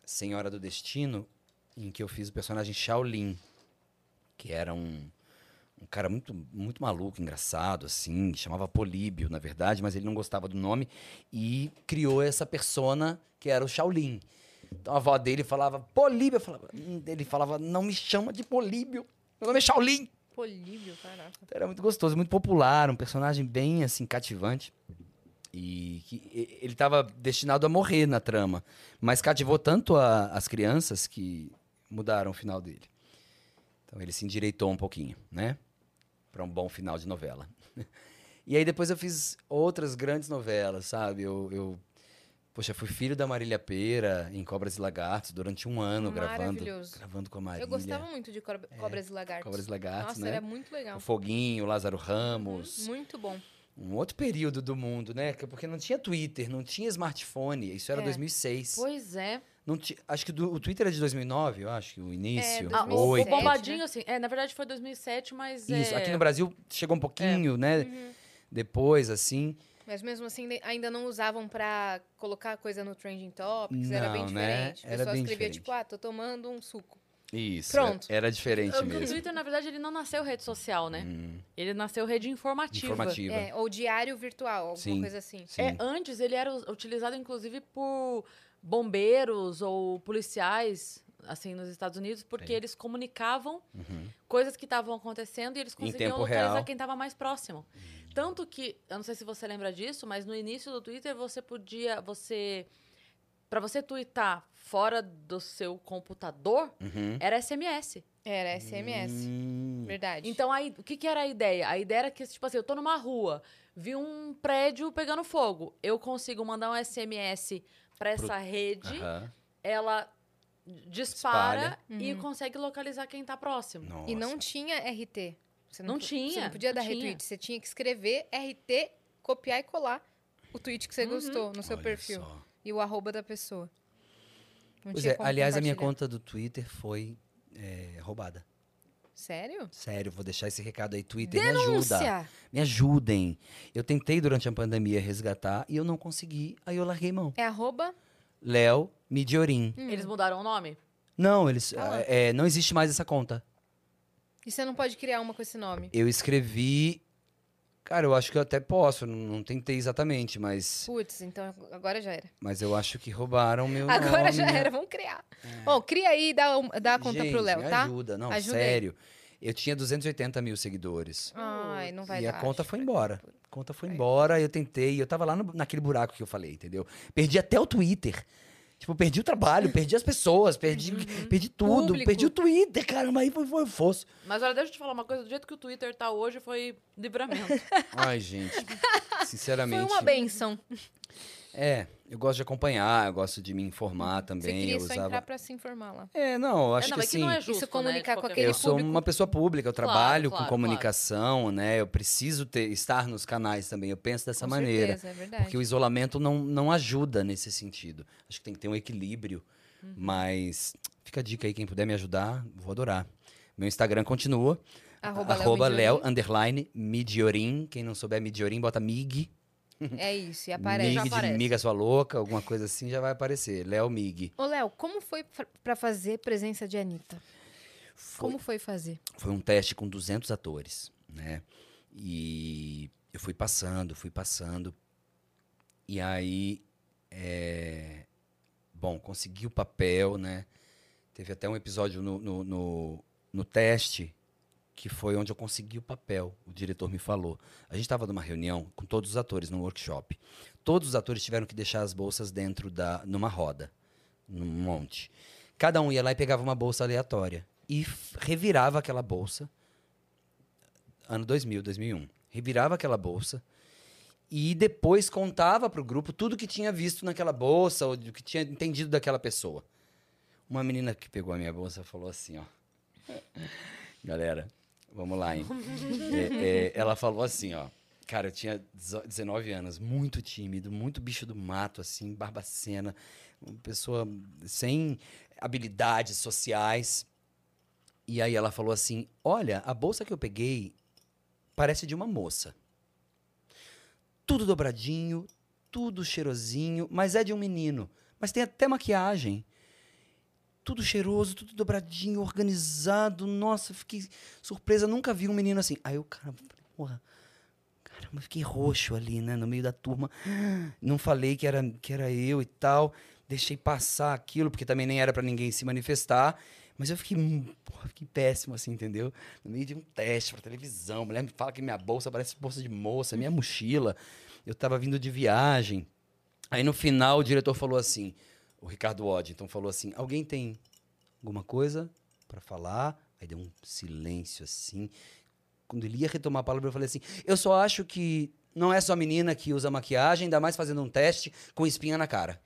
S1: Senhora do Destino, em que eu fiz o personagem Shaolin, que era um, um cara muito, muito maluco, engraçado, assim, chamava Políbio, na verdade, mas ele não gostava do nome e criou essa persona que era o Shaolin. Então a avó dele falava Políbio, falava, hum, ele falava, não me chama de Políbio, meu nome é Shaolin.
S3: Polívio, caraca.
S1: Então, era muito gostoso, muito popular, um personagem bem assim cativante. E que ele estava destinado a morrer na trama, mas cativou tanto a- as crianças que mudaram o final dele. Então ele se endireitou um pouquinho, né? Para um bom final de novela. E aí depois eu fiz outras grandes novelas, sabe? Eu, eu poxa, fui filho da Marília Pera em Cobras e Lagartos durante um ano gravando,
S3: Maravilhoso.
S1: gravando com a Marília.
S3: Eu gostava muito de Cobra- Cobras e Lagartos.
S1: Cobras e Lagartos,
S3: Nossa,
S1: né?
S3: era muito legal.
S1: O Foguinho, o Lázaro Ramos.
S3: Muito bom.
S1: Um outro período do mundo, né? Que- Porque não tinha Twitter, não tinha smartphone. Isso era
S3: É.
S1: 2006.
S2: Pois é.
S1: Não ti- Acho que do- o Twitter é de 2009, eu acho, que o início.
S3: Ah,
S2: Ah, o, o
S3: bom-
S2: bombadinho, assim. É, na verdade foi 2007, mas.
S1: Isso,
S2: é...
S1: aqui no Brasil chegou um pouquinho, né?
S3: Uhum.
S1: Depois, assim.
S3: Mas mesmo assim, ainda não usavam pra colocar coisa no Trending Topics. era bem
S1: Não, né?
S3: diferente. O
S1: Era
S3: pessoal
S1: bem
S3: escrevia,
S1: diferente.
S3: tipo, ah, tô tomando um suco.
S1: Isso.
S3: Pronto.
S1: Era diferente
S2: O, o
S1: mesmo.
S2: Twitter, na verdade, ele não nasceu rede social, né?
S1: Hum,
S2: Ele nasceu rede informativa.
S1: informativa.
S3: É, ou diário virtual, alguma
S1: Sim.
S3: coisa assim.
S1: Sim.
S2: É, antes ele era utilizado, inclusive, por bombeiros ou policiais, assim, nos Estados Unidos, porque
S1: Sim.
S2: eles comunicavam
S1: Uhum.
S2: coisas que estavam acontecendo e eles conseguiam localizar
S1: real.
S2: quem estava mais próximo. Tanto que, eu não sei se você lembra disso, mas no início do Twitter você podia, você para você twittar fora do seu computador,
S1: Uhum.
S2: era SMS.
S3: Era SMS.
S1: Hum,
S3: Verdade.
S2: Então, aí, o que, que era a ideia? A ideia era que, tipo assim, eu tô numa rua, vi um prédio pegando fogo. Eu consigo mandar um SMS pra essa rede,
S1: aham.
S2: ela dispara
S3: Espalha.
S2: e
S3: Uhum.
S2: consegue localizar quem tá próximo.
S1: Nossa.
S3: E não tinha RT. Você
S2: Não
S3: Você
S2: tinha,
S3: não podia
S2: não
S3: dar
S2: tinha.
S3: retweet. Você tinha que escrever RT, copiar e colar o tweet que você
S2: Uhum.
S3: gostou no seu
S1: Olha
S3: perfil.
S1: só.
S3: E o arroba da pessoa. Não
S1: Pois
S3: tinha
S1: é, aliás, a minha conta do Twitter foi é, roubada.
S3: Sério?
S1: Sério, vou deixar esse recado aí. Twitter, me ajuda.
S3: Denúncia!
S1: Me ajudem. Eu tentei durante a pandemia resgatar e eu não consegui. Aí eu larguei mão.
S3: É arroba?
S1: Léo Midiorim.
S3: Hum.
S2: Eles mudaram o nome?
S1: Não, eles.
S3: Ah
S1: é, não existe mais essa conta.
S3: E você não pode criar uma com esse nome?
S1: Eu escrevi. Cara, eu acho que eu até posso. Não, não tentei exatamente, mas.
S3: Putz, então agora já era.
S1: Mas eu acho que roubaram meu
S3: Agora
S1: nome.
S3: já era, vamos criar. Bom, cria aí e dá, dá a conta
S1: Gente,
S3: pro Léo, tá?
S1: ajuda. Não,
S3: Ajuda aí.
S1: sério. Eu tinha 280 mil seguidores.
S3: Ai, não vai
S1: e
S3: dar.
S1: a conta
S3: acho.
S1: foi embora. A conta foi
S3: Vai.
S1: embora, eu tentei, eu tava lá no- naquele buraco que eu falei, entendeu? Perdi até o Twitter. Tipo, perdi o trabalho, perdi as pessoas, perdi, perdi tudo,
S3: Uhum. Público.
S1: perdi o Twitter, caramba, aí foi, foi fosso.
S2: Mas olha, deixa eu te falar uma coisa, do jeito que o Twitter tá hoje foi livramento.
S1: Ai, gente, sinceramente.
S3: Foi uma benção.
S1: É, eu gosto de acompanhar, eu gosto de me informar
S3: Você
S1: também.
S3: queria
S1: eu
S3: só
S1: usava.
S3: entrar pra se informar lá.
S1: É, não, eu acho
S2: é, não,
S1: que
S2: é que
S1: assim.
S2: não é justo,
S3: Isso comunicar
S2: né,
S3: com aquele
S1: Eu sou
S3: público-
S1: uma pessoa pública, eu
S2: Claro,
S1: trabalho
S2: claro,
S1: com comunicação, né? Eu preciso ter, estar nos canais também. Eu penso dessa
S3: Com
S1: maneira.
S3: certeza, é verdade.
S1: Porque o isolamento não, não ajuda nesse sentido. Acho que tem que ter um equilíbrio.
S3: Uhum.
S1: Mas fica a dica aí, quem puder me ajudar, vou adorar. Meu Instagram continua.
S3: Arroba,
S1: Arroba
S3: Léo
S1: Léo,
S3: Midiorim.
S1: underline, Midiorim. Quem não souber Midiorim, bota Mig.
S3: É isso, e aparece.
S1: Mig
S2: Já
S1: de
S2: aparece.
S1: miga sua louca, alguma coisa assim, já vai aparecer. Léo Mig.
S3: Ô, Léo, como foi pra fazer presença de Anitta?
S1: Foi,
S3: Como foi fazer?
S1: foi um teste com 200 atores. né? E eu fui passando, fui passando. E aí, é, bom, consegui o papel, né? Teve até um episódio no, no, no, no teste que foi onde eu consegui o papel. O diretor me falou. A gente estava numa reunião com todos os atores no workshop. Todos os atores tiveram que deixar as bolsas dentro da numa roda, num monte. Cada um ia lá e pegava uma bolsa aleatória e revirava aquela bolsa. Ano 2000, 2001. Revirava aquela bolsa e depois contava para o grupo tudo que tinha visto naquela bolsa ou do que tinha entendido daquela pessoa. Uma menina que pegou a minha bolsa falou assim, ó. Galera, vamos lá, hein? É, é, ela falou assim, ó. Cara, eu tinha 19 anos, muito tímido, muito bicho do mato, assim, barbacena, uma pessoa sem habilidades sociais. E aí ela falou assim: Olha, a bolsa que eu peguei parece de uma moça. Tudo dobradinho, tudo cheirosinho, mas é de um menino. Mas tem até maquiagem. Tudo cheiroso, tudo dobradinho, organizado. Nossa, fiquei surpresa, nunca vi um menino assim. Aí o cara, porra, caramba, fiquei roxo ali, né, no meio da turma. Não falei que era, que era eu e tal. Deixei passar aquilo, porque também nem era pra ninguém se manifestar. Mas eu fiquei, hum, porra, fiquei péssimo, assim, entendeu? No meio de um teste pra televisão. A mulher me fala que minha bolsa parece bolsa de moça, minha mochila. Eu tava vindo de viagem. Aí no final o diretor falou assim, o Ricardo Waddington falou assim: alguém tem alguma coisa pra falar? Aí deu um silêncio assim. Quando ele ia retomar a palavra, eu falei assim: eu só acho que não é só menina que usa maquiagem, ainda mais fazendo um teste com espinha na cara.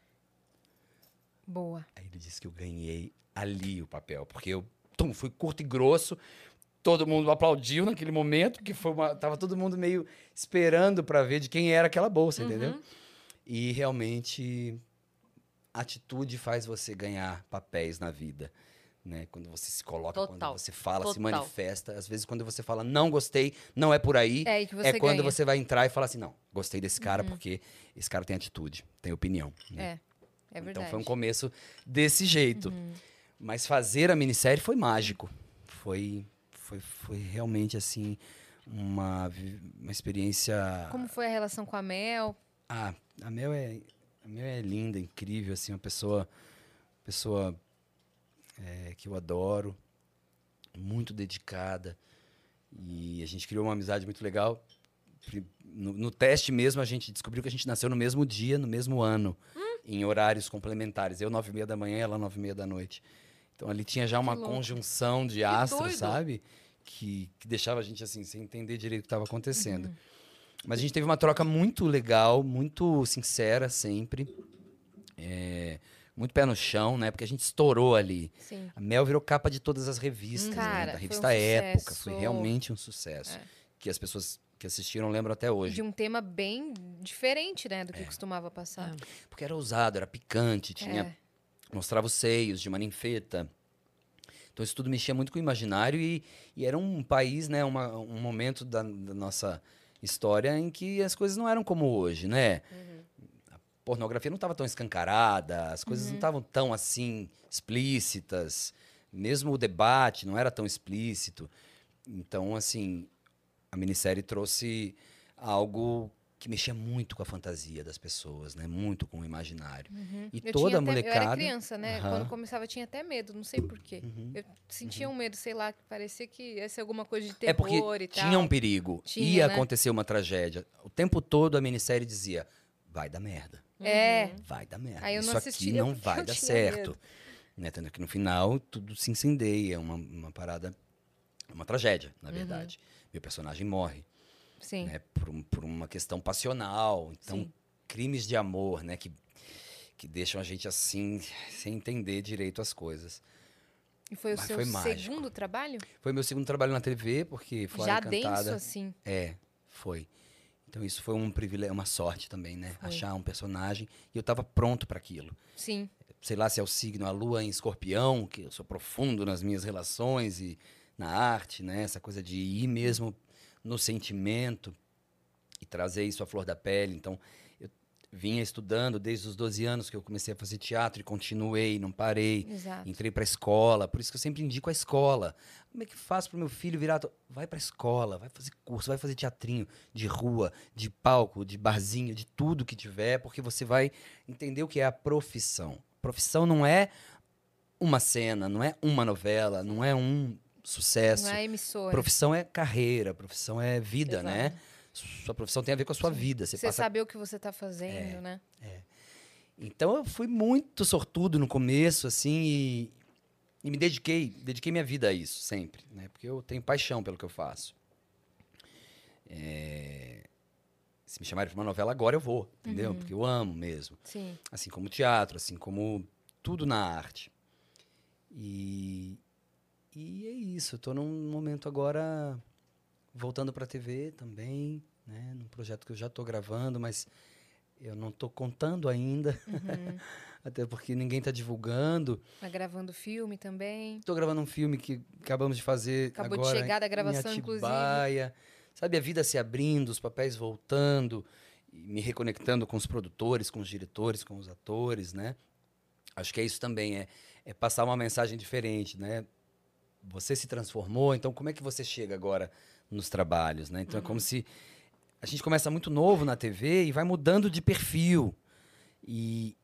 S3: Boa.
S1: Aí ele disse que eu ganhei ali o papel, porque eu tum, fui curto e grosso. Todo mundo aplaudiu naquele momento, que foi uma, tava todo mundo meio esperando para ver de quem era aquela bolsa, entendeu? E realmente atitude faz você ganhar papéis na vida, né? Quando você se coloca,
S2: Total.
S1: quando você fala, se
S2: Total.
S1: manifesta, às vezes quando você fala não gostei, não é por aí,
S3: É
S1: é quando
S3: ganha. Uhum.
S1: você vai entrar e falar assim, não, gostei desse cara porque esse cara tem atitude, tem opinião, né?
S3: É, é verdade.
S1: Então foi um começo desse jeito.
S3: Uhum.
S1: Mas fazer a minissérie foi mágico. Foi, foi, foi realmente assim uma, uma experiência.
S3: Como foi a relação com a Mel?
S1: Ah, a Mel é é linda, incrível, assim, uma pessoa pessoa é, que eu adoro, muito dedicada e a gente criou uma amizade muito legal. No, no teste mesmo a gente descobriu que a gente nasceu no mesmo dia, no mesmo ano, em horários complementares. Eu nove e meia da manhã, ela nove e meia da noite. Então ali tinha já uma conjunção de astros,
S2: doido.
S1: sabe? Que, que deixava a gente assim sem entender direito o que estava acontecendo.
S3: Uhum.
S1: Mas a gente teve uma troca muito legal, muito sincera sempre. É, muito pé no chão, né? Porque a gente estourou ali.
S3: Sim.
S1: A Mel virou capa de todas as revistas, né?
S3: Cara,
S1: Da
S3: foi um
S1: revista Época.
S3: sucesso.
S1: Foi realmente um sucesso.
S3: É.
S1: Que as pessoas que assistiram lembram até hoje.
S3: De um tema bem diferente, né,
S1: É.
S3: do que costumava passar.
S1: Porque era ousado, era picante, tinha
S3: É.
S1: mostrava os seios de uma ninfeta. Então isso tudo mexia muito com o imaginário e, e era um país, né, uma- um momento da, da nossa história em que as coisas não eram como hoje, né? A pornografia não estava tão escancarada, as coisas não estavam tão assim explícitas, mesmo o debate não era tão explícito. Então, assim, a minissérie trouxe algo que mexia muito com a fantasia das pessoas, né? Muito com o imaginário. E
S3: Eu
S1: toda
S3: tinha
S1: a
S3: até-
S1: molecada.
S3: Eu era criança, né?
S1: Aham.
S3: Quando começava, eu tinha até medo, não sei porquê.
S1: Uhum.
S3: Eu sentia um medo, sei lá, que parecia que ia ser alguma coisa de terror
S1: É porque
S3: e tal.
S1: tinha um perigo.
S3: Tinha,
S1: ia
S3: né?
S1: acontecer uma tragédia. O tempo todo a minissérie dizia: vai dar merda.
S3: É,
S1: Vai dar merda.
S3: Aí eu não
S1: Isso aqui não vai dar certo.
S3: medo.
S1: Né? Tanto que no final tudo se incendeia. É uma, uma parada. Uma tragédia, na verdade. Meu personagem morre.
S3: Sim.
S1: Né? Por, um- por uma questão passional. Então,
S3: Sim.
S1: crimes de amor, né? Que, que deixam a gente assim, sem entender direito as coisas.
S3: E foi o
S1: Mas
S3: seu
S1: foi
S3: segundo trabalho?
S1: Foi meu segundo trabalho na TV, porque Flora
S3: Já
S1: Encantada...
S3: denso, assim.
S1: É, foi. Então isso foi um privilégio, uma sorte também, né?
S3: Foi.
S1: Achar um personagem e eu tava pronto para aquilo.
S3: Sim.
S1: Sei lá se é o signo, a lua em escorpião, que eu sou profundo nas minhas relações e na arte, né? Essa coisa de ir mesmo no sentimento e trazer isso à flor da pele. Então, eu- vinha estudando desde os 12 anos que eu comecei a fazer teatro e continuei, não parei.
S3: Exato.
S1: Entrei para a escola, por isso que eu sempre indico a escola. Como é que faço para meu filho virar? Vai para a escola, vai fazer curso, vai fazer teatrinho de rua, de palco, de barzinho, de tudo que tiver, porque você vai entender o que é a profissão. Profissão não é uma cena, não é uma novela, não é um sucesso.
S3: Não é emissora.
S1: Profissão é carreira, profissão é vida,
S2: Exato.
S1: né? Sua profissão tem a ver com a sua vida. Você
S3: Você
S1: passa
S3: saber o que você tá fazendo, né?
S1: então eu fui muito sortudo no começo, assim, e, e me dediquei, dediquei minha vida a isso sempre, né? Porque eu tenho paixão pelo que eu faço. É, Se me chamarem para uma novela agora, eu vou, entendeu? Porque eu amo mesmo.
S3: Sim.
S1: Assim como teatro, assim como tudo na arte. E, e é isso, tô num momento agora voltando para a TV também, né? Num projeto que eu já tô gravando, mas eu não tô contando ainda,
S3: Uhum.
S1: até porque ninguém tá divulgando.
S3: Tá gravando filme também.
S1: Tô gravando um filme que acabamos de fazer
S3: Acabou de
S1: agora
S3: chegar da
S1: em
S3: gravação, inclusive.
S1: Atibaia. Sabe, a vida se abrindo, os papéis voltando, me reconectando com os produtores, com os diretores, com os atores, né? Acho que é isso também, é, é passar uma mensagem diferente, né? Você se transformou, então como é que você chega agora nos trabalhos, né? Então é como se a gente começa muito novo na TV e vai mudando de perfil. E,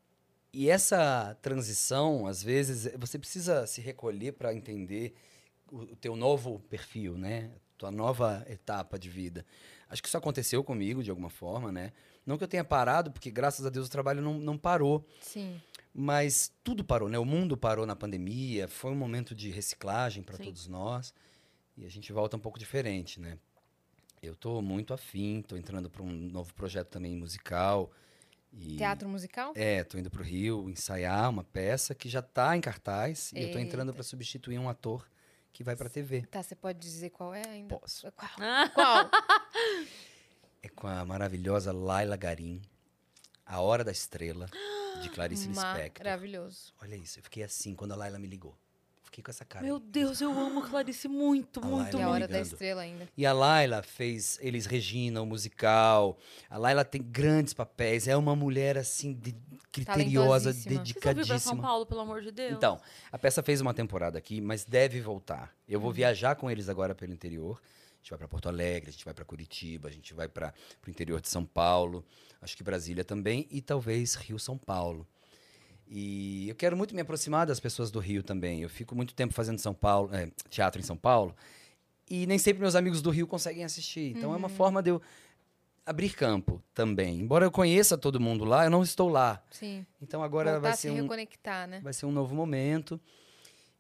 S1: e essa transição, às vezes, você precisa se recolher para entender o, o teu novo perfil, né? Tua nova etapa de vida. Acho que isso aconteceu comigo de alguma forma, né? Não que eu tenha parado, porque graças a Deus o trabalho não, não parou.
S3: Sim.
S1: Mas tudo parou, né? O mundo parou na pandemia, foi um momento de reciclagem para todos nós. E a gente volta um pouco diferente, né? Eu tô muito afim, tô entrando para um novo projeto também musical. E,
S3: Teatro musical?
S1: É, tô indo pro Rio ensaiar uma peça que já tá em cartaz e eu tô entrando
S3: Eita.
S1: para substituir um ator que vai pra TV.
S3: Tá, você pode dizer qual é ainda?
S1: Posso.
S3: Qual?
S2: Ah,
S3: Qual?
S1: É com a maravilhosa Laila Garim, A Hora da Estrela, de Clarice Lispector.
S3: Maravilhoso.
S1: Olha isso, eu fiquei assim quando a Laila me ligou. Fiquei com essa cara.
S2: Meu
S1: aí.
S2: Deus, eu amo Clarice muito,
S1: A
S2: muito,
S1: Laila
S3: E a Hora da. Estrela ainda.
S1: E a Laila fez Elis Regina, o musical. A Laila tem grandes papéis. É uma mulher, assim, de- criteriosa,
S3: Talentosíssima.
S2: Você pra São
S1: dedicadíssima.
S2: Paulo, pelo amor de Deus?
S1: Então, a peça fez uma temporada aqui, mas deve voltar. Eu vou viajar com eles agora pelo interior. A gente vai para Porto Alegre, a gente vai para Curitiba, a gente vai para o interior de São Paulo, acho que Brasília também e talvez Rio São Paulo. E eu quero muito me aproximar das pessoas do Rio também. Eu fico muito tempo fazendo São Paulo, é, teatro em São Paulo e nem sempre meus amigos do Rio conseguem assistir. Então é uma forma de eu abrir campo também. Embora eu conheça todo mundo lá, eu não estou lá.
S3: Sim.
S1: Então agora
S3: Voltar
S1: vai
S3: a se
S1: ser um,
S3: reconectar, né?
S1: vai ser um novo momento.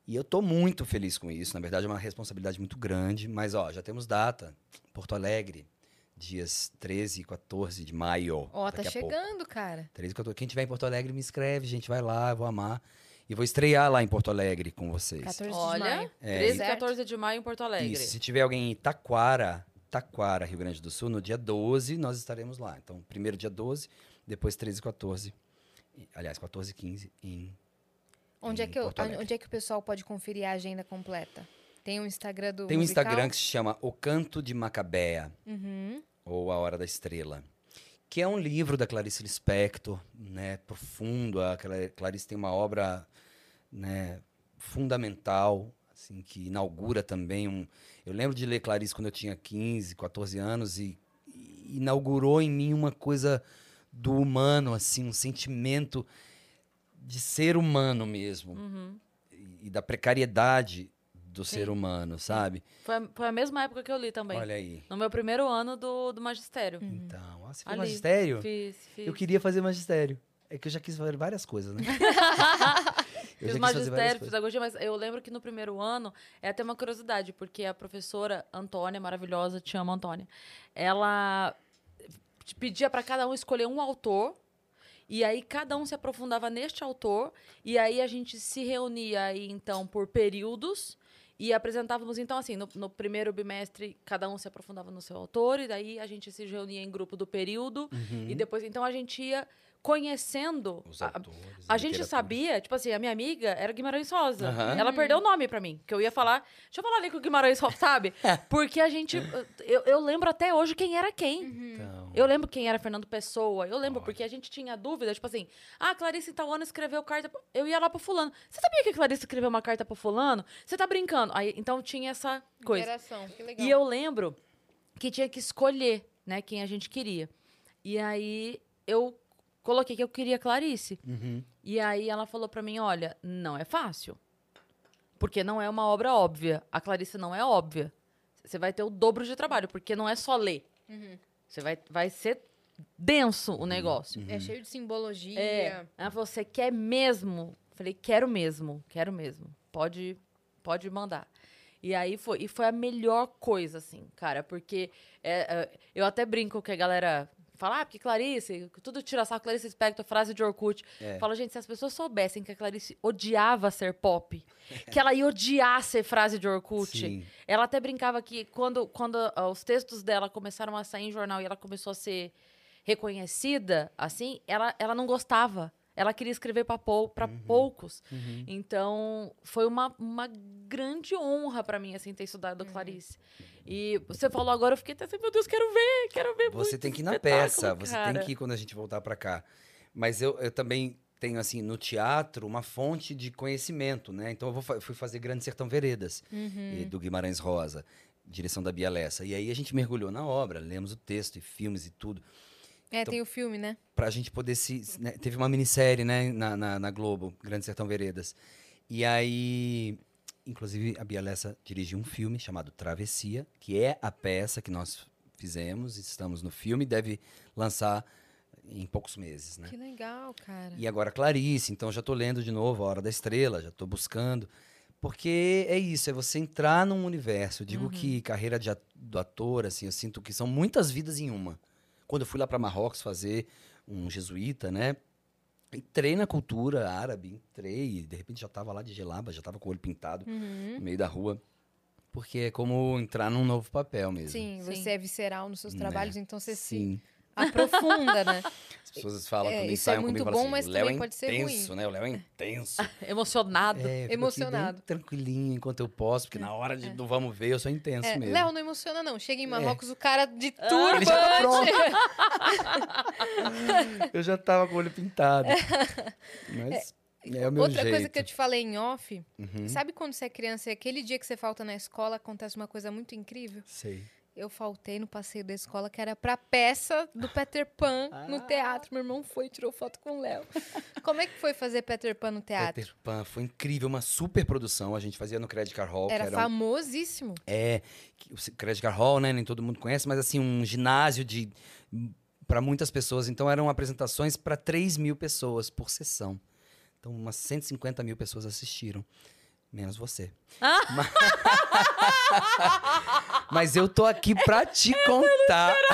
S1: E eu tô muito feliz com isso. Na verdade, é uma responsabilidade muito grande. Mas, ó, já temos data. Porto Alegre, dias 13 e 14 de maio.
S3: Ó, tá
S1: a pouco.
S3: chegando, cara.
S1: 13 e 14. Quem tiver em Porto Alegre, me escreve, gente. Vai lá, eu vou amar. E vou estrear lá em Porto Alegre com vocês.
S3: 14 de
S2: Olha,
S3: maio.
S1: É,
S2: 13 e
S3: Certo?
S2: 14 de maio em Porto Alegre.
S1: Isso. Se tiver alguém em Taquara, Taquara, Rio Grande do Sul, no dia 12, nós estaremos lá. Então, primeiro dia 12, depois 13 e 14. e- Aliás, 14 e 15 em
S3: Onde é, que eu- onde é que o pessoal pode conferir a agenda completa? Tem o Instagram do
S1: Tem um
S3: musical?
S1: Instagram que se chama O Canto de Macabea,
S3: Uhum.
S1: ou A Hora da Estrela, que é um livro da Clarice Lispector, né, profundo. A Cla- Clarice tem uma obra, né, fundamental, assim, que inaugura também um... Eu lembro de ler Clarice quando eu tinha 15, 14 anos e, e inaugurou em mim uma coisa do humano, assim, um sentimento de ser humano mesmo
S2: Uhum.
S1: e, e da precariedade do
S2: Sim.
S1: ser humano, sabe?
S2: Foi, a, foi a mesma época que eu li também.
S1: Olha aí.
S2: No meu primeiro ano do, do magistério.
S1: Então, ó, você fez
S2: Ali.
S1: magistério?
S2: Fiz, fiz.
S1: Eu queria fazer magistério. É que eu já quis fazer várias coisas, né? eu
S2: Fiz magistério, fiz pedagogia, mas eu lembro que no primeiro ano é até uma curiosidade, porque a professora Antônia, maravilhosa, te amo, Antônia, ela pedia para cada um escolher um autor. E aí cada um se aprofundava neste autor, e aí a gente se reunia aí, então, por períodos, e apresentávamos, então, assim, no, no primeiro bimestre, cada um se aprofundava no seu autor, e daí a gente se reunia em grupo do período,
S1: Uhum.
S2: e depois, então, a gente ia conhecendo.
S1: Os
S2: a-
S1: autores.
S2: A gente sabia, tipo assim, a minha amiga era Guimarães Rosa.
S1: Aham.
S2: Ela perdeu o nome pra mim, que eu ia falar. Deixa eu falar ali com o Guimarães Rosa, sabe? Porque a gente. Eu, eu lembro até hoje quem era quem.
S1: Então,
S2: Eu lembro quem era Fernando Pessoa. Eu lembro porque a gente tinha dúvida, tipo assim, ah, Clarice Itaúana escreveu carta. Eu ia lá pro fulano. Você sabia que a Clarice escreveu uma carta pro fulano? Você tá brincando? Aí, então tinha essa coisa.
S3: Interação, que legal.
S2: E eu lembro que tinha que escolher, né, quem a gente queria. E aí eu coloquei que eu queria Clarice.
S1: uhum.
S2: E aí ela falou pra mim, olha, não é fácil. Porque não é uma obra óbvia. A Clarice não é óbvia. Você vai ter o dobro de trabalho, porque não é só ler.
S3: Uhum.
S2: Você vai, vai ser denso o negócio.
S3: É cheio de simbologia.
S2: É. Ela falou, você quer mesmo? Falei, quero mesmo, quero mesmo. Pode, pode mandar. E aí foi, e foi a melhor coisa, assim, cara, porque é, é, eu até brinco que a galera fala, ah, porque Clarice, tudo tira sarro, Clarice Spector, frase de Orkut.
S1: É.
S2: Fala, gente, se as pessoas soubessem que a Clarice odiava ser pop, que ela ia odiar ser frase de Orkut,
S1: Sim.
S2: ela até brincava que quando, quando ah, os textos dela começaram a sair em jornal e ela começou a ser reconhecida, assim, ela, ela não gostava. Ela queria escrever para pou, pra poucos.
S1: Uhum.
S2: Então, foi uma, uma grande honra para mim, assim, ter estudado Clarice. E você falou agora, eu fiquei até assim, meu Deus, quero ver, quero ver
S1: Você
S2: muito
S1: tem que ir na peça, você
S2: cara.
S1: tem que ir quando a gente voltar pra cá. Mas eu, eu também tenho, assim, no teatro, uma fonte de conhecimento, né? Então eu vou fa- fui fazer Grande Sertão Veredas,
S3: Uhum.
S1: e do Guimarães Rosa, direção da Bia Lessa. E aí a gente mergulhou na obra, lemos o texto e filmes e tudo,
S3: É,
S1: Então-
S3: tem o filme, né?
S1: pra gente poder se... né? Teve uma minissérie, né, na, na, na Globo, Grande Sertão Veredas. E aí, inclusive, a Bia Lessa dirigiu um filme chamado Travessia, que é a peça que nós fizemos, estamos no filme, deve lançar em poucos meses, né?
S3: Que legal, cara.
S1: E agora Clarice, então já tô lendo de novo A Hora da Estrela, já tô buscando. Porque é isso, é você entrar num universo. Eu digo que carreira de ator, assim, eu sinto que são muitas vidas em uma. Quando eu fui lá para Marrocos fazer um jesuíta, né? Entrei na cultura árabe, entrei, e de repente já tava lá de gelaba, já tava com o olho pintado
S3: Uhum.
S1: no meio da rua. Porque é como entrar num novo papel mesmo.
S3: Sim,
S2: Sim.
S3: você é visceral nos seus
S1: Né?
S3: trabalhos, então você se
S1: Sim.
S3: Aprofunda, né?
S1: As pessoas falam
S3: É,
S1: quando
S3: isso é
S1: ensaiam
S3: muito
S1: comigo,
S3: bom, mas
S1: assim, o Léo
S3: também
S1: é
S3: pode ser
S1: intenso,
S3: ruim."
S1: né? O Léo é intenso.
S2: Emocionado.
S1: É,
S3: Emocionado.
S1: tranquilinho enquanto eu posso, porque na hora de, do vamos ver eu sou intenso
S3: É,
S1: mesmo.
S3: Léo, não emociona, não. Chega em Marrocos, o cara de
S1: Ele já tá
S3: turbante.
S1: Eu já tava com o olho pintado. Mas é, o meu
S3: Outra
S1: jeito.
S3: coisa que eu te falei em off,
S1: Uhum,
S3: sabe quando você é criança e aquele dia que você falta na escola acontece uma coisa muito incrível?
S1: Sei.
S3: Eu faltei no passeio da escola, que era pra peça do Peter Pan
S1: Ah.
S3: no teatro. Meu irmão foi e tirou foto com o Léo. Como é que foi fazer Peter Pan no teatro?
S1: Peter Pan foi incrível, uma super produção. A gente fazia no Credit Card Hall,
S3: Era
S1: era um,
S3: famosíssimo.
S1: é, que o Credit Card Hall, né, nem todo mundo conhece, mas assim, um ginásio de para muitas pessoas. Então eram apresentações para 3 mil pessoas por sessão. Então umas 150 mil pessoas assistiram. Menos você. Ma- Mas eu tô aqui pra te contar.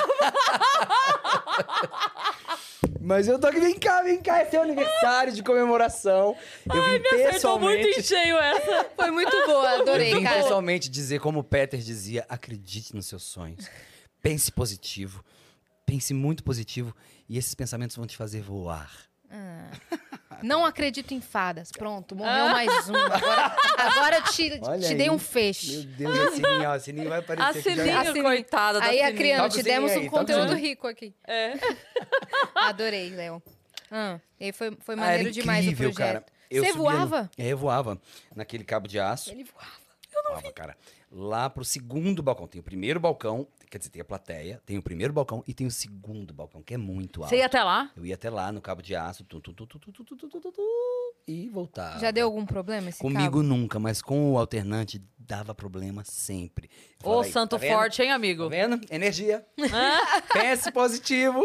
S1: Mas eu tô aqui, vem cá, vem cá, é seu aniversário de comemoração. Eu vim
S2: Acertou muito
S1: pessoalmente.
S2: em cheio essa.
S3: Foi muito boa, adorei,
S1: eu vim
S3: cara.
S1: pessoalmente dizer como o Peter dizia, acredite nos seus sonhos. Pense positivo. Pense muito positivo e esses pensamentos vão te fazer voar.
S3: Ah. Não acredito em fadas. Pronto, morreu mais um. Agora, agora te,
S1: Olha
S3: te
S1: aí.
S3: dei um
S1: Meu
S3: feixe.
S1: Deus, a Sininho, ó, a Sininho vai aparecer
S2: A
S1: aqui já.
S2: Sininho, coitada da
S3: Aí a
S2: Sininho.
S3: criança,
S1: Toca o
S3: te demos
S1: sininho
S3: um
S1: aí, toca o
S3: conteúdo rico aqui.
S2: É.
S3: Adorei, Léo. Ah, e foi, foi
S1: Ah,
S3: maneiro demais o
S1: incrível,
S3: projeto.
S1: cara. Eu
S3: Você
S1: subia no-
S3: voava?
S1: É, eu voava naquele cabo de aço.
S3: Ele voava.
S1: voava, cara. Lá pro segundo balcão. Tem o primeiro balcão, quer dizer, tem a plateia, tem o primeiro balcão e tem o segundo balcão, que é muito alto.
S2: Você ia até lá?
S1: Eu ia até lá no cabo de aço, tum, tum, tum, tum, tum, tum, tum, tum, tum, e voltava.
S3: Já deu algum problema esse
S1: Comigo
S3: cabo?
S1: nunca, mas com o alternante dava problema sempre.
S2: Ô, santo
S1: tá
S2: forte, hein,
S1: Tá
S2: amigo?
S1: vendo? Energia. Pense positivo.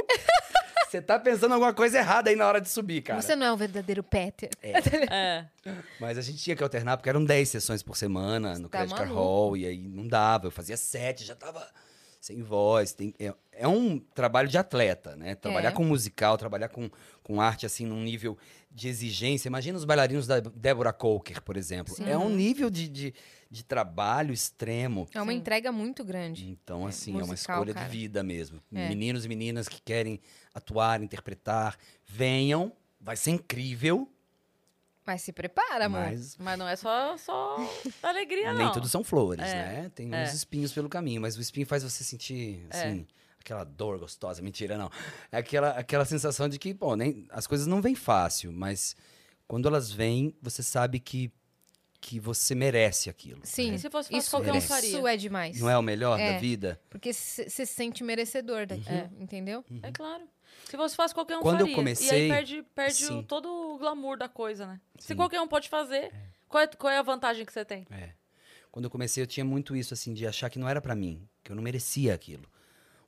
S1: Você tá pensando alguma coisa errada aí na hora de subir, cara.
S3: Você não é um verdadeiro Peter.
S2: É.
S1: Mas a gente tinha que alternar, porque eram 10 sessões por semana no
S3: tá
S1: Credit Card. Hall, e aí não dava. Eu fazia sete, já tava sem voz. Tem- é, é um trabalho de atleta, né? Trabalhar
S3: É.
S1: com musical, trabalhar com, com arte, assim, num nível de exigência. Imagina os bailarinos da Débora Coker, por exemplo.
S3: Sim.
S1: É um nível de, de, de trabalho extremo.
S3: É uma
S2: Sim.
S3: entrega muito grande.
S1: Então,
S3: É,
S1: assim, é uma
S3: musical,
S1: escolha
S3: cara.
S1: de vida mesmo.
S3: É.
S1: Meninos e meninas que querem atuar, interpretar, venham. Vai ser incrível,
S3: Mas se prepara, amor.
S1: mas
S2: Mas não é só, só alegria,
S1: nem
S2: não.
S1: tudo são flores,
S2: É,
S1: né? Tem
S2: é.
S1: uns espinhos pelo caminho, mas o espinho faz você sentir,
S2: É.
S1: assim, aquela dor gostosa. Mentira, não. É aquela, aquela sensação de que, pô, nem, as coisas não vêm fácil, mas quando elas vêm, você sabe que, que você merece aquilo.
S3: Sim.
S2: E se fosse fácil,
S3: Isso,
S2: qualquer um faria.
S3: isso é demais.
S1: Não é o melhor
S3: É.
S1: da vida?
S3: Porque você se sente merecedor daquilo,
S2: É.
S3: entendeu?
S2: É claro. Se fosse fácil, qualquer um
S1: Quando eu
S2: faria. E
S1: comecei-
S2: aí perde, perde o- todo o glamour da coisa, né? Se
S1: Sim.
S2: qualquer um pode fazer, qual, é, qual é a vantagem que você tem?
S1: É. Quando eu comecei, eu tinha muito isso, assim, de achar que não era pra mim, que eu não merecia aquilo.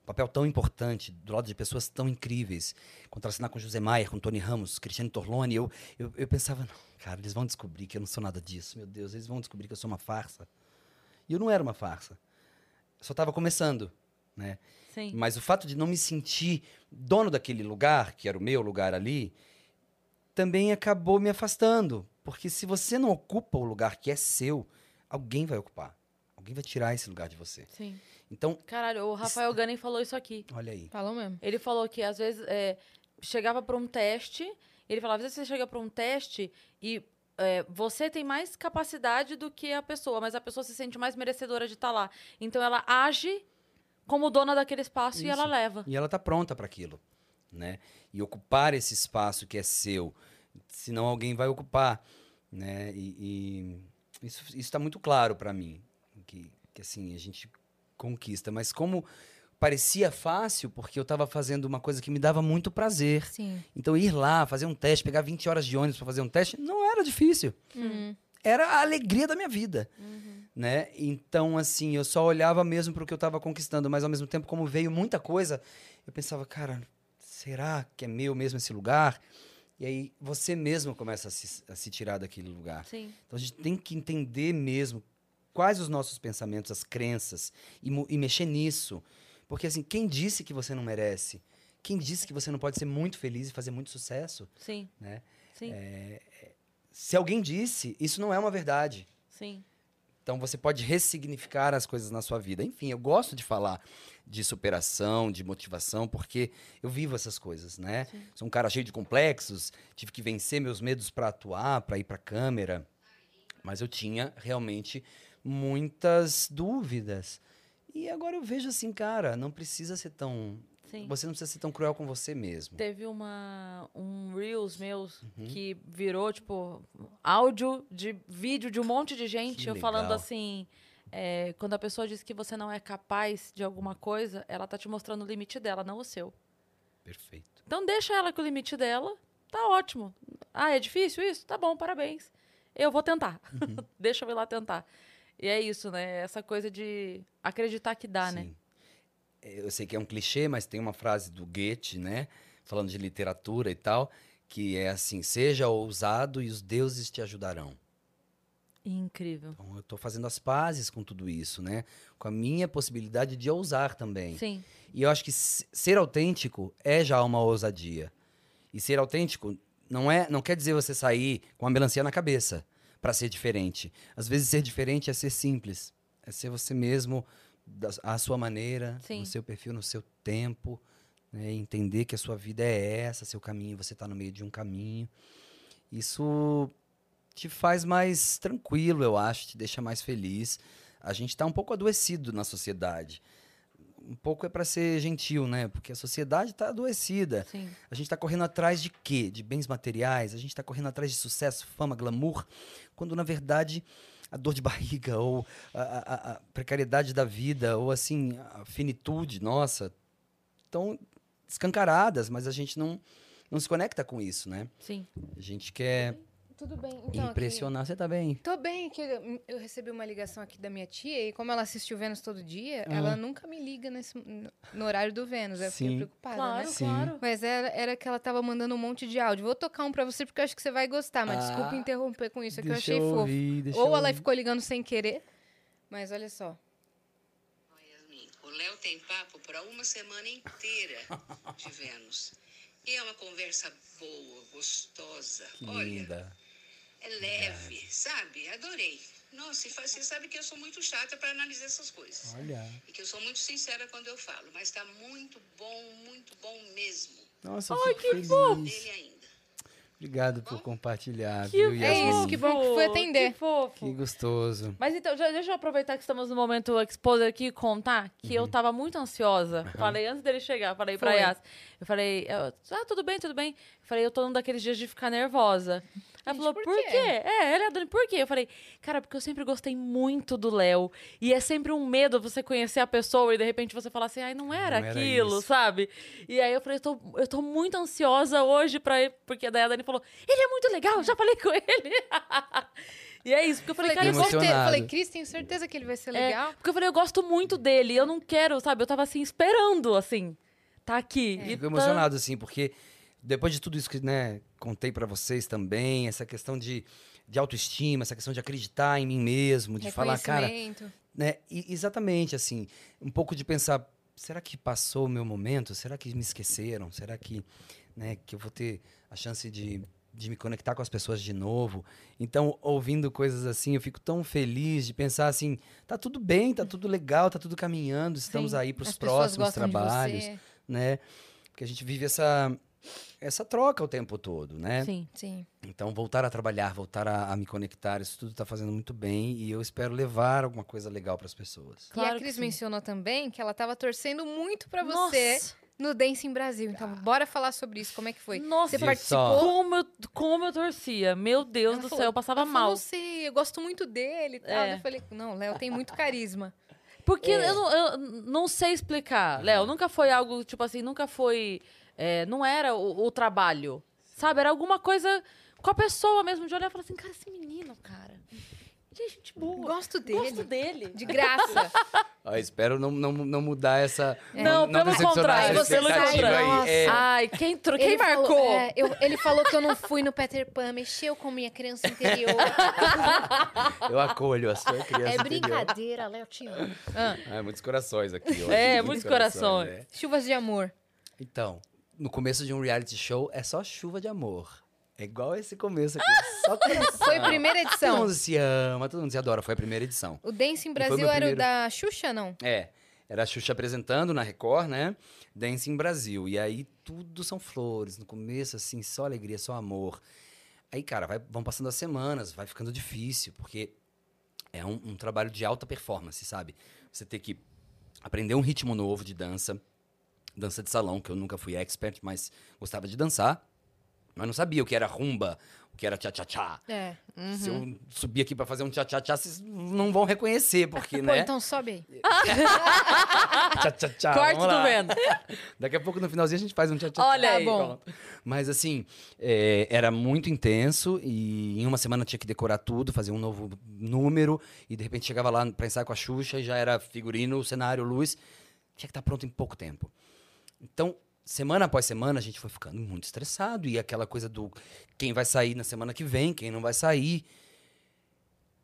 S1: Um papel tão importante, do lado de pessoas tão incríveis. Contracenar com José Maier, com Tony Ramos, Cristiane Torlone, eu, eu, eu pensava, não, cara, eles vão descobrir que eu não sou nada disso, meu Deus, eles vão descobrir que eu sou uma farsa. E eu não era uma farsa. Eu só estava começando, né?
S2: Sim.
S1: Mas o fato de não me sentir dono daquele lugar, que era o meu lugar ali, também acabou me afastando. Porque se você não ocupa o lugar que é seu, alguém vai ocupar. Alguém vai tirar esse lugar de você.
S2: Sim.
S1: Então,
S2: Caralho, o Rafael Gunning falou isso aqui.
S1: olha aí.
S3: Falou mesmo.
S2: Ele falou que às vezes é, chegava para um teste, ele falava, às vezes você chega para um teste e é, você tem mais capacidade do que a pessoa, mas a pessoa se sente mais merecedora de estar lá. Então ela age como dona daquele espaço e ela
S1: Isso.
S2: leva.
S1: E ela está pronta para aquilo, né? E ocupar esse espaço que é seu, senão alguém vai ocupar, né? E, e isso está muito claro para mim, que, que assim a gente conquista. Mas como parecia fácil, porque eu estava fazendo uma coisa que me dava muito prazer.
S3: Sim.
S1: Então ir lá, fazer um teste, pegar 20 horas de ônibus para fazer um teste, não era difícil.
S3: Uhum.
S1: Era a alegria da minha vida
S2: Uhum.
S1: né? Então, assim, eu só olhava mesmo para o que eu estava conquistando, mas ao mesmo tempo, como veio muita coisa, eu pensava, cara, será que é meu mesmo esse lugar? E aí você mesmo começa a se, a se tirar daquele lugar.
S2: Sim.
S1: Então a gente tem que entender mesmo quais os nossos pensamentos, as crenças e, e mexer nisso. Porque assim, quem disse que você não merece? Quem disse que você não pode ser muito feliz e fazer muito sucesso?
S2: Sim.
S1: Né?
S2: Sim.
S1: Se alguém disse, isso não é uma verdade.
S2: Sim.
S1: Então você pode ressignificar as coisas na sua vida. Enfim, eu gosto de falar de superação, de motivação, porque eu vivo essas coisas, né?
S2: Sim.
S1: Sou um cara cheio de complexos, tive que vencer meus medos para atuar, para ir para câmera, mas eu tinha realmente muitas dúvidas. E agora eu vejo assim, cara, não precisa ser tão,
S2: Sim.
S1: você não precisa ser tão cruel com você mesmo.
S2: Teve uma, um Reels meus
S1: Uhum.
S2: que virou, tipo, áudio de vídeo de um monte de gente.
S1: Que
S2: eu falando assim. é, quando a pessoa diz que você não é capaz de alguma coisa, ela tá te mostrando o limite dela, não o seu.
S1: Perfeito.
S2: Então deixa ela com o limite dela, tá ótimo. Ah, é difícil isso? Tá bom, parabéns. Eu vou tentar.
S1: Uhum.
S2: deixa eu ir lá tentar. E é isso, né? Essa coisa de acreditar que dá, né?
S1: Sim. Eu sei que é um clichê, mas tem uma frase do Goethe, né? Falando de literatura e tal, que é assim: seja ousado e os deuses te ajudarão.
S2: Incrível.
S1: Então, eu estou fazendo as pazes com tudo isso, né? Com a minha possibilidade de ousar também.
S2: Sim,
S1: E eu acho que ser autêntico é já uma ousadia. E ser autêntico não é, não quer dizer você sair com uma melancia na cabeça para ser diferente. Às vezes ser diferente é ser simples, é ser você mesmo à sua maneira,
S2: Sim.
S1: no seu perfil, no seu tempo, né? Entender que a sua vida é essa, seu caminho, você está no meio de um caminho. Isso te faz mais tranquilo, eu acho, te deixa mais feliz. A gente está um pouco adoecido na sociedade um pouco é para ser gentil, né? Porque a sociedade está adoecida.
S2: sim.
S1: A gente está correndo atrás de quê? De bens materiais? A gente está correndo atrás de sucesso, fama, glamour, quando na verdade a dor de barriga ou a, a- a precariedade da vida ou assim a finitude nossa estão escancaradas, mas a gente não não se conecta com isso, né?
S2: Sim.
S1: A gente quer
S3: Tudo bem. Então, aqui-
S1: impressionar. Você tá bem?
S3: Tô bem, que eu, eu recebi uma ligação aqui da minha tia e como ela assiste o Vênus todo dia,
S1: Ah.
S3: ela nunca me liga nesse, no, horário do Vênus. Eu fiquei
S1: Sim.
S3: preocupada,
S2: Claro,
S3: né?
S1: Sim.
S2: claro.
S3: Mas era, era que ela tava mandando um monte de áudio. Vou tocar um pra você porque eu acho que você vai gostar, mas
S1: Ah,
S3: desculpa interromper com isso, é que eu achei fofo.
S1: ouvir, deixa
S3: Ou
S1: eu
S3: ela
S1: ouvir.
S3: ficou ligando sem querer, mas olha só.
S5: O Léo tem papo para uma semana inteira de Vênus. E é uma conversa boa, gostosa.
S1: Que
S5: Olha,
S1: linda.
S5: É leve, sabe? Adorei. Nossa, e você sabe que eu sou muito chata para analisar essas coisas.
S1: Olha.
S5: E que eu sou muito sincera quando eu falo. Mas está muito bom, muito bom mesmo.
S1: Nossa, eu fico feliz.
S5: Dele ainda.
S1: Obrigado por compartilhar,
S2: Que
S1: viu,
S3: É isso, que bom que foi atender.
S2: Que fofo.
S1: Que gostoso.
S2: Mas então, já, deixa eu aproveitar que estamos no momento exposer aqui e contar que eu tava muito ansiosa. Falei antes dele chegar, falei pra
S3: Foi.
S2: Yas. Eu falei, ah, tudo bem, tudo bem. Eu falei, eu tô num daqueles dias de ficar nervosa. Ela
S3: Gente,
S2: falou,
S3: por
S2: por,
S3: quê?
S2: quê? É, ela é a Dani, por quê? Eu falei, cara, porque eu sempre gostei muito do Léo. E é sempre um medo você conhecer a pessoa e de repente você falar assim, ai, não era
S1: Não era
S2: aquilo,
S1: isso.
S2: sabe? E aí eu falei, eu tô, eu tô muito ansiosa hoje pra ir, porque daí a Dani falou, ele é muito legal, eu já falei com ele. e é isso, porque eu falei,
S3: Falei,
S2: cara, eu gosto
S3: certeza.
S1: emocionado.
S3: Falei, Cris, tenho certeza que ele vai ser
S2: é,
S3: legal.
S2: porque eu falei, eu gosto muito dele, eu não quero, sabe? Eu tava assim, esperando, assim, tá aqui. E
S1: Fico
S2: tá-
S1: emocionado, assim, porque depois de tudo isso que, né, contei pra vocês também, essa questão de, de autoestima, essa questão de acreditar em mim mesmo, de falar, cara, né, e- exatamente, assim, um pouco de pensar, será que passou o meu momento? Será que me esqueceram? Será que, né, que eu vou ter a chance de, de me conectar com as pessoas de novo? Então, ouvindo coisas assim, eu fico tão feliz de pensar assim, tá tudo bem, tá tudo legal, tá tudo caminhando, estamos
S3: Sim,
S1: aí para os próximos trabalhos né? Porque a gente vive essa essa troca o tempo todo, né?
S2: Sim.
S3: Sim.
S1: Então voltar a trabalhar, voltar a, a me conectar, isso tudo tá fazendo muito bem e eu espero levar alguma coisa legal para as pessoas.
S3: e
S2: Claro
S3: a
S2: que
S3: Cris mencionou também que ela tava torcendo muito pra você no Dance em Brasil. Então, bora falar sobre isso. Como é que foi?
S2: Nossa,
S3: Você participou?
S2: como eu, como eu torcia. Meu Deus
S3: Ela
S2: do
S3: falou-
S2: céu, eu passava
S3: ela
S2: mal.
S3: Falou, sei, eu gosto muito dele e tal.
S2: É.
S3: Eu falei, não, Léo tem muito carisma.
S2: Porque
S1: É.
S2: eu, não, eu não sei explicar, Léo. Nunca foi algo, tipo assim, nunca foi. É, não era o, o trabalho. Sabe? Era alguma coisa com a pessoa mesmo, de olhar e falar assim, cara, esse menino, cara. Ele é gente boa.
S3: Gosto dele.
S2: Gosto dele.
S3: De graça.
S1: Ah, espero não, não, não mudar essa.
S2: Não, pelo
S1: decepcionar
S2: contrário,
S1: essa
S3: pelo contrário.
S1: É,
S2: Ai, quem, tro- quem
S3: Ele falou-
S2: marcou?
S3: é, eu- ele falou que eu não fui no Peter Pan, mexeu com minha criança interior.
S1: eu acolho a sua criança.
S3: é brincadeira, Léo, te amo. Ah,
S1: Ah, muitos corações aqui. hoje,
S2: É, muitos corações.
S1: é.
S3: chuvas de amor.
S1: Então, no começo de um reality show é só chuva de amor. É igual esse começo aqui. Só coração.
S3: Foi a primeira
S1: Todo
S3: edição.
S1: mundo se ama, todo mundo se adora. Foi a primeira edição.
S3: O Dance em Brasil era o
S1: primeiro-
S3: da Xuxa, não?
S1: É, era a Xuxa apresentando na Record, né? Dance em Brasil. E aí tudo são flores. No começo, assim, só alegria, só amor. Aí, cara, vai- vão passando as semanas, vai ficando difícil, porque é um, um trabalho de alta performance, sabe? Você tem que aprender um ritmo novo de dança, dança de salão, que eu nunca fui expert, mas gostava de dançar. Mas não sabia o que era rumba, o que era tchá-tchá-tchá.
S3: É.
S1: Se eu subir aqui pra fazer um tchá-tchá-tchá, vocês não vão reconhecer, porque,
S3: Pô,
S1: né?
S3: então sobe aí.
S1: Tchá-tchá-tchá.
S2: Corte do
S1: lá.
S2: vendo.
S1: Daqui a pouco, no finalzinho, a gente faz um tchá-tchá.
S2: Olha
S3: Tá
S2: aí.
S3: bom.
S1: Mas, assim, é, era muito intenso e em uma semana tinha que decorar tudo, fazer um novo número e, de repente, chegava lá pra ensaiar com a Xuxa e já era figurino, cenário, luz. Tinha que estar pronto em pouco tempo. Então, semana após semana, a gente foi ficando muito estressado e aquela coisa do quem vai sair na semana que vem, quem não vai sair.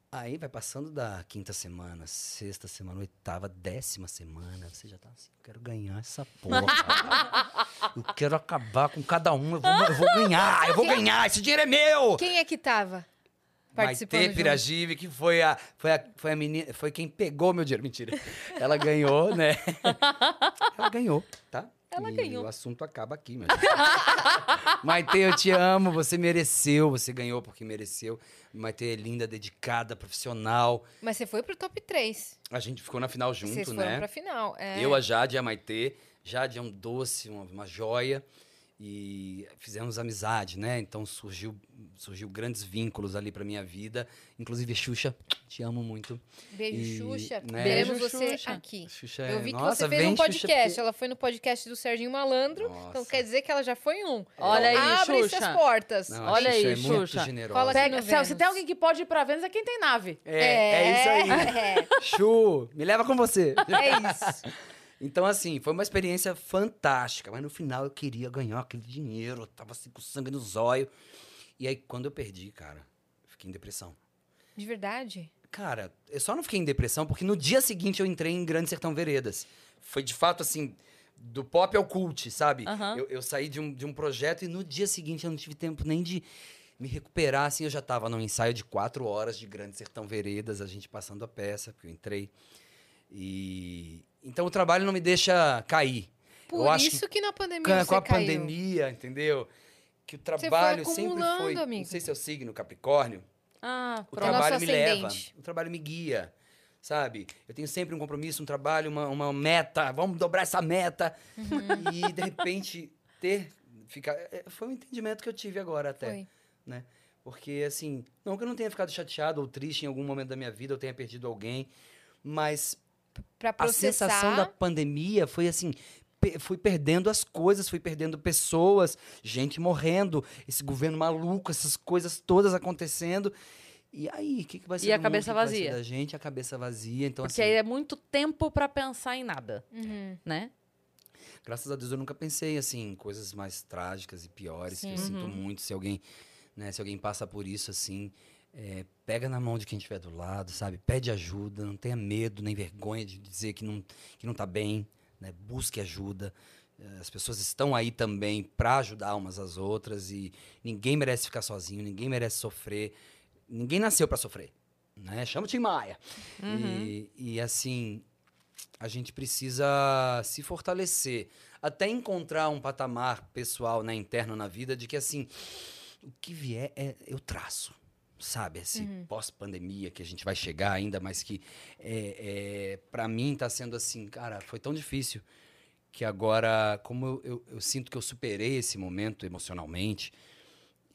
S1: Aí vai passando da quinta semana, sexta semana, oitava, décima semana. Você já tá assim, eu quero ganhar essa porra. eu quero acabar com cada um. Eu vou, eu vou ganhar, eu vou ganhar, esse dinheiro é meu!
S3: Quem é que tava participando?
S1: Maite
S3: junto?
S1: Piragive, que foi a, foi a, foi a menina, foi quem pegou meu dinheiro. Mentira. Ela ganhou, né? Ela ganhou, tá?
S2: Ela
S1: E
S2: ganhou.
S1: o assunto acaba aqui, meu. Maite, eu te amo, você mereceu, você ganhou porque mereceu. Maite é linda, dedicada, profissional.
S3: Mas você foi pro top 3.
S1: A gente ficou na final
S3: Vocês
S1: junto,
S3: foram
S1: né?
S3: pra final. É.
S1: Eu, a Jade e a Maitê. Jade é um doce, uma, uma joia. E fizemos amizade, né? Então surgiu, surgiu grandes vínculos ali pra minha vida. Inclusive, Xuxa, te amo muito.
S3: Beijo,
S1: E,
S3: Xuxa.
S1: né?
S2: Beijo,
S3: você
S2: Xuxa.
S3: aqui.
S1: Xuxa é...
S3: Eu vi que
S1: Nossa,
S3: você fez
S1: vem,
S3: um
S1: Xuxa,
S3: podcast.
S1: porque-
S3: Ela foi no podcast do Serginho Malandro. Então
S1: Nossa.
S3: quer dizer que ela já foi em um.
S2: Olha
S3: então,
S2: aí,
S3: abre-se
S2: Xuxa.
S3: as portas.
S1: Não,
S2: Olha
S1: Xuxa
S2: aí,
S1: é muito
S2: Xuxa.
S1: generosa.
S3: Aqui
S2: Pega, Céu, se tem alguém que pode ir pra Vênus, é quem tem nave.
S1: É, é isso aí.
S3: É,
S1: Chu, me leva com você.
S3: é isso.
S1: Então, assim, foi uma experiência fantástica. Mas no final eu queria ganhar aquele dinheiro. Eu tava assim com sangue no zóio. E aí, quando eu perdi, cara, eu fiquei em depressão.
S3: De verdade?
S1: Cara, eu só não fiquei em depressão porque no dia seguinte eu entrei em Grande Sertão Veredas. Foi de fato assim, do pop ao cult, sabe?
S2: Aham.
S1: Eu, eu saí de um, de um projeto e no dia seguinte eu não tive tempo nem de me recuperar, assim, eu já tava num ensaio de quatro horas de Grande Sertão Veredas, a gente passando a peça, porque eu entrei. E... Então o trabalho não me deixa cair.
S3: Por
S1: eu acho que
S3: isso que, na pandemia
S1: com,
S3: você
S1: com a
S3: caiu.
S1: pandemia, entendeu? Que o
S3: foi
S1: trabalho sempre
S3: acumulando,
S1: foi.
S3: amigo.
S1: Não sei se é o signo Capricórnio.
S2: Ah,
S1: O trabalho me leva. O trabalho me guia. Sabe? Eu tenho sempre um compromisso, um trabalho, uma, uma meta. Vamos dobrar essa meta.
S3: Uhum.
S1: E, de repente, ter. Ficar, é, foi um entendimento que eu tive agora até.
S3: Foi.
S1: né? Porque, assim, não que eu não tenha ficado chateado ou triste em algum momento da minha vida, eu tenha perdido alguém, mas
S3: Pra
S1: a
S3: processar.
S1: sensação da pandemia foi assim. pe- Fui perdendo as coisas, fui perdendo pessoas, gente morrendo, esse governo maluco, essas coisas todas acontecendo. E aí, o que, que vai ser
S2: E a
S1: mundo?
S2: cabeça
S1: O que que vai ser
S2: vazia?
S1: da gente, a cabeça vazia. Então,
S2: Porque
S1: assim,
S2: aí é muito tempo pra pensar em nada,
S3: Uhum.
S2: né?
S1: graças a Deus eu nunca pensei assim em coisas mais trágicas e piores. Que eu
S3: Sim.
S1: sinto
S2: Uhum.
S1: muito se alguém, né, se alguém passa por isso assim, é, pega na mão de quem estiver do lado, sabe? Pede ajuda, não tenha medo nem vergonha de dizer que não que não tá bem, né? Busque ajuda. Eh, As pessoas estão aí também para ajudar umas às outras e ninguém merece ficar sozinho, ninguém merece sofrer. Ninguém nasceu para sofrer, né? Chama o Tim Maia.
S2: Uhum.
S1: E, e assim, a gente precisa se fortalecer até encontrar um patamar pessoal, né, interno na vida de que assim, o que vier é eu traço. Sabe, esse pós-pandemia que a gente vai chegar ainda, mas que é, é, para mim tá sendo assim, cara, foi tão difícil que agora, como eu, eu- eu sinto que eu superei esse momento emocionalmente,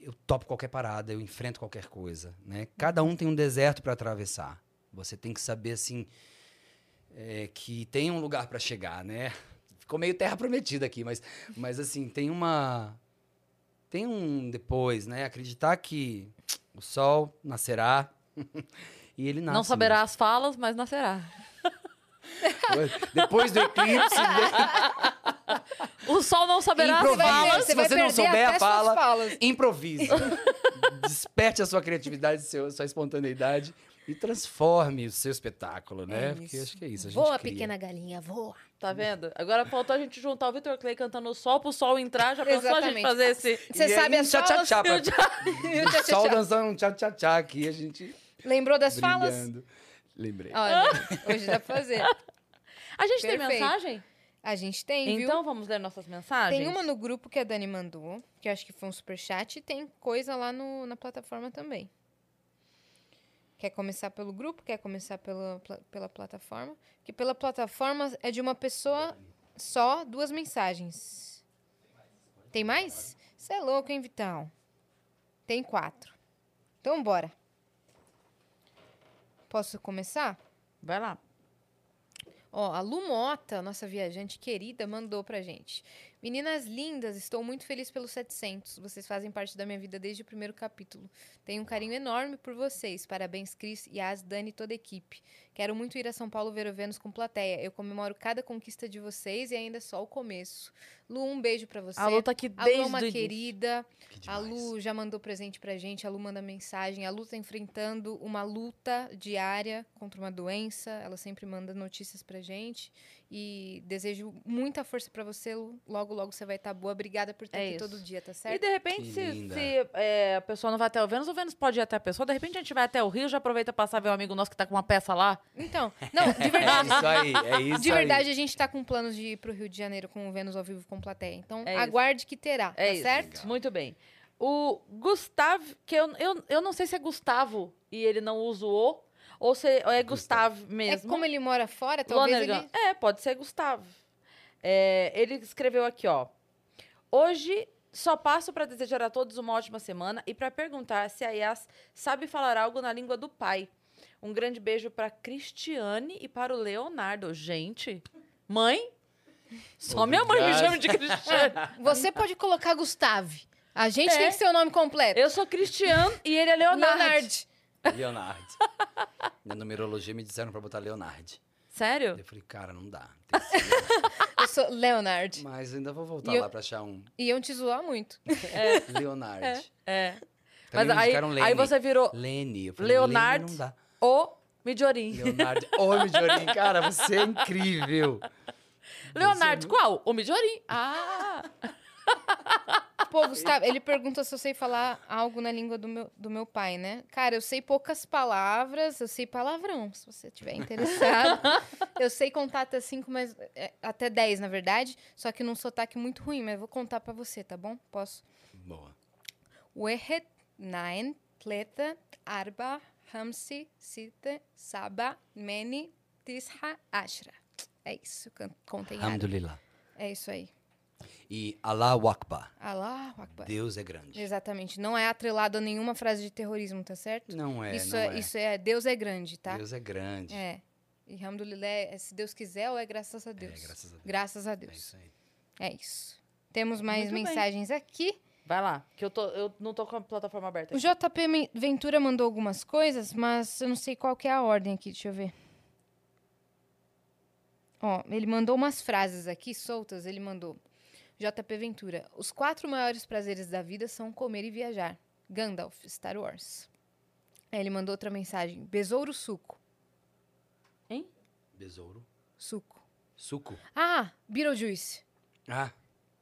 S1: eu topo qualquer parada, eu enfrento qualquer coisa, né? Cada um tem um deserto para atravessar. Você tem que saber assim é, que tem um lugar para chegar, né? Ficou meio terra prometida aqui, mas, mas assim tem uma tem um depois, né? Acreditar que o sol nascerá e ele nasce.
S2: Não saberá as falas, mas nascerá.
S1: mesmo. Depois do eclipse, né?
S2: O sol não saberá as
S1: Improvisa.
S2: Falas.
S1: Se você não souber a fala,
S3: falas.
S1: improvise. Desperte a sua criatividade, seu, sua espontaneidade e transforme o seu espetáculo, né?
S3: É
S1: Porque acho que é isso. A gente
S3: Voa,
S1: cria.
S3: pequena galinha, voa.
S2: Tá vendo? Agora faltou a gente juntar o Vitor Clay cantando o sol pro sol entrar. Já pensou a gente fazer esse.
S3: Você sabe as
S1: tchá,
S3: já-
S1: O
S3: tchá,
S1: sol
S3: tchá.
S1: dançando um tchá-tchá-tchá aqui, a gente
S3: Lembrou das falas?
S1: Lembrei.
S3: Olha, hoje dá pra fazer.
S2: A gente tem
S3: Perfeito.
S2: mensagem?
S3: A gente tem, viu?
S2: Então vamos ler nossas mensagens?
S3: Tem uma no grupo que a Dani mandou, que eu acho que foi um superchat, e tem coisa lá no, na plataforma também. Quer começar pelo grupo? Quer começar pela, pela plataforma? Que pela plataforma é de uma pessoa só, duas mensagens. Tem mais? Você é louco, hein, Vitão? Tem quatro. Então, bora. Posso começar?
S2: Vai lá.
S3: Ó, a Lu Mota, nossa viajante querida, mandou pra gente. Meninas lindas, estou muito feliz pelos 700. Vocês fazem parte da minha vida desde o primeiro capítulo. Tenho um carinho enorme por vocês. Parabéns, Cris, Yas, Dani e toda a equipe. Quero muito ir a São Paulo ver o Vênus com plateia. Eu comemoro cada conquista de vocês e ainda é só o começo. Lu, um beijo pra você.
S2: A Lu tá aqui
S3: A Lu é
S2: desde
S3: uma
S2: o início.
S3: querida.
S1: Que
S3: A. Lu já mandou presente pra gente, a Lu manda mensagem. A Lu tá enfrentando uma luta diária contra uma doença. Ela sempre manda notícias pra gente. E desejo muita força pra você. Logo, logo você vai estar boa. Obrigada por estar
S2: É
S3: aqui
S2: isso.
S3: todo dia, tá
S2: E
S3: certo?
S2: de repente,
S1: Que
S2: se, se, é, a pessoa não vai até o Vênus, o Vênus pode ir até a pessoa. De repente a gente vai até o Rio, já aproveita pra passar ver um amigo nosso que tá com uma peça lá.
S3: Então, não, de
S1: É
S3: verdade.
S1: isso aí, é isso
S3: De
S1: aí.
S3: verdade, a gente tá com planos de ir pro Rio de Janeiro com o Vênus ao vivo com plateia. Então,
S2: É isso.
S3: aguarde que terá,
S2: É
S3: tá
S2: isso.
S3: certo?
S2: Muito bem. O Gustavo, que eu, eu, eu não sei se é Gustavo e ele não usa o O, ou se é Gustavo
S3: É
S2: mesmo.
S3: como ele mora fora, talvez
S2: Lonergan.
S3: ele...
S2: É, pode ser Gustavo. É, ele escreveu aqui, ó. Hoje só passo para desejar a todos uma ótima semana e para perguntar se a Yas sabe falar algo na língua do pai. Um grande beijo para Cristiane e para o Leonardo. Gente, mãe? Só minha mãe me chama de Cristiane.
S3: Você pode colocar Gustave. A gente
S2: É.
S3: tem que ser o nome completo.
S2: Eu sou Cristiane e ele é Leonardo.
S3: Leonard.
S1: Leonardo. Na numerologia me disseram pra botar Leonardo.
S2: Sério?
S1: Eu falei, cara, não dá.
S3: Eu sou Leonard.
S1: Mas ainda vou voltar
S3: eu-
S1: lá pra achar um
S3: Iam te zoar muito.
S1: Leonardo.
S2: É.
S1: Também
S2: Mas aí, aí você virou
S1: Lene. Eu falei,
S2: Leonardo.
S1: Lene não dá.
S2: o Midiorim.
S1: Leonardo. Ô, Midiorim, cara, você é incrível.
S2: Leonardo, qual? O Mijorim. Ah!
S3: Pô, Gustavo, ele pergunta se eu sei falar algo na língua do meu, do meu pai, né? Cara, eu sei poucas palavras, eu sei palavrão, se você tiver interessado. eu sei contar até cinco, mas. É, até dez, na verdade. Só que num sotaque muito ruim, mas eu vou contar para você, tá bom? Posso?
S1: Boa.
S3: Wehet, nein, tleta, arba, hamsi, sita, saba, meni, tisha, ashra. É isso, Contem.
S1: Alhamdulillah.
S3: É isso aí.
S1: E Allahu Akbar.
S3: Allah Akbar.
S1: Deus é grande.
S3: Exatamente. Não é atrelado a nenhuma frase de terrorismo, tá certo?
S1: Não é,
S3: isso,
S1: não
S3: é,
S1: é.
S3: isso é Deus é grande, tá?
S1: Deus é grande.
S3: É. E Alhamdulillah, é se Deus quiser ou é graças a Deus?
S1: graças a Deus.
S3: Graças a
S1: É
S3: Deus.
S1: isso aí.
S3: É isso. Temos mais
S2: Muito bem.
S3: mensagens aqui.
S2: Vai lá, que eu, tô, eu não tô com a plataforma aberta.
S3: O JP Ventura mandou algumas coisas, mas eu não sei qual que é a ordem aqui, deixa eu ver. Ó, ele mandou umas frases aqui soltas, ele mandou. JP Ventura, os quatro maiores prazeres da vida são comer e viajar. Gandalf, Star Wars. Aí ele mandou outra mensagem. Besouro suco.
S1: Besouro.
S3: Suco.
S1: Suco.
S3: Ah, Beetlejuice.
S1: Ah,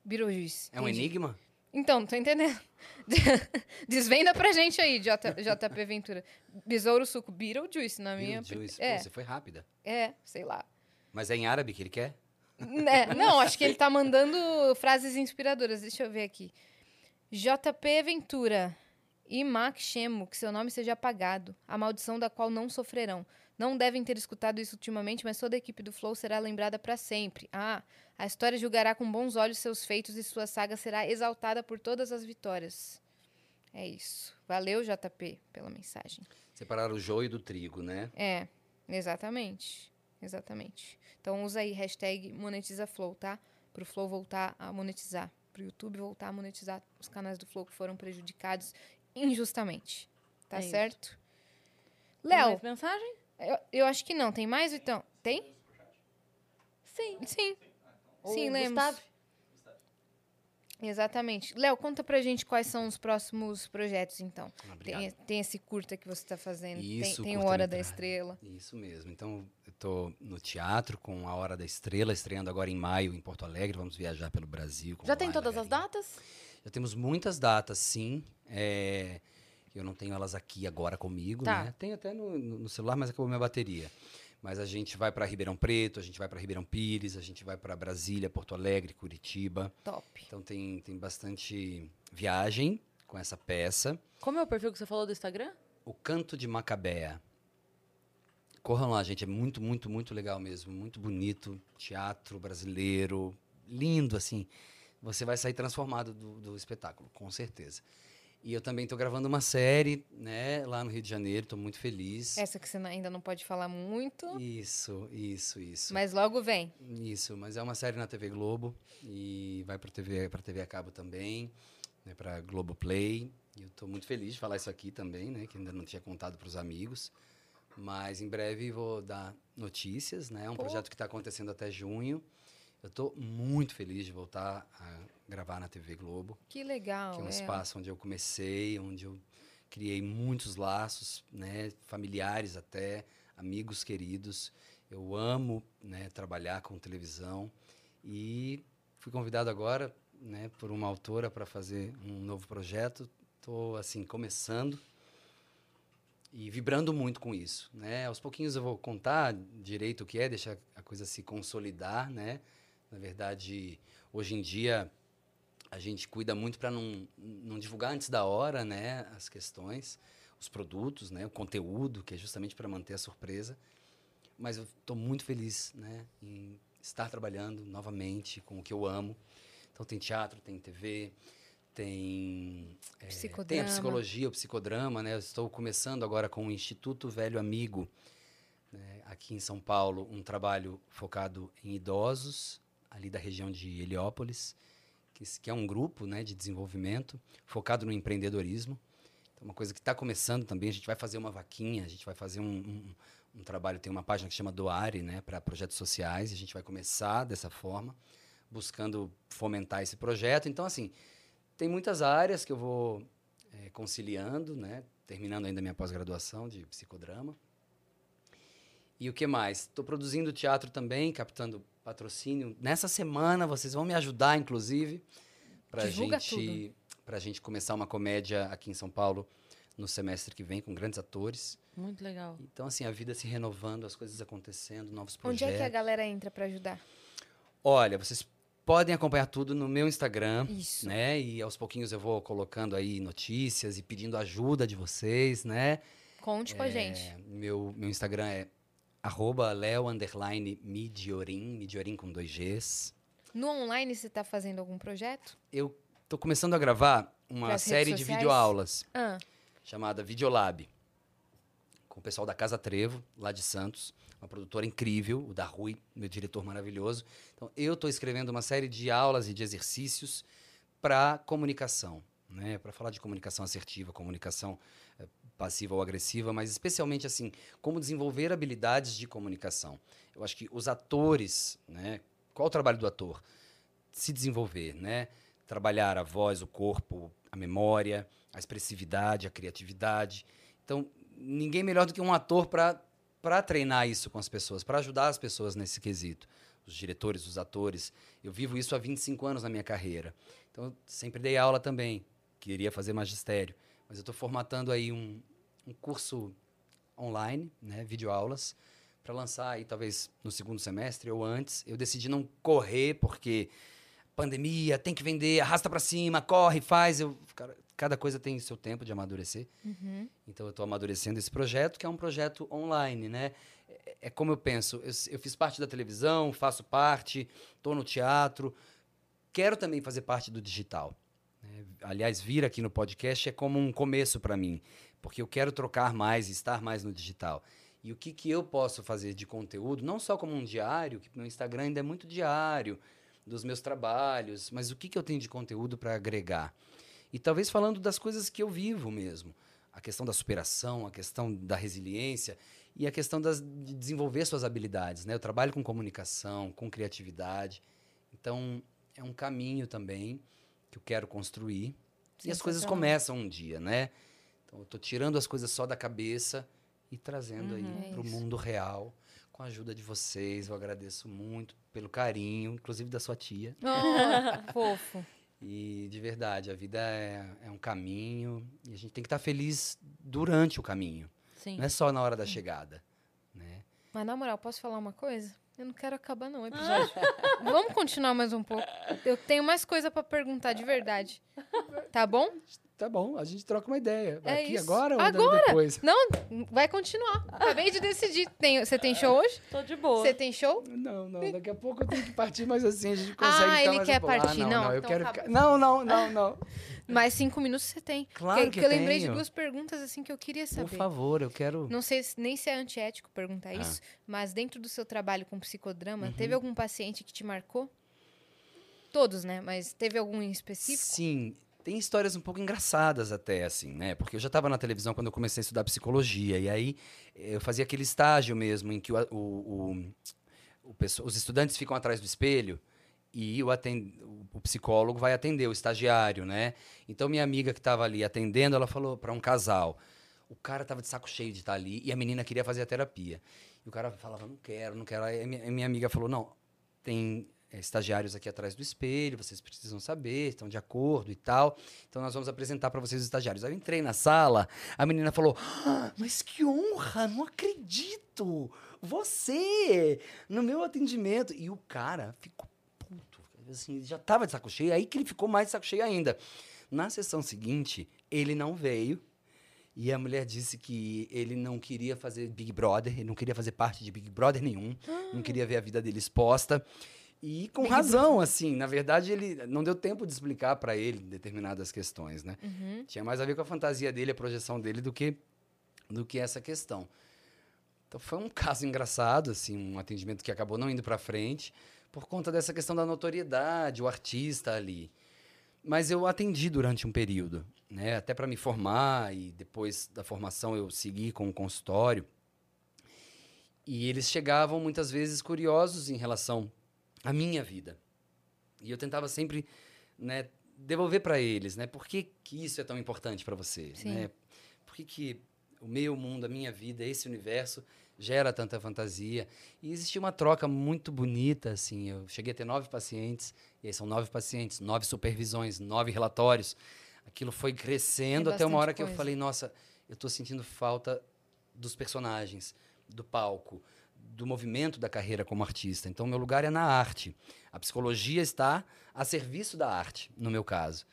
S3: Beetlejuice.
S1: é um
S3: entendi.
S1: enigma?
S3: Então, tô entendendo. Desvenda pra gente aí, J, JP Ventura. Besouro suco. Beetlejuice, na minha...
S1: Beetlejuice.
S3: É.
S1: Pô, você foi rápida.
S3: É, sei lá.
S1: Mas é em árabe que ele quer?
S3: É, não, acho que ele tá mandando frases inspiradoras. Deixa eu ver aqui. JP Ventura. E Mac Chemo, que seu nome seja apagado. A maldição da qual não sofrerão. Não devem ter escutado isso ultimamente, mas toda a equipe do Flow será lembrada para sempre. Ah, a história julgará com bons olhos seus feitos e sua saga será exaltada por todas as vitórias. É isso. Valeu, JP, pela mensagem.
S1: Separar o joio do trigo, né?
S3: É, exatamente. Exatamente. Então usa aí hashtag monetizaflow, tá? Pro Flow voltar a monetizar. Pro YouTube voltar a monetizar os canais do Flow que foram prejudicados injustamente. Tá
S2: É
S3: certo?
S2: Tem
S3: Léo,
S2: mais mensagem?
S3: eu, eu acho que não. Tem mais, então? Tem?
S2: Sim.
S3: Sim.
S2: O
S3: Sim, lemos.
S2: Gustavo?
S3: Exatamente. Léo, conta pra gente quais são os próximos projetos, então.
S1: Obrigado.
S3: Tem, tem esse curta que você tá fazendo. tem-
S1: Isso,
S3: tem, o Hora da. Estrela.
S1: Isso mesmo. Então, eu tô no teatro com A Hora da Estrela, estreando agora em maio em Porto Alegre. Vamos viajar pelo Brasil. com
S2: Já tem todas as datas?
S1: Já temos muitas datas, sim. É, eu não tenho elas aqui agora comigo,
S2: Tá.
S1: né? Tenho até no, no- no celular, mas acabou minha bateria. Mas a gente vai para Ribeirão Preto, a gente vai para Ribeirão Pires, a gente vai para Brasília, Porto Alegre, Curitiba.
S3: Top.
S1: Então tem, tem bastante viagem com essa peça.
S2: Como é o perfil que você falou do Instagram?
S1: O Canto de Macabea. Corram lá, gente. É muito, muito, muito legal mesmo. Muito bonito. Teatro brasileiro. Lindo, assim. Você vai sair transformado do, do espetáculo, com certeza. E eu também estou gravando uma série, né, lá no Rio de Janeiro. Estou muito feliz.
S3: Essa que você ainda não pode falar muito,
S1: Isso, isso, isso.
S3: mas logo vem.
S1: Isso, mas é uma série na TV Globo e vai para TV, para TV a cabo também, né, para Globo Play. E eu estou muito feliz de falar isso aqui também, né, que ainda não tinha contado para os amigos. Mas em breve vou dar notícias, né? É um
S3: Pô.
S1: projeto que está acontecendo até junho. Eu estou muito feliz de voltar a gravar na TV Globo,
S3: Que legal.
S1: que é um
S3: é.
S1: espaço onde eu comecei, onde eu criei muitos laços, né, familiares até, amigos queridos. Eu amo, né, trabalhar com televisão e fui convidado agora, né, por uma autora para fazer um novo projeto. Estou assim começando e vibrando muito com isso, né? Aos pouquinhos eu vou contar direito o que é, deixar a coisa se consolidar, né? Na verdade, hoje em dia a gente cuida muito para não, não divulgar antes da hora, né, as questões, os produtos, né, o conteúdo, que é justamente para manter a surpresa. Mas eu estou muito feliz, né, em estar trabalhando novamente com o que eu amo. Então tem teatro, tem TV, tem é, tem a psicologia, o psicodrama, né? Eu estou começando agora com o Instituto Velho Amigo, né, aqui em São Paulo, um trabalho focado em idosos, ali da região de Heliópolis, que, que é um grupo né, de desenvolvimento focado no empreendedorismo. Então, uma coisa que está começando também, a gente vai fazer uma vaquinha, a gente vai fazer um, um- um trabalho, tem uma página que chama Doare, né, para projetos sociais, a gente vai começar dessa forma, buscando fomentar esse projeto. Então, assim, tem muitas áreas que eu vou eh, conciliando, né, terminando ainda minha pós-graduação de psicodrama. E o que mais? Estou produzindo teatro também, captando patrocínio. Nessa semana vocês vão me ajudar, inclusive, para gente, a gente começar uma comédia aqui em São Paulo no semestre que vem com grandes atores.
S2: Muito legal.
S1: Então assim a vida se renovando, as coisas acontecendo, novos
S3: Onde
S1: projetos.
S3: é que a galera entra pra ajudar?
S1: Olha, vocês podem acompanhar tudo no meu Instagram,
S3: Isso.
S1: né? E aos pouquinhos eu vou colocando aí notícias e pedindo ajuda de vocês, né?
S3: Conte com a gente.
S1: É, meu, meu Instagram é arroba leo underline midiorim, midiorim com dois Gs.
S3: No online você tá fazendo algum projeto?
S1: Eu tô começando a gravar uma
S3: Pras
S1: série de videoaulas
S3: Ah,
S1: chamada Videolab, com o pessoal da Casa Trevo, lá de Santos, uma produtora incrível, o da Rui, meu diretor maravilhoso. Então, eu estou escrevendo uma série de aulas e de exercícios para comunicação, né? Para falar de comunicação assertiva, comunicação passiva ou agressiva, mas especialmente assim, como desenvolver habilidades de comunicação. Eu acho que os atores, né? Qual o trabalho do ator? Se desenvolver, né? Trabalhar a voz, o corpo, a memória, a expressividade, a criatividade. Então, ninguém melhor do que um ator para para treinar isso com as pessoas, para ajudar as pessoas nesse quesito. Os diretores, os atores. Eu vivo isso há 25 anos na minha carreira. Então, sempre dei aula também. Queria fazer magistério. Mas eu estou formatando aí um, um curso online, né, videoaulas, para lançar aí talvez no segundo semestre ou antes. Eu decidi não correr porque pandemia, tem que vender, arrasta para cima, corre, faz. Eu, cara, cada coisa tem seu tempo de amadurecer.
S3: uhum.
S1: Então eu estou amadurecendo esse projeto, que é um projeto online, né? É, é como eu penso, eu, eu fiz parte da televisão, faço parte, estou no teatro, quero também fazer parte do digital. né? Aliás, vir aqui no podcast é como um começo para mim, porque eu quero trocar mais estar mais no digital. E o que, que eu posso fazer de conteúdo, não só como um diário, que meu Instagram ainda é muito diário, dos meus trabalhos, mas o que, que eu tenho de conteúdo para agregar? E talvez falando das coisas que eu vivo mesmo. A questão da superação, a questão da resiliência e a questão das, de desenvolver suas habilidades. Né? Eu trabalho com comunicação, com criatividade. Então, é um caminho também que eu quero construir. E as coisas começam um dia, né? Então, eu estou tirando as coisas só da cabeça e trazendo
S3: É
S1: aí para o mundo real. Com a ajuda de vocês, eu agradeço muito pelo carinho, inclusive da sua tia.
S3: Oh, fofo.
S1: E de verdade, a vida é, é um caminho e a gente tem que estar feliz durante o caminho,
S2: Sim.
S1: não é só na hora da chegada. Né?
S3: Mas na moral, posso falar uma coisa? Eu não quero acabar não o episódio. Vamos continuar mais um pouco. Eu tenho mais coisa pra perguntar de verdade. Tá bom?
S1: Tá bom, a gente troca uma ideia.
S3: É
S1: Aqui
S3: isso.
S1: agora ou
S3: Agora!
S1: depois?
S3: Não, vai continuar. Acabei de decidir. Tem, você tem show hoje?
S2: Tô de boa.
S3: Você tem show?
S1: Não, não, daqui a pouco eu tenho que partir, mas assim a gente consegue
S3: Ah, ele
S1: mais
S3: quer
S1: um
S3: partir.
S1: Ah, não,
S3: Não,
S1: não, eu
S3: então
S1: quero
S3: tá
S1: ficar... Não, não, não, não.
S3: Mais cinco minutos você tem.
S1: Claro
S3: que,
S1: que,
S3: que eu lembrei de
S1: tenho.
S3: duas perguntas assim que eu queria
S1: Por
S3: saber.
S1: favor, eu quero...
S3: Não sei se- nem se é antiético perguntar
S1: Ah.
S3: isso, mas dentro do seu trabalho com psicodrama,
S1: Uhum.
S3: teve algum paciente que te marcou? Todos, né? Mas teve algum em específico?
S1: Sim, tem histórias um pouco engraçadas até, assim, né? Porque eu já estava na televisão quando eu comecei a estudar psicologia. E aí eh, eu fazia aquele estágio mesmo em que o, o- o- o os estudantes ficam atrás do espelho e o, aten- o- psicólogo vai atender o estagiário, né? Então minha amiga que estava ali atendendo, ela falou para um casal. O cara tava de saco cheio de estar ali e a menina queria fazer a terapia. E o cara falava, não quero, não quero. Aí minha, amiga falou, não, tem estagiários aqui atrás do espelho, vocês precisam saber, estão de acordo e tal. Então nós vamos apresentar para vocês os estagiários. Aí eu entrei na sala, a menina falou: "Ah, Mas que honra, não acredito! Você no meu atendimento. E o cara ficou puto. Assim, já tava de saco cheio, aí que ele ficou mais de saco cheio ainda. Na sessão seguinte, ele não veio. E a mulher disse que ele não queria fazer Big Brother, ele não queria fazer parte de Big Brother nenhum, não queria ver a vida dele exposta. E com razão, assim, na verdade ele não deu tempo de explicar para ele determinadas questões, né?
S3: Uhum.
S1: Tinha mais a ver com a fantasia dele, a projeção dele do que do que essa questão. Então foi um caso engraçado, assim, um atendimento que acabou não indo para frente por conta dessa questão da notoriedade, o artista ali. Mas eu atendi durante um período, né? Até para me formar e depois da formação eu segui com o consultório. E eles chegavam muitas vezes curiosos em relação à minha vida. E eu tentava sempre, né, devolver para eles, né? Por que, que isso é tão importante para você,
S3: Sim.
S1: né? Por que, que o meu mundo, a minha vida, esse universo gera tanta fantasia. E existia uma troca muito bonita, assim. Eu cheguei a ter nove pacientes, e aí são nove pacientes, nove supervisões, nove relatórios. Aquilo foi crescendo
S3: É
S1: até uma hora que eu falei, nossa, eu tô sentindo falta dos personagens, do palco, do movimento da carreira como artista. Então, meu lugar é na arte. A psicologia está a serviço da arte, no meu caso.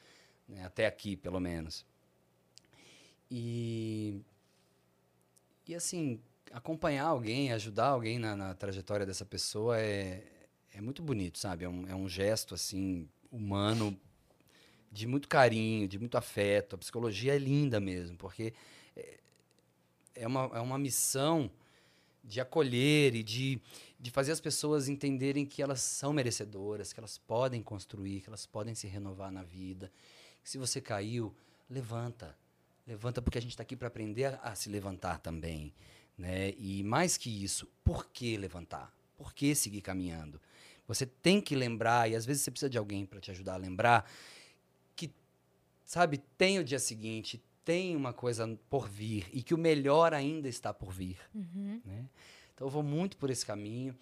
S1: né? Até aqui, pelo menos. E, e assim, acompanhar alguém, ajudar alguém na, na trajetória dessa pessoa é, é muito bonito, sabe? É um, é um gesto, assim, humano, de muito carinho, de muito afeto. A psicologia é linda mesmo, porque é, é uma, é uma missão de acolher e de, de fazer as pessoas entenderem que elas são merecedoras, que elas podem construir, que elas podem se renovar na vida. Se você caiu, levanta. Levanta porque a gente está aqui para aprender a, a se levantar também. Né? E mais que isso, por que levantar? Por que seguir caminhando? Você tem que lembrar, e às vezes você precisa de alguém para te ajudar a lembrar, que, sabe, tem o dia seguinte, tem uma coisa por vir, e que o melhor ainda está por vir
S3: Uhum.
S1: né? Então eu vou muito por esse caminho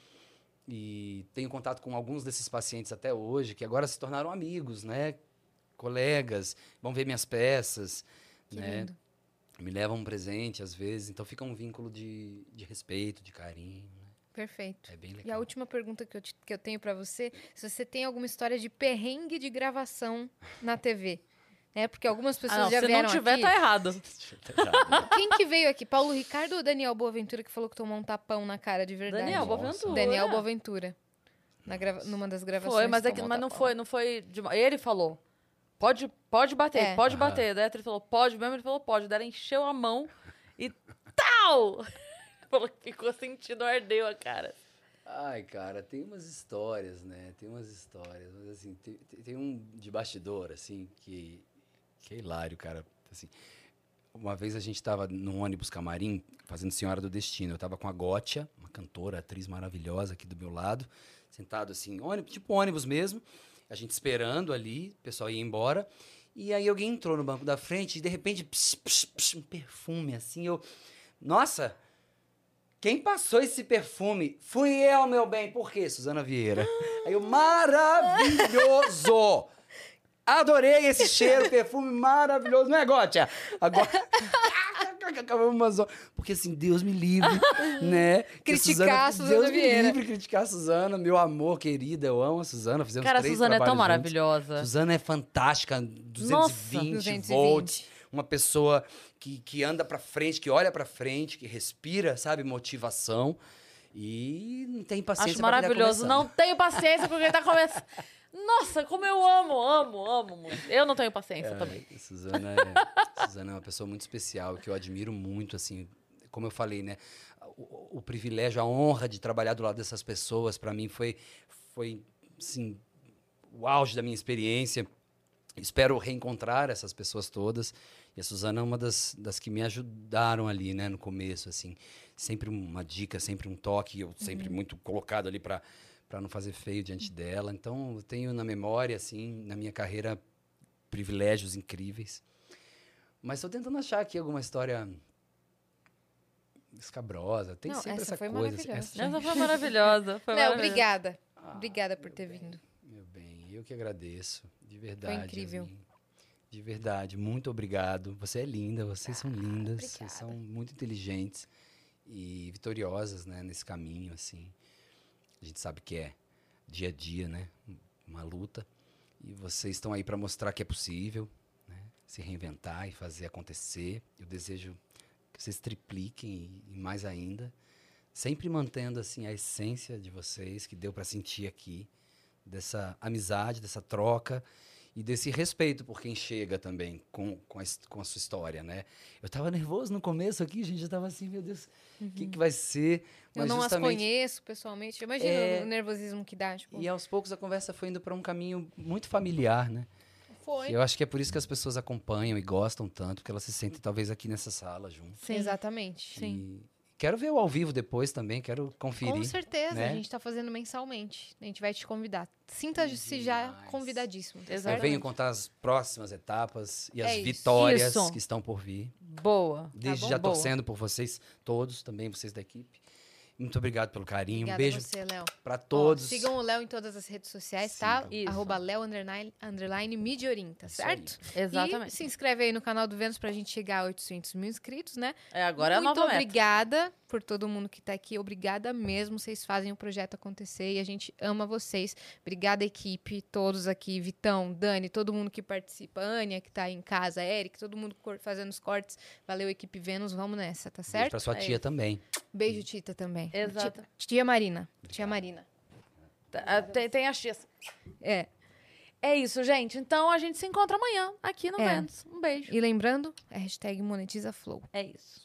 S1: e tenho contato com alguns desses pacientes até hoje que agora se tornaram amigos, né? Colegas, vão ver minhas peças,
S3: Que
S1: né?
S3: lindo.
S1: Me levam um presente às vezes, então fica um vínculo de, de respeito, de carinho. né?
S3: Perfeito.
S1: É bem legal.
S3: E a última pergunta que eu, te- que eu tenho pra você, se você tem alguma história de perrengue de gravação na TV. É, porque algumas pessoas
S2: Ah, não,
S3: já
S2: se
S3: vieram
S2: não tiver,
S3: aqui.
S2: tá errado.
S3: Quem que veio aqui? Paulo Ricardo ou Daniel Boaventura que falou que tomou um tapão na cara de verdade?
S2: Daniel
S1: Nossa.
S2: Boaventura.
S3: Daniel Boaventura. Na grava... Numa das gravações.
S2: Foi, mas, é que, mas não foi, não foi. de- ele falou. Pode, pode bater,
S3: É.
S2: pode
S1: Aham.
S2: bater. Daí a atriz falou, pode mesmo, ele falou, pode. Daí ela encheu a mão e tal! Falou que ficou sentindo, ardeu a cara.
S1: Ai, cara, tem umas histórias, né? Tem umas histórias. Mas, assim, tem- tem um de bastidor, assim, que, que é hilário, cara. Assim, uma vez a gente tava num ônibus camarim, fazendo Senhora do Destino. Eu tava com a Gótia, uma cantora, atriz maravilhosa aqui do meu lado, sentado assim, ônibus, tipo ônibus mesmo. A gente esperando ali, o pessoal ia embora. E aí alguém entrou no banco da frente e de repente, pss, pss, pss, um perfume assim. Eu, nossa, quem passou esse perfume? Fui eu, meu bem. Por quê, Suzana Vieira? Aí eu, maravilhoso! Adorei esse cheiro, perfume maravilhoso. Não é, Gótia? Agora... Porque assim, Deus me livre, né?
S3: Criticar a Suzana
S1: Deus
S3: Vieira.
S1: me livre criticar a Suzana, meu amor, querida. Eu amo a Suzana. Fizemos
S2: Cara, a Suzana é tão
S1: juntos.
S2: maravilhosa.
S1: Suzana é fantástica, 220,
S3: 220.
S1: volts, uma pessoa que, que anda pra frente, que olha pra frente, que respira, sabe, motivação e não tem paciência
S2: Acho maravilhoso. Não tenho paciência porque tá começando. Nossa, como eu amo, amo, amo muito. Eu não tenho paciência também.
S1: É, Suzana é, Suzana é uma pessoa muito especial, que eu admiro muito, assim, como eu falei, né? O, o privilégio, a honra de trabalhar do lado dessas pessoas, para mim, foi, foi, assim, o auge da minha experiência. Espero reencontrar essas pessoas todas. E a Suzana é uma das, das que me ajudaram ali, né, no começo, assim. Sempre uma dica, sempre um toque, eu sempre muito colocado ali para para não fazer feio diante dela. Então, eu tenho na memória, assim, na minha carreira, privilégios incríveis. Mas estou tentando achar aqui alguma história escabrosa. Tem
S3: Não,
S1: sempre
S3: essa
S1: essa,
S3: foi
S1: coisa.
S3: maravilhosa.
S1: Essa-
S2: Essa foi maravilhosa. Foi
S3: Léo,
S2: maravilhosa.
S3: obrigada.
S1: Ah,
S3: Obrigada por ter
S1: bem,
S3: vindo.
S1: Meu bem, eu que agradeço. De verdade.
S3: incrível.
S1: Yasmin. De verdade, muito obrigado. Você é linda, vocês são lindas, vocês
S3: obrigada.
S1: são muito inteligentes e vitoriosas, né, nesse caminho, assim. A gente sabe que é dia a dia, né, uma luta. E vocês estão aí para mostrar que é possível, né, se reinventar e fazer acontecer. Eu desejo que vocês tripliquem e, mais ainda, sempre mantendo assim a essência de vocês que deu para sentir aqui dessa amizade, dessa troca e desse respeito por quem chega também com, com, a, com a sua história, né? Eu tava nervoso no começo aqui, gente, eu tava assim, meu Deus, o que, que vai ser?
S3: Eu não as
S1: justamente-
S3: conheço pessoalmente. Imagina
S1: É.
S3: o nervosismo que dá. Tipo,
S1: E aos poucos a conversa foi indo para um caminho muito familiar, né?
S3: foi.
S1: E eu acho que é por isso que as pessoas acompanham e gostam tanto, porque elas se sentem talvez aqui nessa sala junto.
S2: Sim.
S3: Exatamente.
S2: Sim.
S1: Quero ver o ao vivo depois também, quero
S3: Com
S1: conferir.
S3: certeza,
S1: né?
S3: a gente tá fazendo mensalmente. A gente vai te convidar. Sinta-se já convidadíssimo. tá
S1: Eu
S2: Exatamente.
S1: venho contar as próximas etapas e as
S3: É isso.
S1: vitórias
S2: Isso.
S1: que estão por vir.
S2: Boa.
S1: Desde
S2: bom?
S1: já
S2: Boa.
S1: torcendo por vocês todos, também vocês da equipe. Muito obrigado pelo carinho.
S3: Obrigada
S1: um beijo
S3: a você, Léo.
S1: pra
S3: Ó,
S1: todos.
S3: sigam o Léo em todas as redes sociais, tá?
S1: Sigam.
S2: Isso.
S3: Arroba Léo underline, underline Midiorim, tá
S1: Isso aí.
S3: certo? E
S2: Exatamente.
S3: se inscreve aí no canal do Vênus pra gente chegar a 800 mil inscritos, né?
S2: É, agora é a
S3: Muito
S2: nova meta.
S3: obrigada por todo mundo que tá aqui. Obrigada mesmo. Vocês fazem o projeto acontecer e a gente ama vocês. Obrigada, equipe, todos aqui. Vitão, Dani, todo mundo que participa. Ania, que tá aí em casa. Eric, todo mundo fazendo os cortes. Valeu, equipe Vênus. Vamos nessa, tá
S1: Beijo
S3: certo?
S1: pra sua
S2: É
S1: tia
S2: isso.
S1: também.
S3: Beijo, Tita, também.
S2: Exato.
S3: Tia, tia Marina. Tia Marina.
S2: Tá, Tem, tem a X.
S3: É.
S2: É isso, gente. Então a gente se encontra amanhã aqui no
S3: É.
S2: Vênus. Um beijo.
S3: E lembrando, hashtag monetiza flow.
S2: É isso.